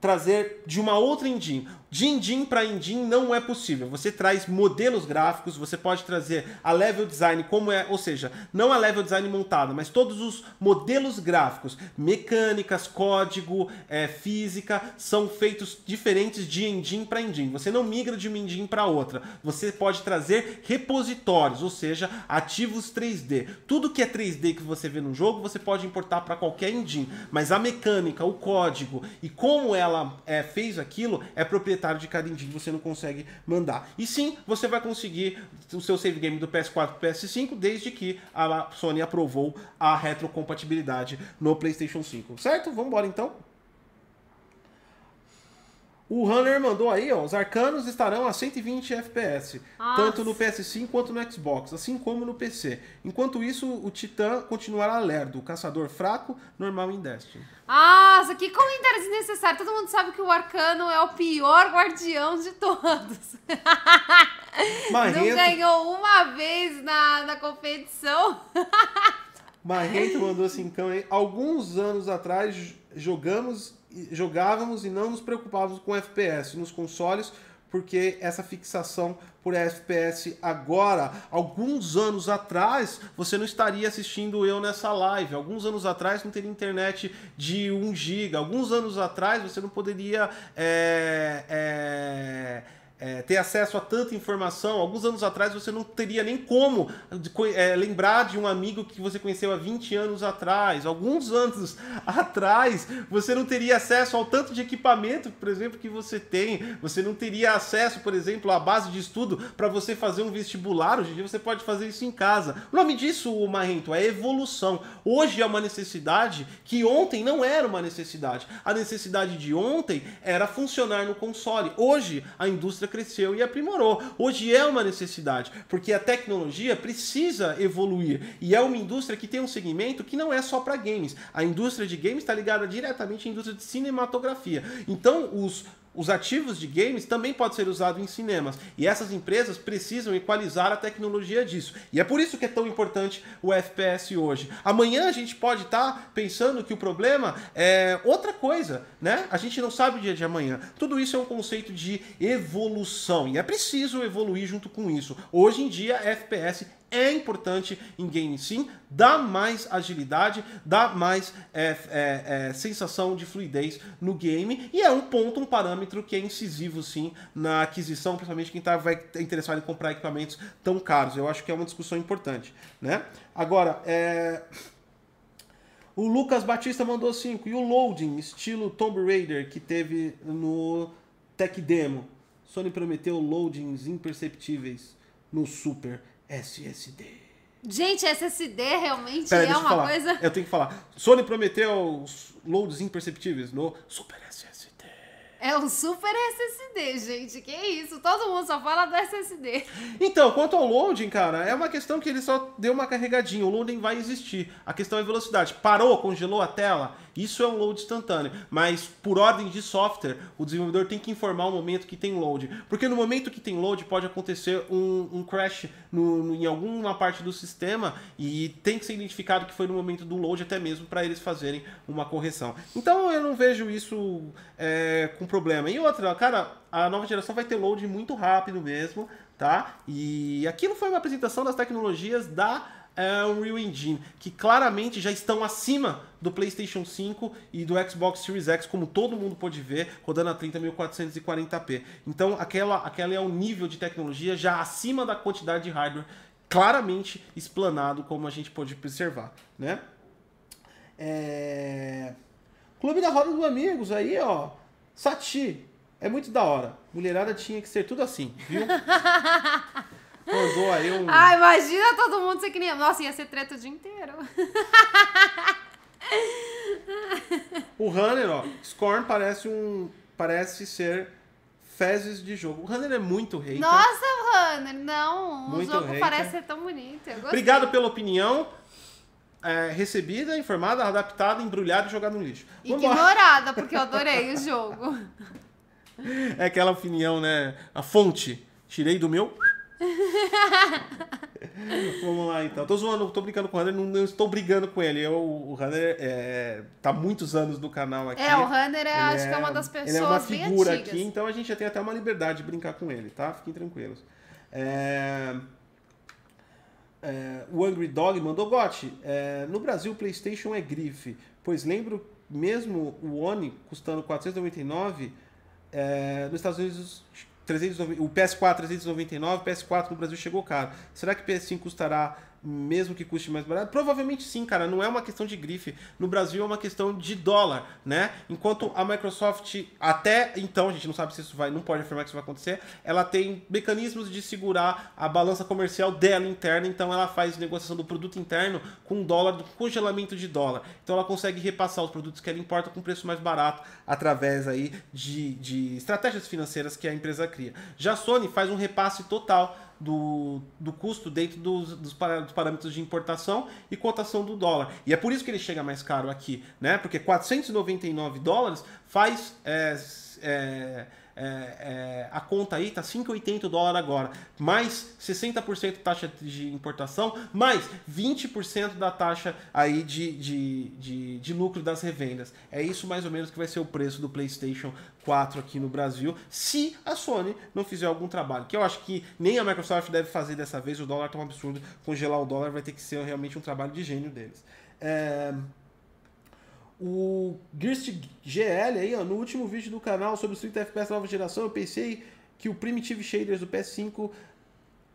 trazer de uma outra engine. De engine para engine não é possível. Você traz modelos gráficos, você pode trazer a level design como é, ou seja, não a level design montada, mas todos os modelos gráficos, mecânicas, código, é, física, são feitos diferentes de engine para engine. Você não migra de uma engine para outra. Você pode trazer repositórios, ou seja, ativos 3D. Tudo que é 3D que você vê no jogo, você pode importar para qualquer engine, mas a mecânica, o código e como ela é, fez aquilo é proprietário de cada engine, você não consegue mandar. E sim, você vai conseguir o seu save game do PS4 e PS5 desde que a Sony aprovou a retrocompatibilidade no PlayStation 5. Certo? Vamos embora então. O Runner mandou aí, ó, os arcanos estarão a 120 FPS, Nossa. tanto no PS5 quanto no Xbox, assim como no PC. Enquanto isso, o Titã continuará lerdo, o caçador fraco, normal em Destiny. Nossa, que comentário desnecessário. Todo mundo sabe que o Arcano é o pior guardião de todos. *laughs* Não Marrento, ganhou uma vez na, na competição. *laughs* Marrento mandou assim, então? Alguns anos atrás jogamos, jogávamos e não nos preocupávamos com FPS nos consoles, porque essa fixação por FPS agora, alguns anos atrás, você não estaria assistindo eu nessa live. Alguns anos atrás não teria internet de 1 GB. Alguns anos atrás você não poderia é, é, é, ter acesso a tanta informação. Alguns anos atrás você não teria nem como é, lembrar de um amigo que você conheceu há 20 anos atrás. Alguns anos *laughs* atrás você não teria acesso ao tanto de equipamento, por exemplo, que você tem. Você não teria acesso, por exemplo, à base de estudo para você fazer um vestibular. Hoje em dia você pode fazer isso em casa. O nome disso, Marrento, é evolução. Hoje é uma necessidade que ontem não era uma necessidade. A necessidade de ontem era funcionar no console. Hoje a indústria cresceu e aprimorou. Hoje é uma necessidade, porque a tecnologia precisa evoluir. E é uma indústria que tem um segmento que não é só para games. A indústria de games está ligada diretamente à indústria de cinematografia. Então, os os ativos de games também podem ser usados em cinemas. E essas empresas precisam equalizar a tecnologia disso. E é por isso que é tão importante o FPS hoje. Amanhã a gente pode estar pensando que o problema é outra coisa, né? A gente não sabe o dia de amanhã. Tudo isso é um conceito de evolução. E é preciso evoluir junto com isso. Hoje em dia, FPS é importante em game sim, dá mais agilidade, dá mais é, é, é, sensação de fluidez no game e é um ponto, um parâmetro que é incisivo sim na aquisição, principalmente quem tá, vai interessado em comprar equipamentos tão caros. Eu acho que é uma discussão importante, né? Agora, é... o Lucas Batista mandou 5 e o loading estilo Tomb Raider que teve no Tech Demo. Sony prometeu loadings imperceptíveis no Super SSD. Gente, SSD realmente Pera, é uma falar. coisa. Eu tenho que falar. Sony prometeu os loads imperceptíveis no Super SSD. É um super SSD, gente. Que isso? Todo mundo só fala do SSD. Então, quanto ao loading, cara, é uma questão que ele só deu uma carregadinha. O loading vai existir. A questão é velocidade. Parou, congelou a tela. Isso é um load instantâneo. Mas, por ordem de software, o desenvolvedor tem que informar o momento que tem load. Porque no momento que tem load, pode acontecer um, um crash no, no- em alguma parte do sistema e tem que ser identificado que foi no momento do load, até mesmo para eles fazerem uma correção. Então, eu não vejo isso é, com problema. E outra, cara, a nova geração vai ter load muito rápido mesmo, tá? E aquilo foi uma apresentação das tecnologias da é, Unreal Engine, que claramente já estão acima do PlayStation 5 e do Xbox Series X, como todo mundo pôde ver, rodando a 30.440p. Então, aquela, aquela é um nível de tecnologia já acima da quantidade de hardware, claramente explanado, como a gente pôde observar, né? É... Clube da Roda dos Amigos aí, ó. Sati. É muito da hora. Mulherada tinha que ser tudo assim, viu? *laughs* Mandou aí um. Ah, imagina todo mundo ser que nem. Nossa, ia ser treta o dia inteiro. *laughs* O Runner, ó. Scorn parece um. Parece ser fezes de jogo. O Runner é muito hater. Nossa, Runner, não. Muito o jogo hater. parece ser tão bonito. Obrigado pela opinião. É, recebida, informada, adaptada, embrulhada e jogada no lixo. Vambora. Ignorada, porque eu adorei o jogo. *laughs* É aquela opinião, né? A fonte. Tirei do meu. *laughs* Vamos lá então. Tô zoando, tô brincando com o Runner, não, não estou brigando com ele. Eu, o Runner é, tá muitos anos no canal aqui. É, o Runner é, acho que é uma das pessoas Ele é uma figura aqui, então a gente já tem até uma liberdade de brincar com ele, tá? Fiquem tranquilos. É, é, o Angry Dog mandou Gotti. é, no Brasil, o PlayStation é grife, pois lembro mesmo o One custando 499, é, nos Estados Unidos 390, o PS4 399, o PS4 no Brasil chegou caro. Será que o PS5 custará mesmo que custe mais barato? Provavelmente sim, cara. Não é uma questão de grife. No Brasil é uma questão de dólar, né? Enquanto a Microsoft, até então, a gente não sabe se isso vai, não pode afirmar que isso vai acontecer, ela tem mecanismos de segurar a balança comercial dela interna, então ela faz negociação do produto interno com dólar, do congelamento de dólar. Então ela consegue repassar os produtos que ela importa com preço mais barato através aí de, de estratégias financeiras que a empresa cria. Já a Sony faz um repasse total do, do custo dentro dos, dos, parâmetros de importação e cotação do dólar. E é por isso que ele chega mais caro aqui, né? Porque 499 dólares faz. É, é, é, é, a conta aí tá 5,80 dólar agora, mais 60% taxa de importação, mais 20% da taxa aí de, de, de, de, lucro das revendas. É isso mais ou menos que vai ser o preço do PlayStation 4 aqui no Brasil, se a Sony não fizer algum trabalho. Que eu acho que nem a Microsoft deve fazer dessa vez, o dólar tá um absurdo, congelar o dólar vai ter que ser realmente um trabalho de gênio deles. É... O Girst GL aí, ó, no último vídeo do canal sobre o Street FPS nova geração, eu pensei que o Primitive Shaders do PS5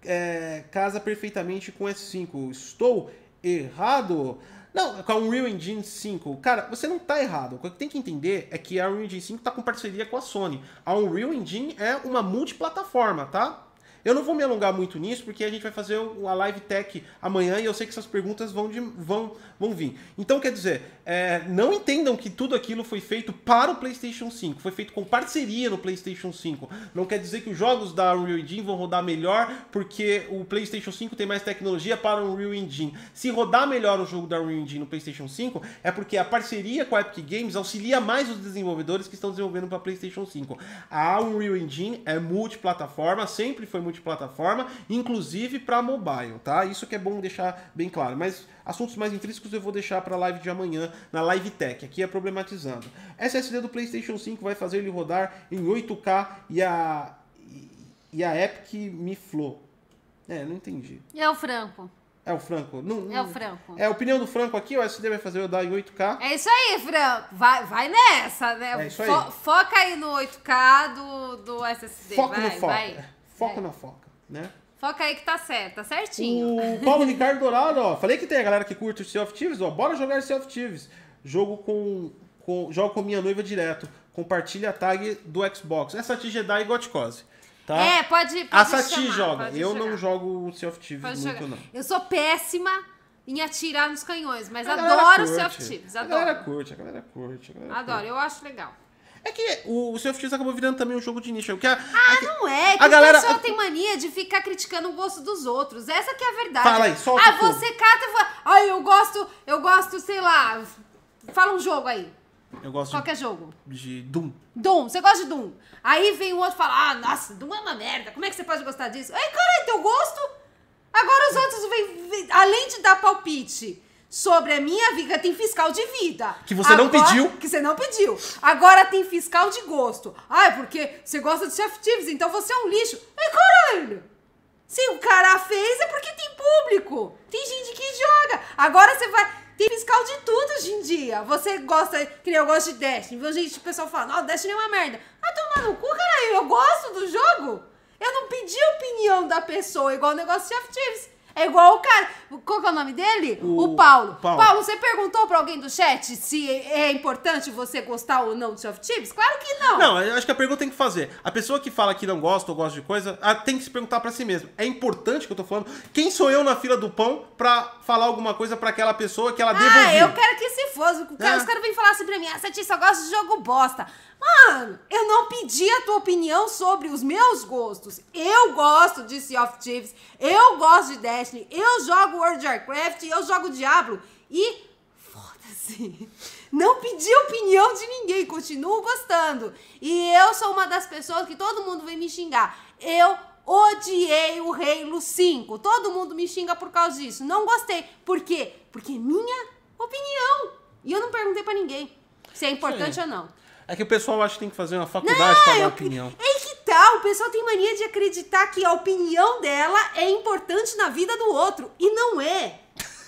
é, casa perfeitamente com o S5. Estou errado? Não, com a Unreal Engine 5. Cara, você não está errado. O que tem que entender é que a Unreal Engine 5 está com parceria com a Sony. A Unreal Engine é uma multiplataforma, tá? Eu não vou me alongar muito nisso, porque a gente vai fazer a live tech amanhã e eu sei que essas perguntas vão, de, vão, vão vir. Então, quer dizer, é, não entendam que tudo aquilo foi feito para o PlayStation 5. Foi feito com parceria no PlayStation 5. Não quer dizer que os jogos da Unreal Engine vão rodar melhor porque o PlayStation 5 tem mais tecnologia para o Unreal Engine. Se rodar melhor o jogo da Unreal Engine no PlayStation 5, é porque a parceria com a Epic Games auxilia mais os desenvolvedores que estão desenvolvendo para PlayStation 5. A Unreal Engine é multiplataforma, sempre foi multiplataforma multiplataforma, inclusive para mobile, tá? Isso que é bom deixar bem claro. Mas assuntos mais intrínsecos eu vou deixar para a live de amanhã, na Live Tech, aqui é problematizando. SSD do PlayStation 5 vai fazer ele rodar em 8K e a e a Epic me flou. É, não entendi. É o Franco. É o Franco? Não, não, é o Franco. É a opinião do Franco aqui, o SD vai fazer eu dar em 8K. É isso aí, Franco. Vai, vai nessa, né? É isso aí. Fo foca aí no 8K do, do SSD. Foca vai, no foco. Vai. Foca é. na foca, né? Foca aí que tá certo, tá certinho. O *laughs* Paulo Ricardo Dourado, ó. Falei que tem a galera que curte o Sea of Thieves, ó. Bora jogar Sea of Thieves. Jogo com, com. Jogo com minha noiva direto. Compartilha a tag do Xbox. Essa Sati Jedi e Goticose. Tá? É, pode. pode a Sati chamar, joga. Eu jogar. não jogo o Sea of Thieves Pode muito, jogar. não. Eu sou péssima em atirar nos canhões, mas A adoro o curte. Sea of Thieves. A galera curte, a galera curte. A galera Adoro, eu acho legal. É que o, o Sea of Thieves acabou virando também um jogo de nicho. Que a, Ah, é que- não é. Que a galera- o pessoal tem mania de ficar criticando o gosto dos outros. Essa que é a verdade. Fala aí, solta Ah, você cata e fala. Ah, eu gosto, eu gosto, sei lá. Fala um jogo aí. Eu gosto Qualquer jogo. de Doom. Doom, você gosta de Doom. Aí vem o outro e fala, ah, nossa, Doom é uma merda, como é que você pode gostar disso? Aí, cara, é teu gosto? Agora os outros vêm- além de dar palpite sobre a minha vida, tem fiscal de vida. Que você não Agora- pediu. Que você não pediu. Agora tem fiscal de gosto. Ah, é porque você gosta de Chef Thieves, então você é um lixo. Ai, caralho! Se o cara fez é porque tem público. Tem gente que joga. Agora você vai. Tem fiscal de tudo hoje em dia. Você gosta, que nem eu gosto de Destiny. Viu, gente, o pessoal fala, não, Destiny é uma merda. Ah, toma no cu, caralho. Eu gosto do jogo. Eu não pedi a opinião da pessoa, igual o negócio de Chef Thieves. É igual o cara. Qual que é o nome dele? O- O, Paulo. Paulo. Paulo, você perguntou pra alguém do chat se é importante você gostar ou não de Chef Thieves? Claro que não. Não, eu acho que a pergunta tem que fazer. A pessoa que fala que não gosta ou gosta de coisa, ah, tem que se perguntar pra si mesmo. É importante que eu tô falando. Quem sou eu na fila do pão pra falar alguma coisa pra aquela pessoa que ela deva Ah, eu quero que se fosse. Cara- É. Os caras vêm falar assim pra mim, ah, Sati, só gosta de jogo bosta. Mano, eu não pedi a tua opinião sobre os meus gostos. Eu gosto de Sea of Thieves, eu gosto de Destiny, eu jogo World of Warcraft, eu jogo Diablo e foda-se. Não pedi opinião de ninguém, continuo gostando. E eu sou uma das pessoas que todo mundo vem me xingar. Eu odiei o Halo 5. Todo mundo me xinga por causa disso. Não gostei. Por quê? Porque é minha opinião. E eu não perguntei pra ninguém se é importante Sim. ou não. É que o pessoal acha que tem que fazer uma faculdade pra dar eu- opinião. É que O pessoal tem mania de acreditar que a opinião dela é importante na vida do outro. E não é.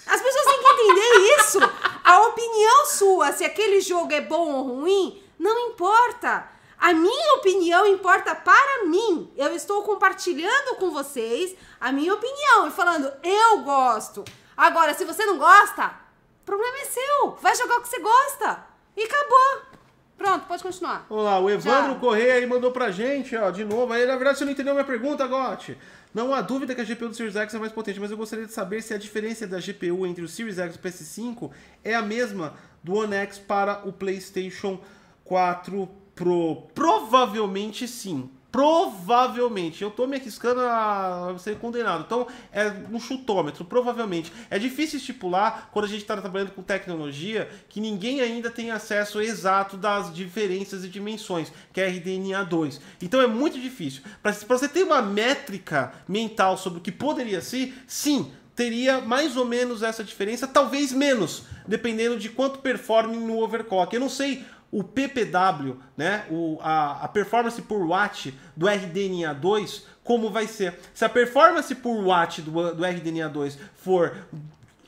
As pessoas têm que entender isso. A opinião sua, se aquele jogo é bom ou ruim, não importa. A minha opinião importa para mim. Eu eu estou compartilhando com vocês a minha opinião e falando, eu gosto. Agora, se você não gosta, o problema é seu. Vai jogar o que você gosta. E acabou. Pronto, pode continuar. Vamos lá, o Evandro Já. Correia aí mandou pra gente, ó, de novo. Aí, na verdade, você não entendeu minha pergunta, Gotti. Não há dúvida que a GPU do Series X é mais potente, mas eu gostaria de saber se a diferença da GPU entre o Series X e o PS5 é a mesma do One X para o PlayStation 4 Pro. Provavelmente sim. Provavelmente. Eu tô me arriscando a ser condenado. Então, é um chutômetro, provavelmente. É difícil estipular, quando a gente está trabalhando com tecnologia, que ninguém ainda tem acesso exato das diferenças e dimensões, que é RDNA 2. Então, é muito difícil. Para você ter uma métrica mental sobre o que poderia ser, sim, teria mais ou menos essa diferença, talvez menos, dependendo de quanto performe no overclock. Eu não sei o PPW, né, o, a, a performance por watt do RDNA 2, como vai ser. Se a performance por watt do, do RDNA 2 for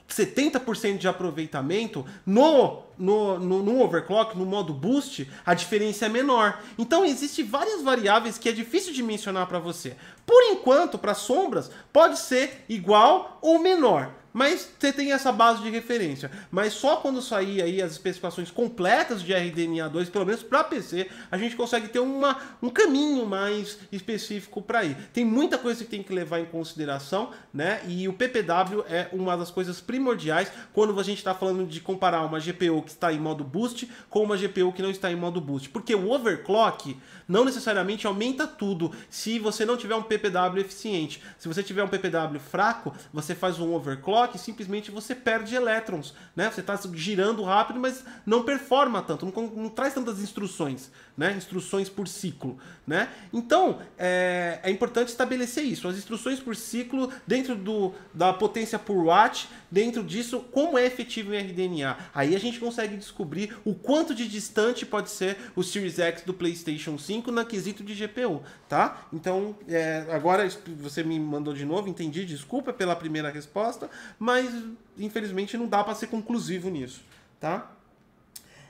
70% de aproveitamento, no, no, no, no overclock, no modo boost, a diferença é menor. Então, existem várias variáveis que é difícil de mencionar para você. Por enquanto, para sombras, pode ser igual ou menor. Mas você tem essa base de referência. Mas só quando sair aí as especificações completas de RDNA 2, pelo menos para PC, a gente consegue ter uma, um caminho mais específico para ir. Tem muita coisa que tem que levar em consideração, né? E o PPW é uma das coisas primordiais quando a gente está falando de comparar uma GPU que está em modo boost com uma GPU que não está em modo boost. Porque o overclock não necessariamente aumenta tudo se você não tiver um PPW eficiente. Se você tiver um PPW fraco, você faz um overclock e simplesmente você perde elétrons, né? Você está girando rápido, mas não performa tanto, não, não, traz tantas instruções, né? Instruções por ciclo, né? Então, é, é importante estabelecer isso. As instruções por ciclo dentro do, da potência por watt, dentro disso, como é efetivo em RDNA. Aí a gente consegue descobrir o quanto de distante pode ser o Series X do PlayStation 5 na quesito de GPU, tá? Então, é, agora você me mandou de novo, entendi, desculpa pela primeira resposta, mas infelizmente não dá para ser conclusivo nisso, tá?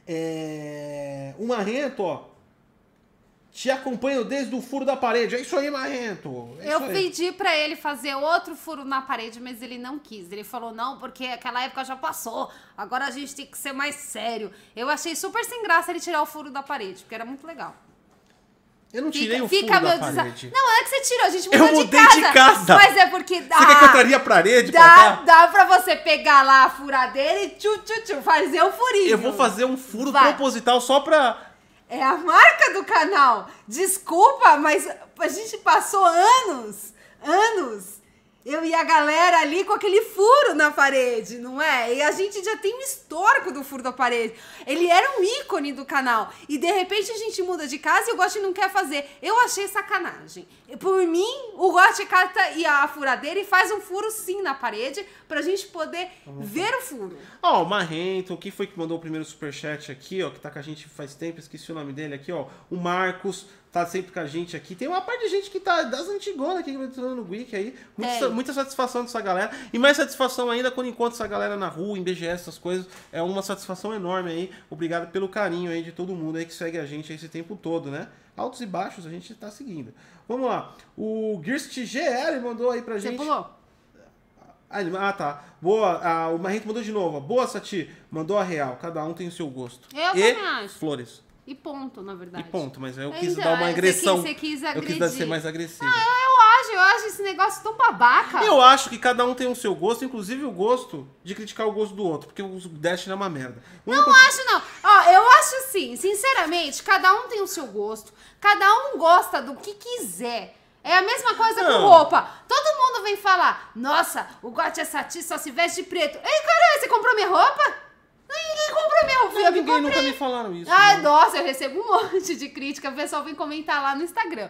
É... O Marrento, ó, te acompanho desde o furo da parede. É isso aí, Marrento. É eu aí. pedi pra ele fazer outro furo na parede, mas ele não quis. Ele falou, não, porque aquela época já passou. Agora a gente tem que ser mais sério. Eu achei super sem graça ele tirar o furo da parede, porque era muito legal. Eu não tirei Fica, o fica furo meu da desa- parede. Não, é que você tirou, a gente Eu mudou mudei de casa. de casa. Mas é porque dá. Você quer que eu traria a parede pra Dá, cá? dá pra você pegar lá a furadeira e tchu, tchu, tchu, fazer o furinho. Eu vou fazer um furo Vai. proposital só pra... É a marca do canal. Desculpa, mas a gente passou anos, anos, eu e a galera ali com aquele furo na parede, não é? E a gente já tem um histórico do furo da parede. Ele era um ícone do canal. E de repente a gente muda de casa e o Gotti não quer fazer. Eu achei sacanagem. Por mim, o Gotti cata e a furadeira e faz um furo sim na parede pra gente poder ver o furo. Ó, o Marrento, quem foi que mandou o primeiro superchat aqui, ó, que tá com a gente faz tempo, esqueci o nome dele aqui, ó. O Marcos, tá sempre com a gente aqui. Tem uma parte de gente que tá das antigonas aqui, que vai entrando no Wiki aí. Muita, Tem. muita satisfação dessa galera. E mais satisfação ainda quando encontro essa galera na rua, em BGS, essas coisas. É uma satisfação enorme aí. Obrigado pelo carinho aí de todo mundo aí que segue a gente esse tempo todo, né? Altos e baixos a gente tá seguindo. Vamos lá. O Girst GL mandou aí pra Você gente. pulou? Ah, Ah, tá. Boa. Ah, o Marrento mandou de novo. Boa, Sati. Mandou a real. Cada um tem o seu gosto. Eu e flores. E ponto, na verdade. E ponto. Mas eu Então, quis dar uma você agressão. quis- você quis eu quis ser mais agressivo. Eu acho, eu acho esse negócio tão babaca. Eu acho que cada um tem o seu gosto, inclusive o gosto de criticar o gosto do outro, porque o Dash é uma merda. Não acho, não. Ó, eu acho assim, sinceramente, cada um tem o seu gosto, cada um gosta do que quiser. É a mesma coisa Não. com roupa. Todo mundo vem falar, nossa, o Gotti é sati, só se veste de preto. Ei, caralho, você comprou minha roupa? Ninguém comprou minha roupa, eu que Ninguém nunca me falaram isso. Ai, né? nossa, eu recebo um *laughs* monte de crítica, o pessoal vem comentar lá no Instagram.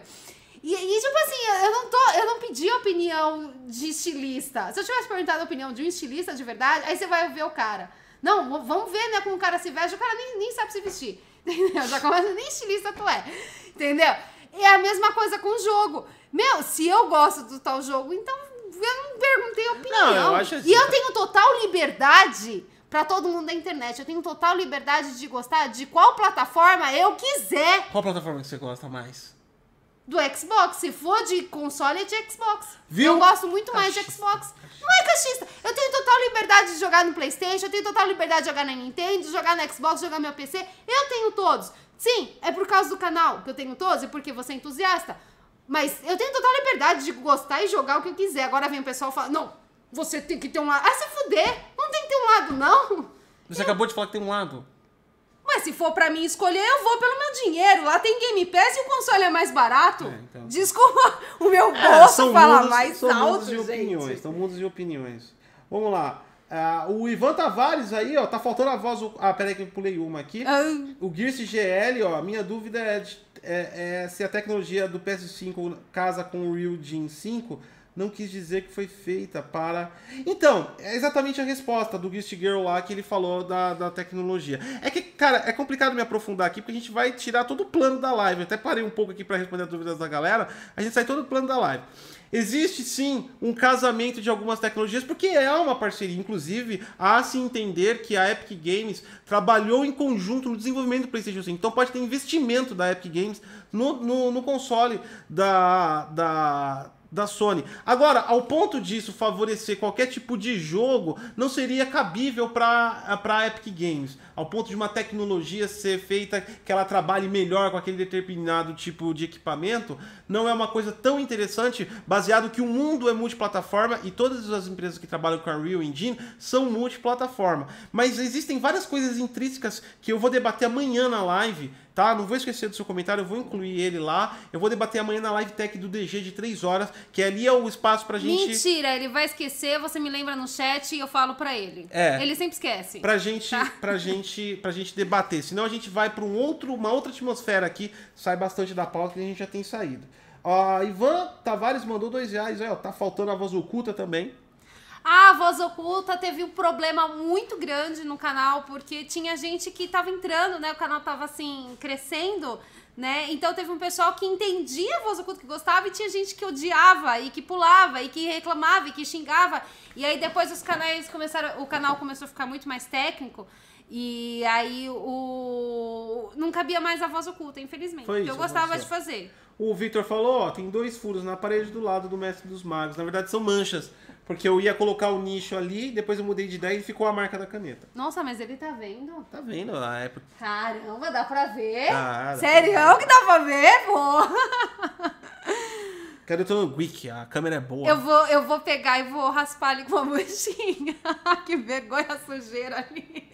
E, e, tipo assim, eu não tô, eu não pedi a opinião de estilista. Se eu tivesse perguntado a opinião de um estilista de verdade, aí você vai ver o cara. Não, vamos ver, né, como o cara se veste, o cara nem, nem sabe se vestir. *laughs* Entendeu? Já começa, nem estilista tu é. Entendeu? É a mesma coisa com o jogo. Meu, se eu gosto do tal jogo, então eu não perguntei a opinião. Não, eu acho assim, e eu cara. tenho total liberdade pra todo mundo da internet. Eu tenho total liberdade de gostar de qual plataforma eu quiser. Qual plataforma que você gosta mais? do Xbox. Se for de console, é de Xbox. Viu? Eu gosto muito mais de Cachista, Xbox. Não é cachista. Eu tenho total liberdade de jogar no Playstation, eu tenho total liberdade de jogar na Nintendo, jogar no Xbox, jogar no meu PC. Eu tenho todos. Sim, é por causa do canal que eu tenho todos e porque você é entusiasta. Mas eu tenho total liberdade de gostar e jogar o que eu quiser. Agora vem o pessoal e fala, não, você tem que ter um lado. Ah, se fuder! Não tem que ter um lado, não. Você acabou de falar que tem um lado. Mas se for pra mim escolher, eu vou pelo meu dinheiro. Lá tem Game Pass e o console é mais barato. É, então. Desculpa, *laughs* o meu É, bolso fala mundos- mais são alto, mundos de gente. opiniões, são mundos de opiniões. Vamos lá. Ah, o Ivan Tavares aí, ó, tá faltando a voz. Ah, peraí que eu pulei uma aqui. Ah, O Gears GL, ó, minha dúvida é, de- é- é se a tecnologia do PS5 casa com o Real Gen 5 não quis dizer que foi feita para. Então, é exatamente a resposta do Gears Girl lá que ele falou da, da tecnologia. É que, cara, é complicado me aprofundar aqui porque a gente vai tirar todo o plano da live. Eu até parei um pouco aqui para responder as dúvidas da galera. A gente sai todo o plano da live. Existe sim um casamento de algumas tecnologias, porque é uma parceria. Inclusive, há se entender que a Epic Games trabalhou em conjunto no desenvolvimento do PlayStation 5. Então pode ter investimento da Epic Games no, no, no console da, da, da Sony. Agora, ao ponto disso favorecer qualquer tipo de jogo, não seria cabível para a Epic Games. Ao ponto de uma tecnologia ser feita que ela trabalhe melhor com aquele determinado tipo de equipamento, não é uma coisa tão interessante, baseado que o mundo é multiplataforma e todas as empresas que trabalham com a Real Engine são multiplataforma. Mas existem várias coisas intrínsecas que eu vou debater amanhã na live tá? Não vou esquecer do seu comentário, eu vou incluir ele lá. Eu vou debater amanhã na live tech do DG de 3 horas, que ali é o espaço pra gente. Mentira, ele vai esquecer, você me lembra no chat e eu falo pra ele. É. Ele sempre esquece. Pra gente, Tá. pra gente, pra gente debater. Senão a gente vai pra um outro, uma outra atmosfera aqui, sai bastante da pauta que a gente já tem saído. Ó, Ivan Tavares mandou dois reais, ó, tá faltando a voz oculta também. A Voz Oculta teve um problema muito grande no canal, porque tinha gente que tava entrando, né? O canal tava assim, crescendo, né? Então teve um pessoal que entendia a Voz Oculta, que gostava, e tinha gente que odiava, e que pulava, e que reclamava, e que xingava. E aí depois os canais começaram. O canal começou a ficar muito mais técnico. E aí o. Não cabia mais a voz oculta, infelizmente. Foi que eu isso, gostava de fazer. O Victor falou, ó, tem dois furos na parede do lado do Mestre dos Magos. Na verdade são manchas, porque eu ia colocar o nicho ali, depois eu mudei de ideia e ficou a marca da caneta. Nossa, mas ele tá vendo? Tá vendo? A época. Caramba, dá pra ver. Ah, dá Sério que dá pra ver, pô? Cadê o teu Wiki? A câmera é boa. Eu vou, eu vou pegar e vou raspar ali com a buchinha. *laughs* *laughs* que vergonha sujeira ali.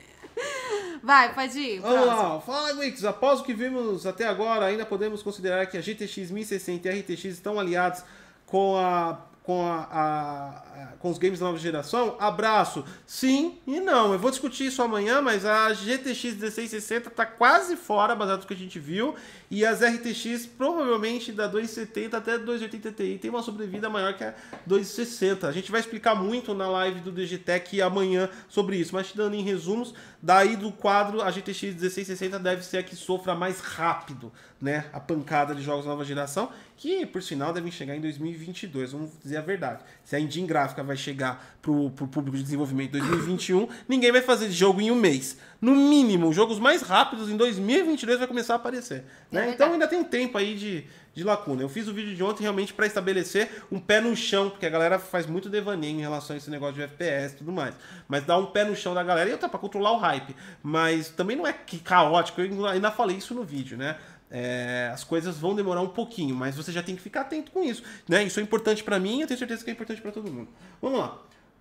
Vai, pode ir. Vamos lá, fala Wix. Após o que vimos até agora, ainda podemos considerar que a GTX 1060 e a RTX estão aliados com a. Com, a- a- com os games da nova geração? Abraço. Sim e não. Eu vou discutir isso amanhã, mas a GTX 1660 tá quase fora, baseado no que a gente viu. E as RTX provavelmente da 270 até 280 Ti tem uma sobrevida maior que a 260. A gente vai explicar muito na live do DGTech amanhã sobre isso, mas te dando em resumos, daí do quadro a GTX 1660 deve ser a que sofra mais rápido, né, a pancada de jogos nova geração, que por sinal devem chegar em 2022, vamos dizer a verdade. Se a engine gráfica vai chegar pro, pro público de desenvolvimento em 2021, ninguém vai fazer jogo em um mês. No mínimo, jogos mais rápidos em 2022 vai começar a aparecer, né? verdade. Então ainda tem um tempo aí de, de lacuna. Eu fiz o vídeo de ontem realmente para estabelecer um pé no chão, porque a galera faz muito devaneio em relação a esse negócio de FPS e tudo mais. Mas dá um pé no chão da galera e outra para controlar o hype. Mas também não é que caótico, eu ainda falei isso no vídeo, né? É, as coisas vão demorar um pouquinho, mas você já tem que ficar atento com isso, né? Isso é importante para mim e eu tenho certeza que é importante para todo mundo. Vamos lá.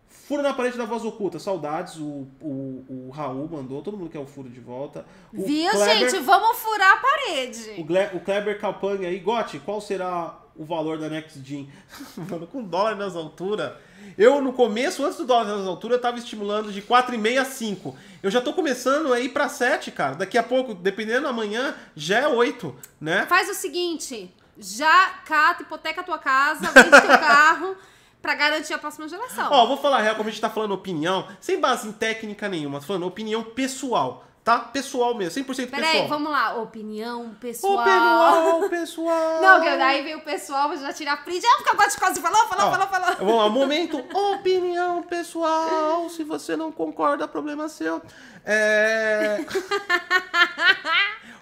Furo na parede da voz oculta, saudades. O, o, o Raul mandou, todo mundo quer o furo de volta. O Viu, Kleber- gente? Vamos furar a o, parede. Gle o Kleber Calpang aí, Gotti, qual será o valor da Next Gen? *laughs* Mano, com dólar nas alturas. Eu, no começo, antes do dólar nas alturas, eu tava estimulando de 4,5 a 5. Eu já tô começando a ir pra 7, cara. Daqui a pouco, dependendo amanhã, já é 8, né? Faz o seguinte: já cata, hipoteca a tua casa, vende teu *laughs* carro pra garantir a próxima geração. Ó, vou falar real, como a gente tá falando opinião, sem base em técnica nenhuma, tô falando opinião pessoal, tá? Pessoal mesmo, 100% pessoal. Peraí, vamos lá. Opinião pessoal. Opinião *laughs* pessoal. Não, daí vem o pessoal, vai já tirar print. Ah, porque eu gosto de quase falou, falou, Ó, falou, falou. Vamos lá, *laughs* momento opinião pessoal. Se você não concorda, problema seu. É... *laughs*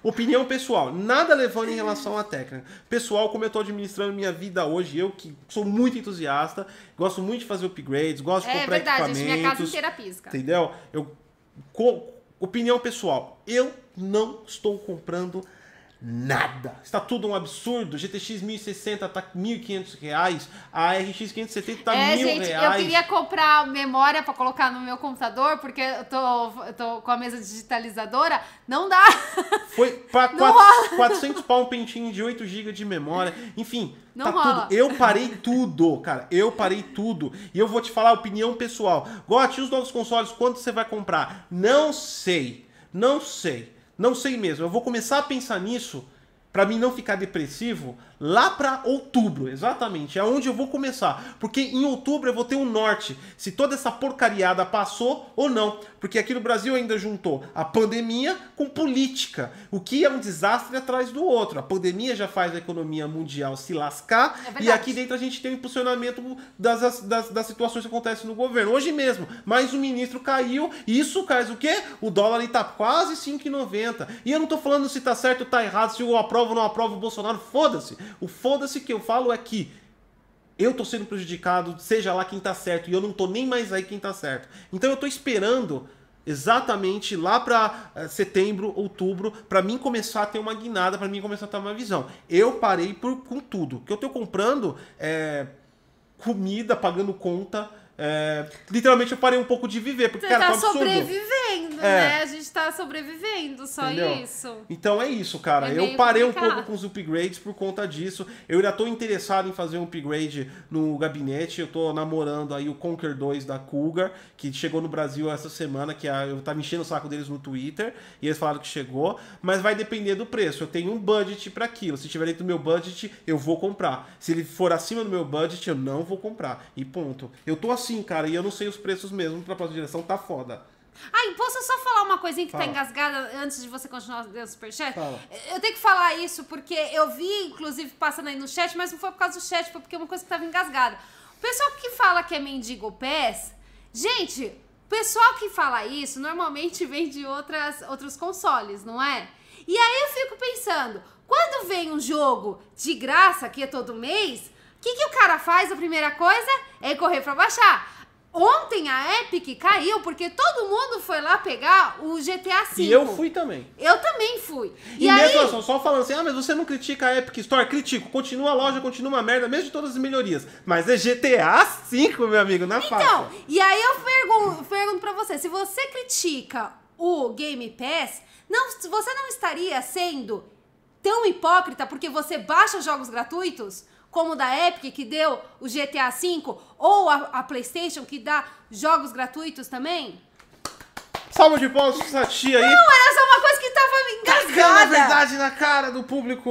Opinião pessoal, nada levando em relação à técnica. Pessoal, como eu tô administrando minha vida hoje, eu que sou muito entusiasta, gosto muito de fazer upgrades, gosto de É comprar verdade, equipamentos. minha casa inteira pisca. Entendeu? Eu, co- opinião pessoal, eu não estou comprando nada. Está tudo um absurdo. GTX 1060 tá 1.500 reais, a RX 570 tá é, mil gente, reais. eu queria comprar memória pra colocar no meu computador, porque eu tô, eu tô com a mesa digitalizadora. Não dá. Foi 400, 400 pau um pentinho de 8 GB de memória. Enfim, Não tá rola. tudo. Eu parei tudo, cara. Eu parei tudo. E eu vou te falar a opinião pessoal. Gote, os novos consoles, quanto você vai comprar? Não sei. Não sei. Não sei mesmo. Eu vou começar a pensar nisso pra mim não ficar depressivo lá pra outubro, exatamente. É onde eu vou começar. Porque em outubro eu vou ter um norte. Se toda essa porcariada passou ou não. Porque aqui no Brasil ainda juntou a pandemia com política. O que é um desastre atrás do outro. A pandemia já faz a economia mundial se lascar. É e aqui dentro a gente tem o impulsionamento das, das, das situações que acontecem no governo. Hoje mesmo, mais um ministro caiu. E isso faz o quê? O dólar está quase 5,90. E eu não tô falando se tá certo ou tá errado, se eu aprovo ou não aprovo o Bolsonaro. Foda-se. O foda-se que eu falo é que eu tô sendo prejudicado, seja lá quem tá certo, e eu não tô nem mais aí quem tá certo. Então eu tô esperando exatamente lá pra eh, setembro, outubro, pra mim começar a ter uma guinada, pra mim começar a ter uma visão. Eu parei por, com tudo. O que eu tô comprando é comida, pagando conta. É, literalmente eu parei um pouco de viver, porque, Você cara, tá tá um sobrevivendo, É. né? A gente tá sobrevivendo, só Entendeu? isso. Então é isso, cara. É eu parei um complicado. pouco com os upgrades por conta disso. Eu ainda tô interessado em fazer um upgrade no gabinete. Eu tô namorando aí o Conquer 2 da Cougar, que chegou no Brasil essa semana, que a- eu tava enchendo o saco deles no Twitter, e eles falaram que chegou, mas vai depender do preço. Eu tenho um budget para aquilo. Se tiver dentro do meu budget, eu vou comprar. Se ele for acima do meu budget, eu não vou comprar. E ponto. Eu tô assim, cara, e eu não sei os preços mesmo pra próxima direção, tá foda. Ai, posso só falar uma coisinha que tá Fala. engasgada antes de você continuar dando superchat? Fala. Eu tenho que falar isso porque eu vi, inclusive, passando aí no chat, mas não foi por causa do chat, foi porque é uma coisa que tava engasgada. O pessoal que fala que é mendigo pés, gente, o pessoal que fala isso normalmente vem de outras, outros consoles, não é? E aí eu fico pensando, quando vem um jogo de graça, que é todo mês, o que, que o cara faz? A primeira coisa é correr pra baixar. Ontem a Epic caiu porque todo mundo foi lá pegar o GTA V. E eu fui também. Eu também fui. E, E, aí, mesmo assim, só falando assim, ah, mas você não critica a Epic Store? Critico. Continua a loja, continua uma merda, mesmo de todas as melhorias. Mas é GTA V, meu amigo, na então, faixa. e aí eu pergunto, pergunto pra você, se você critica o Game Pass, não, você não estaria sendo tão hipócrita porque você baixa jogos gratuitos? Como o da Epic, que deu o GTA V, ou a, a PlayStation, que dá jogos gratuitos também? Salva de palmas pra essa tia aí. Não, era só uma coisa que tava a engasgada. verdade na cara do público.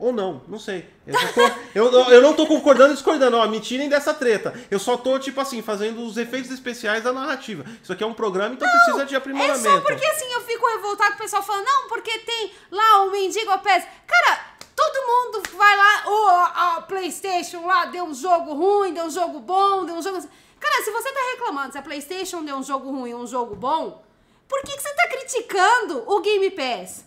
Ou não, não sei. Eu, tô- eu, eu- não tô concordando e discordando, ó. Me tirem dessa treta. Eu só tô, tipo assim, fazendo os efeitos especiais da narrativa. Isso aqui é um programa, então precisa de É aprimoramento. só porque assim eu fico revoltado com o pessoal falando, não, porque tem lá o Mendigo Pés. Cara, todo mundo vai lá, ô, a PlayStation lá deu um jogo ruim, deu um jogo bom, deu um jogo. Cara, se você tá reclamando se a PlayStation deu um jogo ruim ou um jogo bom, por que, que você tá criticando o Game Pass?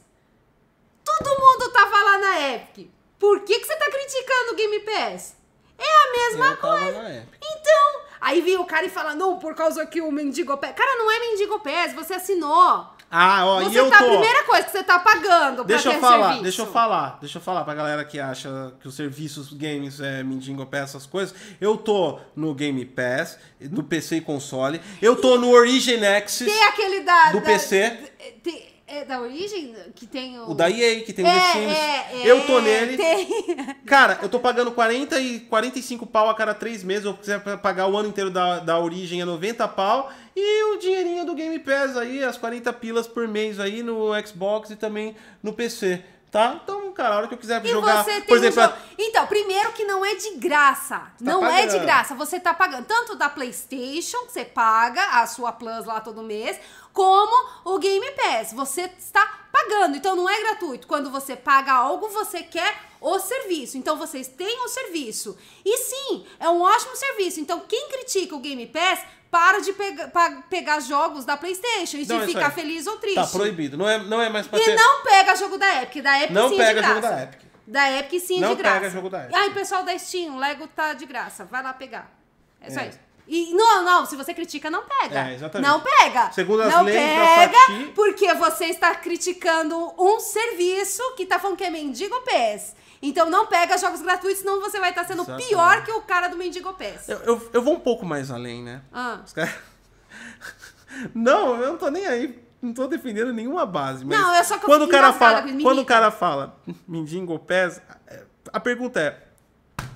Todo mundo tava lá na Epic. Por que, que você tá criticando o Game Pass? É a mesma Eu coisa. Então, aí vem o cara e fala, não, por causa que o Mendigo Pass. Cara, não é Mendigo Pass, você assinou. Ah, ó, e Você eu tá, tô... a primeira coisa que você tá pagando Deixa pra eu falar, serviço. deixa eu falar, deixa eu falar pra galera que acha que os serviços games é Mindingo Pass, essas coisas. Eu tô no Game Pass, no PC e console. Eu tô no Origin Access, Tem aquele da... Do da- PC. tem- é da Origem que tem o... o da EA, que tem o é, The Sims. é, eu tô é, nele. Tem... Cara, eu tô pagando 40 e 45 pau a cada 3 meses. Eu quiser pagar o ano inteiro da, da origem é 90 pau. E o dinheirinho do Game Pass aí, as 40 pilas por mês aí no Xbox e também no PC. Tá? Então, cara, a hora que eu quiser E jogar, por um exemplo, jogo- Então, primeiro que não é de graça. não é de graça. Você tá pagando tanto da PlayStation, que você paga a sua Plus lá todo mês, como o Game Pass. Você está pagando. Então não é gratuito. Quando você paga algo, você quer o serviço. Então vocês têm o serviço. E sim, é um ótimo serviço. Então quem critica o Game Pass para de pega, pegar jogos da PlayStation e Não, de ficar aí. feliz ou triste. Tá proibido. Não é, não é mais pra E ter... não pega jogo da Epic. Da Epic Não sim é pega de jogo graça. da Epic. Da Epic sim é Não de graça. pega jogo da Epic. Ai, pessoal da Steam, o Lego tá de graça. Vai lá pegar. É só É. isso. E não, não, se você critica, não pega. É, exatamente. Não pega. Segundo as não leis pega, porque você está criticando um serviço que tá falando que é mendigo PES. Então não pega jogos gratuitos, senão você vai estar sendo Exatamente. pior que o cara do mendigo PES. Eu, eu, eu vou um pouco mais além, né? Ah. Os caras... *laughs* Não, eu não tô nem aí. Não tô defendendo nenhuma base. Mas Não, é só que eu quando o cara fala, Quando o cara fala mendigo pés, a pergunta é.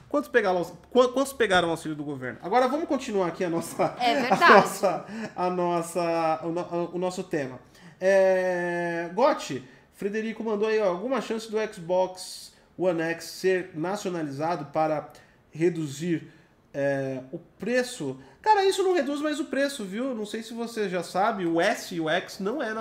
Quantos pegaram, quan- quantos pegaram o auxílio do governo? Agora vamos continuar aqui a nossa. É *laughs* verdade. A nossa, a nossa, o, no- o nosso tema. É, Gotti, Frederico mandou aí, ó, alguma chance do Xbox One X ser nacionalizado para reduzir é, o preço? Cara, isso não reduz mais o preço, viu? Não sei se você já sabe, o S e o X não é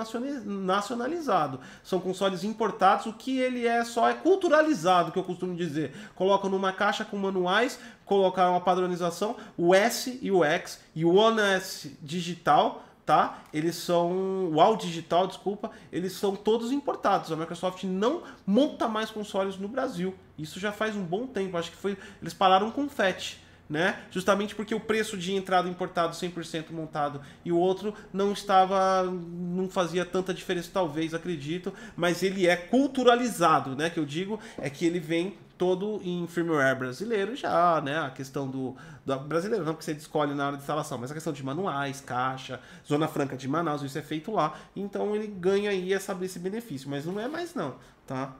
nacionalizado. São consoles importados, o que ele é só é culturalizado, que eu costumo dizer. Colocam numa caixa com manuais, colocaram uma padronização, o S e o X e o One S digital, tá? Eles são. O All Digital, desculpa, eles são todos importados. A Microsoft não monta mais consoles no Brasil. Isso já faz um bom tempo. Acho que foi. Eles pararam com o FAT. Né? Justamente porque o preço de entrada importado 100% montado e o outro não estava, não fazia tanta diferença, talvez, acredito, mas ele é culturalizado, né? Que eu digo é que ele vem todo em firmware brasileiro já, né? A questão do, do brasileiro, não porque você escolhe na hora de instalação, mas a questão de manuais, caixa, zona franca de Manaus, isso é feito lá, então ele ganha aí essa, esse benefício, mas não é mais não, tá?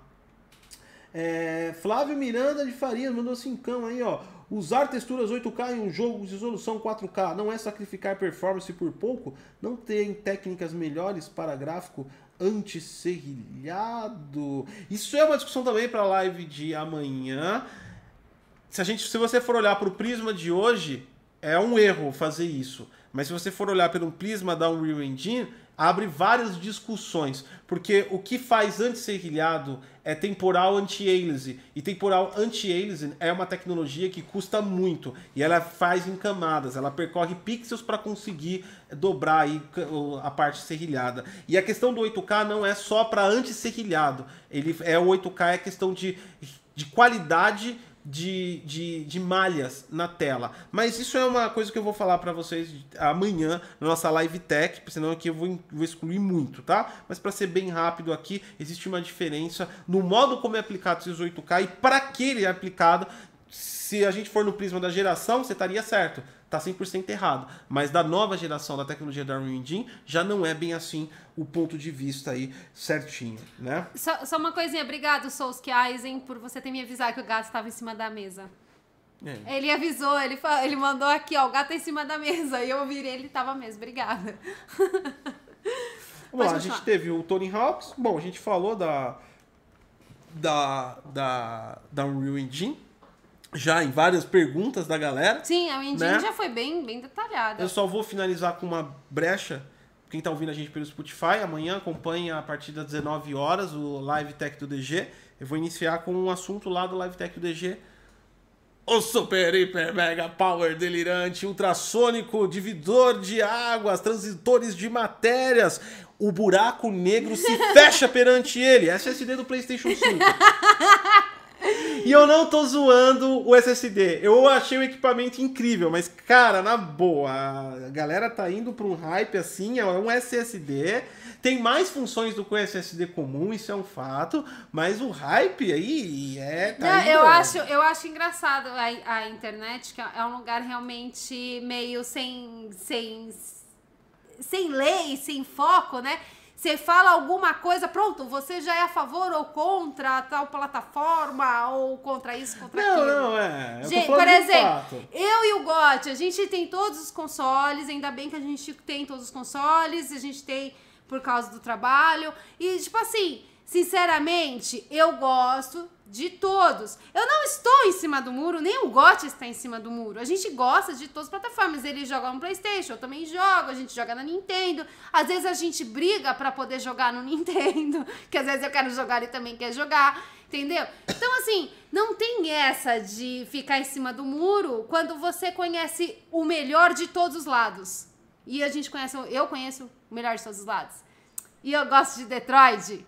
É, Flávio Miranda de Faria mandou cincão aí, ó. Usar texturas 8K em um jogo de resolução 4K não é sacrificar performance por pouco? Não tem técnicas melhores para gráfico anti-serrilhado? Isso é uma discussão também para a live de amanhã. Se, a gente, se você for olhar para o prisma de hoje, é um erro fazer isso. Mas se você for olhar pelo prisma da Unreal Engine, abre várias discussões. Porque o que faz anti-serrilhado é temporal anti-aliasing. E temporal anti-aliasing é uma tecnologia que custa muito. E ela faz em camadas. Ela percorre pixels para conseguir dobrar aí a parte serrilhada. E a questão do 8K não é só para anti-serrilhado. Ele é o 8K é questão de, de qualidade de, de, de malhas na tela. Mas isso é uma coisa que eu vou falar para vocês amanhã na nossa live tech, senão aqui eu vou, vou excluir muito, tá? Mas para ser bem rápido aqui, existe uma diferença no modo como é aplicado esses 8K e para que ele é aplicado. Se a gente for no prisma da geração, você estaria certo. Tá 100% errado. Mas da nova geração da tecnologia da Unreal Engine, já não é bem assim o ponto de vista aí certinho, né? Só, só uma coisinha, obrigado, Souski Eisen, por você ter me avisado que o gato estava em cima da mesa. É. Ele avisou, ele, fa- ele mandou aqui, ó, o gato tá em cima da mesa. E eu virei, ele tava mesmo, obrigada. Vamos lá, a gente teve o Tony Hawks. Bom, a gente falou da. Da. Da, da Unreal Engine. Já em várias perguntas da galera. Sim, a Engine Né? já foi bem, bem detalhada. Eu só vou finalizar com uma brecha. Quem tá ouvindo a gente pelo Spotify, amanhã acompanha a partir das 19 horas o Live Tech do DG. Eu vou iniciar com um assunto lá do Live Tech do DG. O super, hiper, mega power delirante, ultrassônico, dividor de águas, transitores de matérias. O buraco negro se *laughs* fecha perante ele. SSD do PlayStation 5. *laughs* E eu não tô zoando o SSD. Eu achei o equipamento incrível, mas, cara, na boa, a galera tá indo pra um hype assim, é um SSD. Tem mais funções do que o SSD comum, isso é um fato, mas o hype aí é. Tá Não, indo- eu, acho, eu acho engraçado a, a internet, que é um lugar realmente meio sem, sem, sem lei, sem foco, né? Você fala alguma coisa, pronto, você já é a favor ou contra tal plataforma, ou contra isso, contra Não, aquilo. não, é. Eu Gente, por exemplo, eu e o Gotti, a gente tem todos os consoles, ainda bem que a gente tem todos os consoles, a gente tem por causa do trabalho. E, tipo assim, sinceramente, eu gosto de todos. Eu não estou em cima do muro, nem o GOT está em cima do muro. A gente gosta de todas as plataformas. Ele joga no PlayStation, eu também jogo, a gente joga na Nintendo. Às vezes a gente briga para poder jogar no *laughs* Nintendo, que às vezes eu quero jogar e também quer jogar, entendeu? Então assim, não tem essa de ficar em cima do muro quando você conhece o melhor de todos os lados. E a gente conhece, eu conheço o melhor de todos os lados. E eu gosto de Detroit.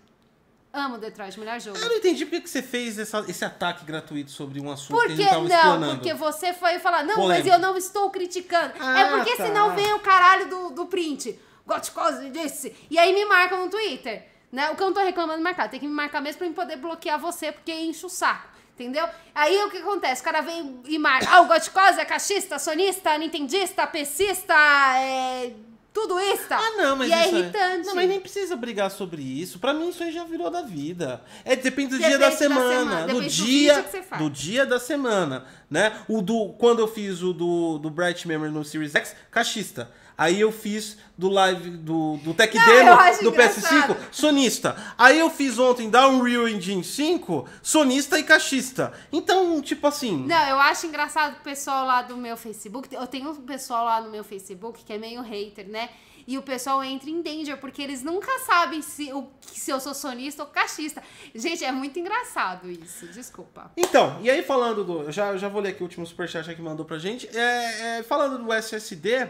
Amo Detroit, melhor jogo. Eu não entendi por que que você fez essa- esse ataque gratuito sobre um assunto que a Porque gente tava não, porque você foi falar, não, Polêmica. mas eu não estou criticando. Ah, é porque tá. senão vem o caralho do, do print. Goticose disse. E aí me marcam no Twitter. Né? O que eu não tô reclamando de marcar. Tem que me marcar mesmo pra eu poder bloquear você, porque enche o saco. Entendeu? Aí o que acontece? O cara vem e marca. Ah, o Goticose é cachista, sonista, nintendista, pecista, é. Tudo isso. Ah, não, mas e é isso irritante. Não, mas nem precisa brigar sobre isso. Pra mim, isso aí já virou da vida. É, depende do Depende dia da da semana. semana, do do dia, vídeo que você faz. do dia da semana, né? O do, quando eu fiz o do, do Bright Memory no Series X, cachista. Aí eu fiz do live do, do Tech Não, Demo do engraçado. PS5, sonista. Aí eu fiz ontem da Unreal Engine 5, sonista e cachista. Então, tipo assim. Não, eu acho engraçado o pessoal lá do meu Facebook. Eu tenho um pessoal lá no meu Facebook que é meio hater, né? E o pessoal entra em danger, porque eles nunca sabem se, o, se eu sou sonista ou cachista. Gente, é muito engraçado isso. Desculpa. Então, e aí falando do. eu Já, já vou ler aqui o último superchat que mandou pra gente. É, é, falando do SSD,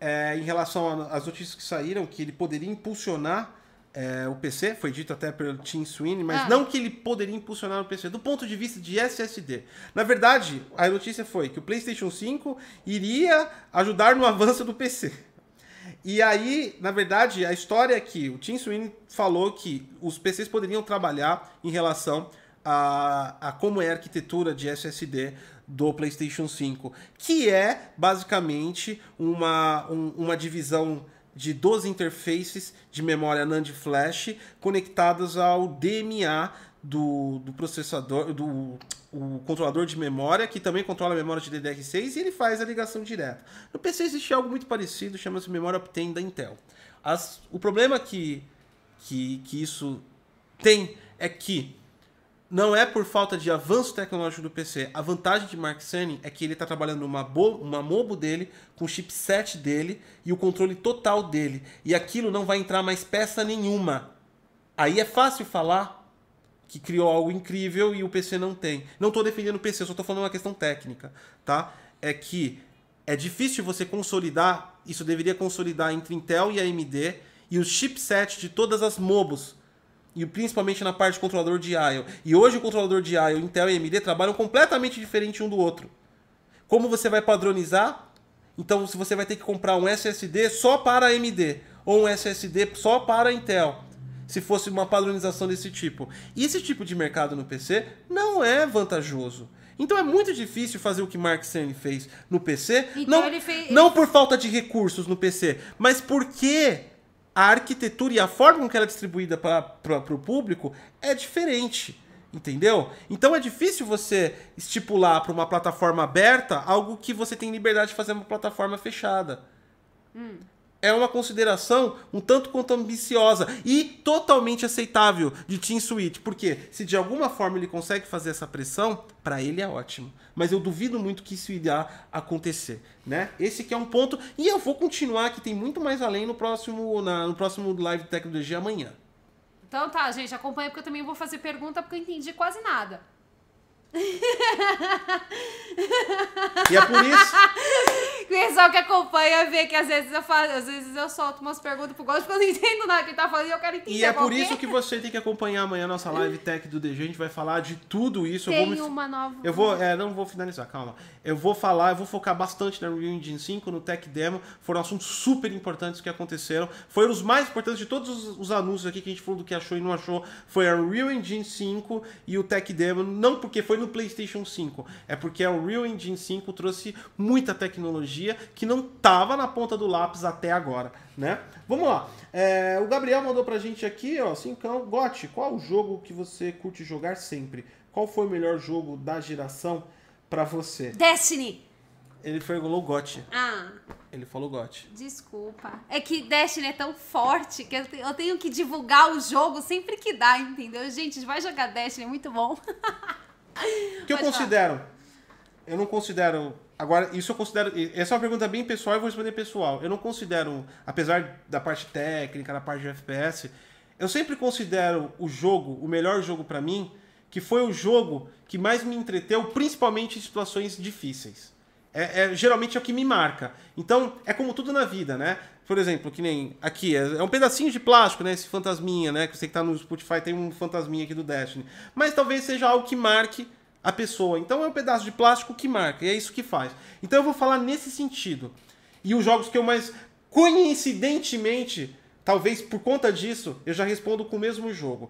é, em relação às notícias que saíram, que ele poderia impulsionar é, o PC, foi dito até pelo Tim Sweeney, mas Ah. não que ele poderia impulsionar o PC, do ponto de vista de SSD. Na verdade, a notícia foi que o PlayStation 5 iria ajudar no avanço do PC. E aí, na verdade, a história é que o Tim Sweeney falou que os PCs poderiam trabalhar em relação a, a como é a arquitetura de SSD do PlayStation 5, que é basicamente uma, um- uma divisão de 12 interfaces de memória NAND flash conectadas ao DMA do, do processador, do o controlador de memória, que também controla a memória de DDR6 e ele faz a ligação direta. No PC existe algo muito parecido, chama-se memória Optane da Intel. As- o problema que, que, que isso tem é que não é por falta de avanço tecnológico do PC. A vantagem de Mark Cerny é que ele está trabalhando numa bo- uma mobo dele, com o chipset dele e o controle total dele. E aquilo não vai entrar mais peça nenhuma. Aí é fácil falar que criou algo incrível e o PC não tem. Não estou defendendo o PC, só estou falando uma questão técnica, tá? É que é difícil você consolidar, isso deveria consolidar entre Intel e AMD e os chipsets de todas as mobos. E principalmente na parte controlador de I/O. E hoje o controlador de I/O, Intel e AMD trabalham completamente diferente um do outro. Como você vai padronizar? Então se você vai ter que comprar um SSD só para AMD ou um SSD só para Intel. Se fosse uma padronização desse tipo. E esse tipo de mercado no PC não é vantajoso. Então é muito difícil fazer o que Mark Cerny fez no PC. Então não, fez- não por falta de recursos no PC, mas porque a arquitetura e a forma com que ela é distribuída para o público é diferente. Entendeu? Então é difícil você estipular para uma plataforma aberta algo que você tem liberdade de fazer uma plataforma fechada. É uma consideração um tanto quanto ambiciosa e totalmente aceitável de Team Switch, porque se de alguma forma ele consegue fazer essa pressão, para ele é ótimo. Mas eu duvido muito que isso irá acontecer, né? Esse que é um ponto e eu vou continuar que tem muito mais além no próximo na- no próximo live Tecnologia amanhã. Então tá, gente, acompanha porque eu também vou fazer pergunta porque eu entendi quase nada. E é por isso *laughs* O pessoal que acompanha vê que às vezes eu faço, às vezes eu solto umas perguntas pro Gosto porque eu não entendo nada que ele tá falando e eu quero entender. E é qual por isso que você tem que acompanhar amanhã a nossa live tech do DG. A gente vai falar de tudo isso. eu tem vou me... uma nova. Eu vou, é, não vou finalizar, calma. Eu vou falar, eu vou focar bastante na Unreal Engine 5, no Tech Demo. Foram assuntos super importantes que aconteceram. Foram os mais importantes de todos os, os anúncios aqui que a gente falou do que achou e não achou. Foi a Unreal Engine 5 e o Tech Demo. Não porque foi no PlayStation 5, é porque a Unreal Engine 5 trouxe muita tecnologia que não tava na ponta do lápis até agora, né? Vamos lá. É, o Gabriel mandou pra gente aqui, ó, cincão. Gotti, qual o jogo que você curte jogar sempre? Qual foi o melhor jogo da geração pra você? Destiny! Ele falou GOT. Ah, Ele falou GOT. desculpa. É que Destiny é tão forte que eu tenho que divulgar o jogo sempre que dá, entendeu? Gente, vai jogar Destiny, é muito bom. *laughs* O *laughs* que eu Pode considero? Eu não considero. Agora, isso eu considero. Essa é uma pergunta bem pessoal e vou responder pessoal. Eu não considero, apesar da parte técnica, da parte de FPS, eu sempre considero o jogo, o melhor jogo pra mim, que foi o jogo que mais me entreteu, principalmente em situações difíceis. É, é- geralmente é o que me marca. Então, é como tudo na vida, né? Por exemplo, que nem aqui, é, é um pedacinho de plástico, né? Esse fantasminha, né? Que você que tá no Spotify tem um fantasminha aqui do Destiny. Mas talvez seja algo que marque a pessoa. Então é um pedaço de plástico que marca, e é isso que faz. Então eu vou falar nesse sentido. E os jogos que eu mais coincidentemente, talvez por conta disso, eu já respondo com o mesmo jogo.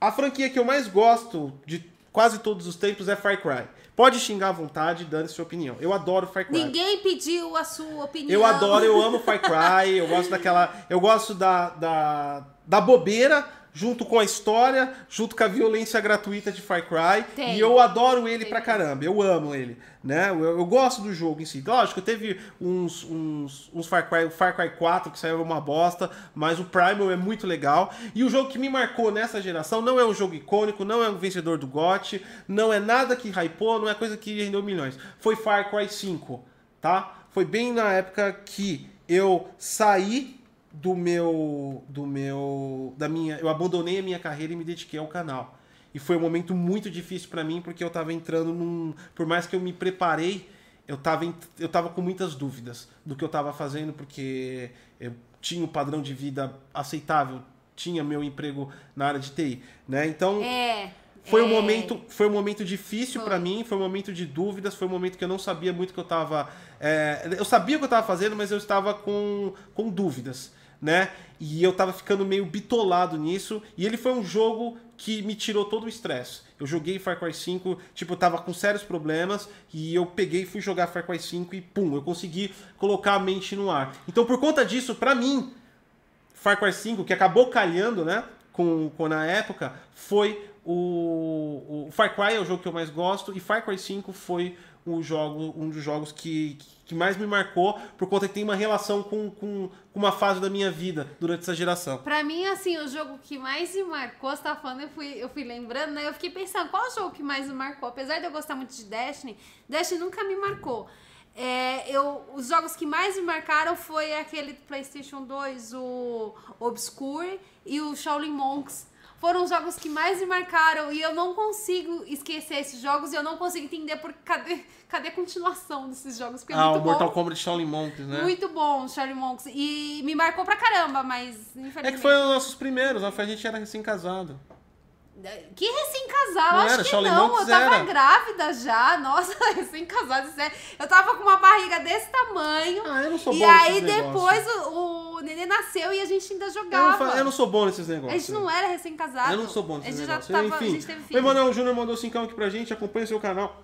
A franquia que eu mais gosto de quase todos os tempos é Far Cry. Pode xingar à vontade, dane sua opinião. Eu adoro Far Cry. Ninguém pediu a sua opinião. Eu adoro, eu amo Far Cry, eu gosto daquela. Eu gosto da, da, da bobeira junto com a história, junto com a violência gratuita de Far Cry. Tem. E eu adoro ele Tem pra caramba, eu amo ele. Né? Eu, eu gosto do jogo em si. Lógico, teve uns, uns, uns Far Cry, Far Cry 4 que saiu uma bosta, mas o Primal é muito legal. E o jogo que me marcou nessa geração não é um jogo icônico, não é um vencedor do GOT, não é nada que hypou, não é coisa que rendeu milhões. Foi Far Cry 5, tá? Foi bem na época que eu saí do meu do meu da minha eu abandonei a minha carreira e me dediquei ao canal. E foi um momento muito difícil pra mim porque eu tava entrando num por mais que eu me preparei, eu tava eu tava com muitas dúvidas do que eu tava fazendo porque eu tinha um padrão de vida aceitável, tinha meu emprego na área de TI, né? Então, É. foi um é. momento, foi um momento difícil pra mim, foi um momento de dúvidas, foi um momento que eu não sabia muito o que eu tava. é, eu sabia o que eu tava fazendo, mas eu estava com, com dúvidas, né? E eu tava ficando meio bitolado nisso. E ele foi um jogo que me tirou todo o estresse. Eu joguei Far Cry 5, tipo, eu tava com sérios problemas, e eu peguei e fui jogar Far Cry 5 e pum, eu consegui colocar a mente no ar. Então, por conta disso, pra mim, Far Cry 5, que acabou calhando, né? Com, com na época, foi o, o Far Cry é o jogo que eu mais gosto e Far Cry 5 foi o jogo, um dos jogos que, que mais me marcou por conta que tem uma relação com, com, com uma fase da minha vida durante essa geração. Pra mim, assim, o jogo que mais me marcou, você tá falando, eu fui, eu fui lembrando, né? Eu fiquei pensando, qual o jogo que mais me marcou? Apesar de eu gostar muito de Destiny, Destiny nunca me marcou. É, eu, os jogos que mais me marcaram foi aquele do PlayStation 2, o Obscure e o Shaolin Monks. Foram os jogos que mais me marcaram e eu não consigo esquecer esses jogos e eu não consigo entender por cadê, cadê a continuação desses jogos. Porque é ah, muito o bom. Mortal Kombat Shaolin Monks, né? Muito bom, Shaolin Monks. E me marcou pra caramba, mas infelizmente... É que foi os nossos primeiros, a gente era recém-casado. Que recém-casado, acho era, que Shaolin não. Monks eu tava era. grávida já. Nossa, *laughs* recém-casado, sério. Eu tava com uma barriga desse tamanho. Ah, eu não sou e aí depois negócios. o, o neném nasceu e a gente ainda Eu não, jogava. fa- eu não sou bom nesses A negócios. gente não era recém-casado. Eu não sou bom A nesses negócios. tava, a Enfim, gente teve o filho. Emanuel Júnior mandou 5 aqui pra gente. Acompanha seu canal.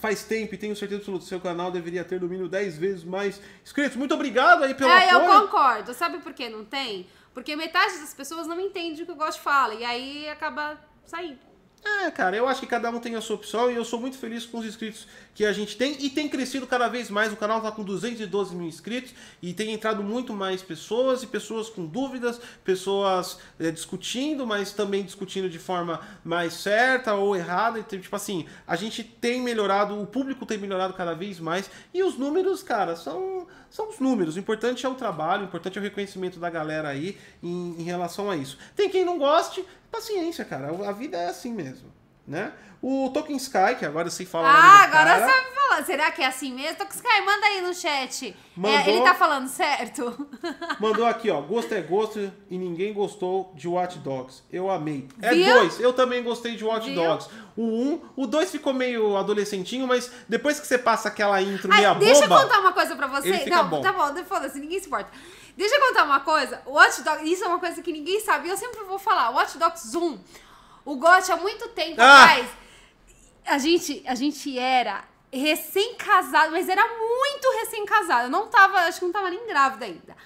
Faz tempo e tenho certeza absoluta que seu canal deveria ter no mínimo 10 vezes mais inscritos. Muito obrigado aí pelo É, eu apoio. concordo. Sabe por que não tem? Porque metade das pessoas não entende o que o Gosto fala. E aí acaba saindo. É, cara, eu acho que cada um tem a sua opção e eu sou muito feliz com os inscritos que a gente tem e tem crescido cada vez mais. O canal tá com 212 mil inscritos e tem entrado muito mais pessoas e pessoas com dúvidas, pessoas é, discutindo, mas também discutindo de forma mais certa ou errada. Tipo assim, a gente tem melhorado, o público tem melhorado cada vez mais e os números, cara, são, são os números. O importante é o trabalho, o importante é o reconhecimento da galera aí em, em relação a isso. Tem quem não goste, paciência, cara. A vida é assim mesmo, né? O Token Sky, que agora eu sei falar o nome Ah, agora cara, sabe falar. Será que é assim mesmo? Tokuskai, manda aí no chat. É, Mandou. ele tá falando certo? *laughs* mandou aqui, ó. Gosto é gosto e ninguém gostou de Watch Dogs. Eu amei. É Viu? dois. Eu também gostei de Watch Viu? Dogs. O um, o dois ficou meio adolescentinho, mas depois que você passa aquela intro Ai, meia deixa eu boba... contar uma coisa pra você. ele fica Não, bom. tá bom, foda-se, ninguém se importa. Deixa eu contar uma coisa. O Watch Dogs, isso é uma coisa que ninguém sabe. Eu sempre vou falar. Watch Dogs 1, o GOT há muito tempo Ah! atrás, a gente, a gente era recém-casado, mas era muito recém-casado. Eu não tava, acho que não tava nem grávida ainda.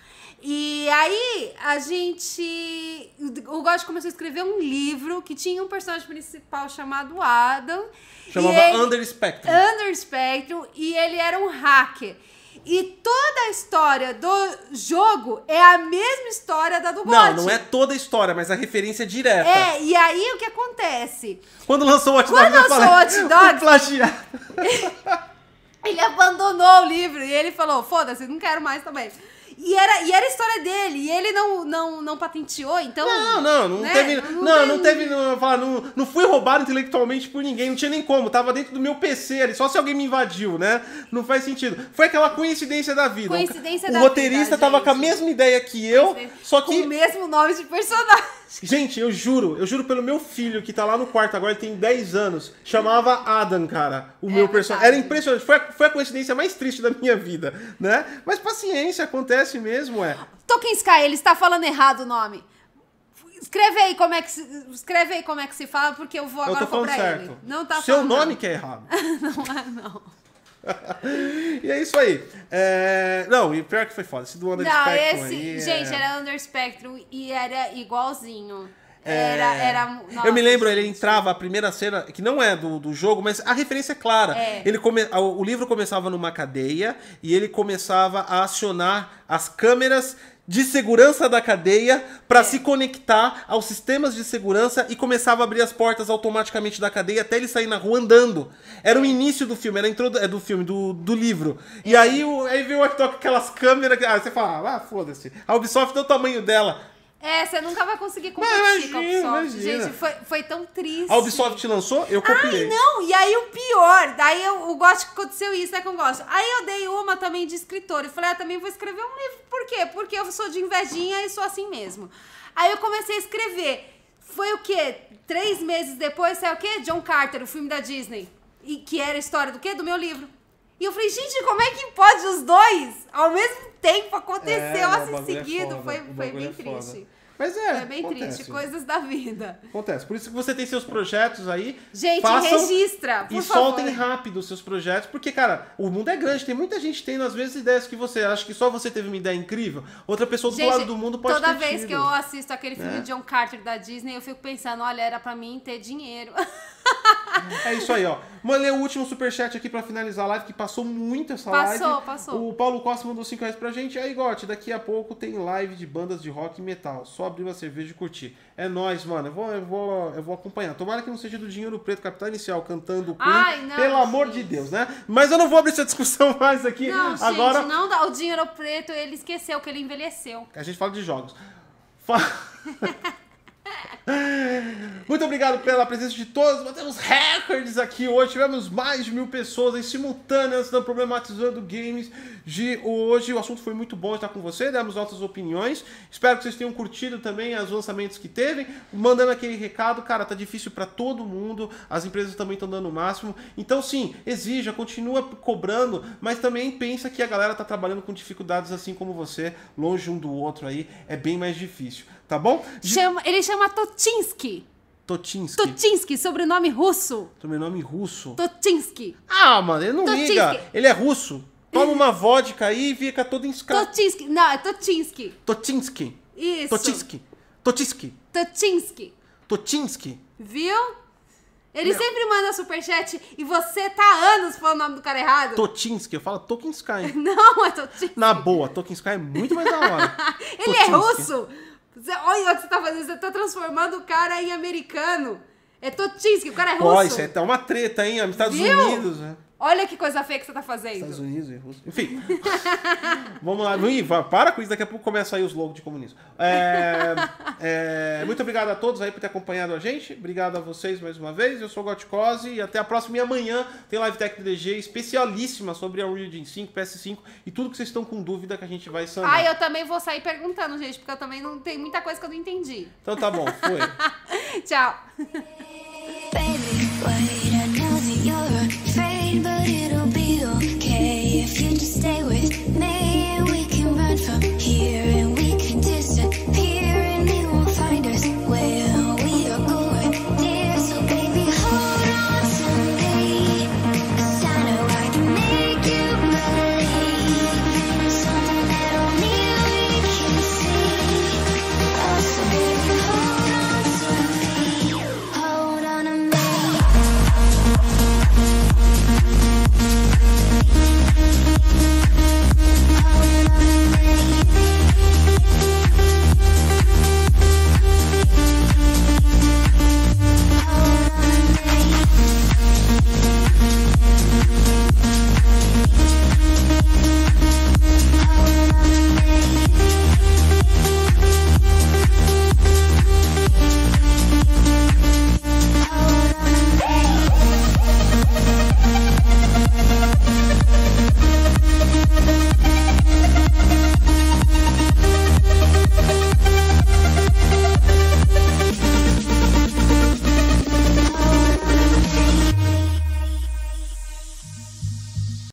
E aí, a gente. O God começou a escrever um livro que tinha um personagem principal chamado Adam. Chamava ele- Under Spectrum. Under Spectrum e ele era um hacker. E toda a história do jogo é a mesma história da do God. Não, não é toda a história, mas a referência direta. É, e aí o que acontece? Quando lançou o Hot Quando Dogs, eu lançou falei, o Hot Dogs- "O plagiado." *laughs* Ele abandonou o livro e ele falou: foda-se, não quero mais também. E era, e era a história dele, e ele não, não, não patenteou, então. Não, não, não né? teve. Não, não, tem- teve. Não, não, não fui roubado intelectualmente por ninguém, não tinha nem como. Tava dentro do meu PC ali, só se alguém me invadiu, né? Não faz sentido. Foi aquela coincidência da vida. Coincidência o da roteirista vida, tava gente. com a mesma ideia que eu, só Com que. o mesmo nome de personagem. Gente, eu juro, eu juro pelo meu filho que tá lá no quarto agora, ele tem 10 anos, chamava Adam, cara, o meu personagem. Era impressionante, foi a, foi a coincidência mais triste da minha vida, né? Mas paciência, acontece mesmo, é. Tolkien Sky, ele está falando errado o nome. Escreve aí como é que se, escreve aí como é que se fala, porque eu vou Eu agora tô falando cobrar certo. ele. Não tá Seu nome não. que é errado. *laughs* Não é, não. *laughs* e é isso aí. É, Não, e pior que foi foda. Esse do Under Não, Spectrum esse. aí, é- Gente, era Under Spectrum e era igualzinho. É, Era. era nossa, eu me lembro, ele entrava, a primeira cena, que não é do, do jogo, mas a referência é clara. É. Ele come, o livro começava numa cadeia e ele começava a acionar as câmeras de segurança da cadeia para É. se conectar aos sistemas de segurança e começava a abrir as portas automaticamente da cadeia até ele sair na rua andando. Era o início do filme, era a introdu é do filme, do, do livro. E aí, o, aí veio o Watch Dogs com aquelas câmeras, que- ah, você fala, ah, foda-se. A Ubisoft deu o tamanho dela. É, você nunca vai conseguir competir com a imagina, Ubisoft. imagina. Gente, foi, foi tão triste. A Ubisoft lançou, eu copiei. Ai, não, e aí o pior, daí eu, o Gótico aconteceu isso, né, com o Gótico. Aí eu dei uma também de escritor, e falei, ah, também vou escrever um livro, por quê? Porque eu sou de invejinha e sou assim mesmo. Aí eu comecei a escrever, foi o quê? Três meses depois, saiu o quê? John Carter, o filme da Disney, e que era a história do quê? Do meu livro. E eu falei, gente, como é que pode os dois ao mesmo tempo aconteceu É, assim é seguido? foda, foi foi bem é triste. Mas é, Foi bem acontece. triste, coisas da vida. Acontece. Por isso que você tem seus projetos aí. Gente, façam registra, por e favor. soltem rápido os seus projetos, porque, cara, o mundo é grande, tem muita gente tendo as mesmas ideias que você. Acha que só você teve uma ideia incrível, outra pessoa do outro lado do mundo pode toda ter vez tido. que eu assisto aquele filme né? de John Carter da Disney, eu fico pensando, olha, era pra mim ter dinheiro. *laughs* *laughs* É isso aí, ó. Mandei o último superchat aqui pra finalizar a live, que passou muito essa Passou, live. passou. O Paulo Costa mandou 5 reais pra gente. Aí, Gotti, daqui a pouco tem live de bandas de rock e metal. Só abrir uma cerveja e curtir. É nóis, mano. Eu vou, eu vou, eu vou acompanhar. Tomara que não seja do Dinheiro Preto, Capital Inicial, cantando Queen. Ai, não, Pelo amor gente. de Deus, né? Mas eu não vou abrir essa discussão *laughs* mais aqui. Não, Agora, gente, não dá. O dinheiro preto, ele esqueceu que ele envelheceu. a gente fala de jogos. Fa- *laughs* *laughs* Muito obrigado pela presença de todos. Batemos recordes aqui hoje. Tivemos mais de mil pessoas em simultâneas dando problematizando games de hoje. O assunto foi muito bom estar com você. Demos nossas opiniões. Espero que vocês tenham curtido também os lançamentos que teve. Mandando aquele recado, cara, tá difícil para todo mundo. As empresas também estão dando o máximo. Então, sim, exija, continua cobrando, mas também pensa que a galera tá trabalhando com dificuldades assim como você, longe um do outro aí. É bem mais difícil, tá bom? De- Chama, ele chama Totinsky. Totinsky. Totinsky, sobrenome russo. Sobrenome russo. Totinsky. Ah, mano, ele não Totinsky. liga. Ele é russo. Toma uma vodka aí e fica todo inscravo. Totinsky. Não, é Totinsky. Totinsky. Isso. Totinsky. Totinsky. Totinsky. Totinsky. Viu? Ele Meu. sempre manda superchat e você tá há anos falando o nome do cara errado. Totinsky. Eu falo Tokinsky. *laughs* Não, é Totinsky. Na boa, Tokinsky é muito mais da hora. *laughs* Ele é Totinsky. russo. Olha o que você tá fazendo. Você tá transformando o cara em americano. É Totinsky, o cara é russo. Pô, isso é tá uma treta, hein? Estados Viu? Unidos, né? Olha que coisa feia que você tá fazendo. Estados Unidos e Rússia. Enfim. *laughs* Vamos lá. Va- para com isso, daqui a pouco começa aí os logos de comunismo. É, é, muito obrigado a todos aí por ter acompanhado a gente. Obrigado a vocês mais uma vez. Eu sou o Gotcose e até a próxima. E amanhã tem Live Tech do DG especialíssima sobre a Unreal Engine 5, PS5 e tudo que vocês estão com dúvida que a gente vai sanar. Ah, eu também vou sair perguntando, gente, porque eu também não tem muita coisa que eu não entendi. Então tá bom, foi. *laughs* Tchau. but it'll be okay if you just stay here and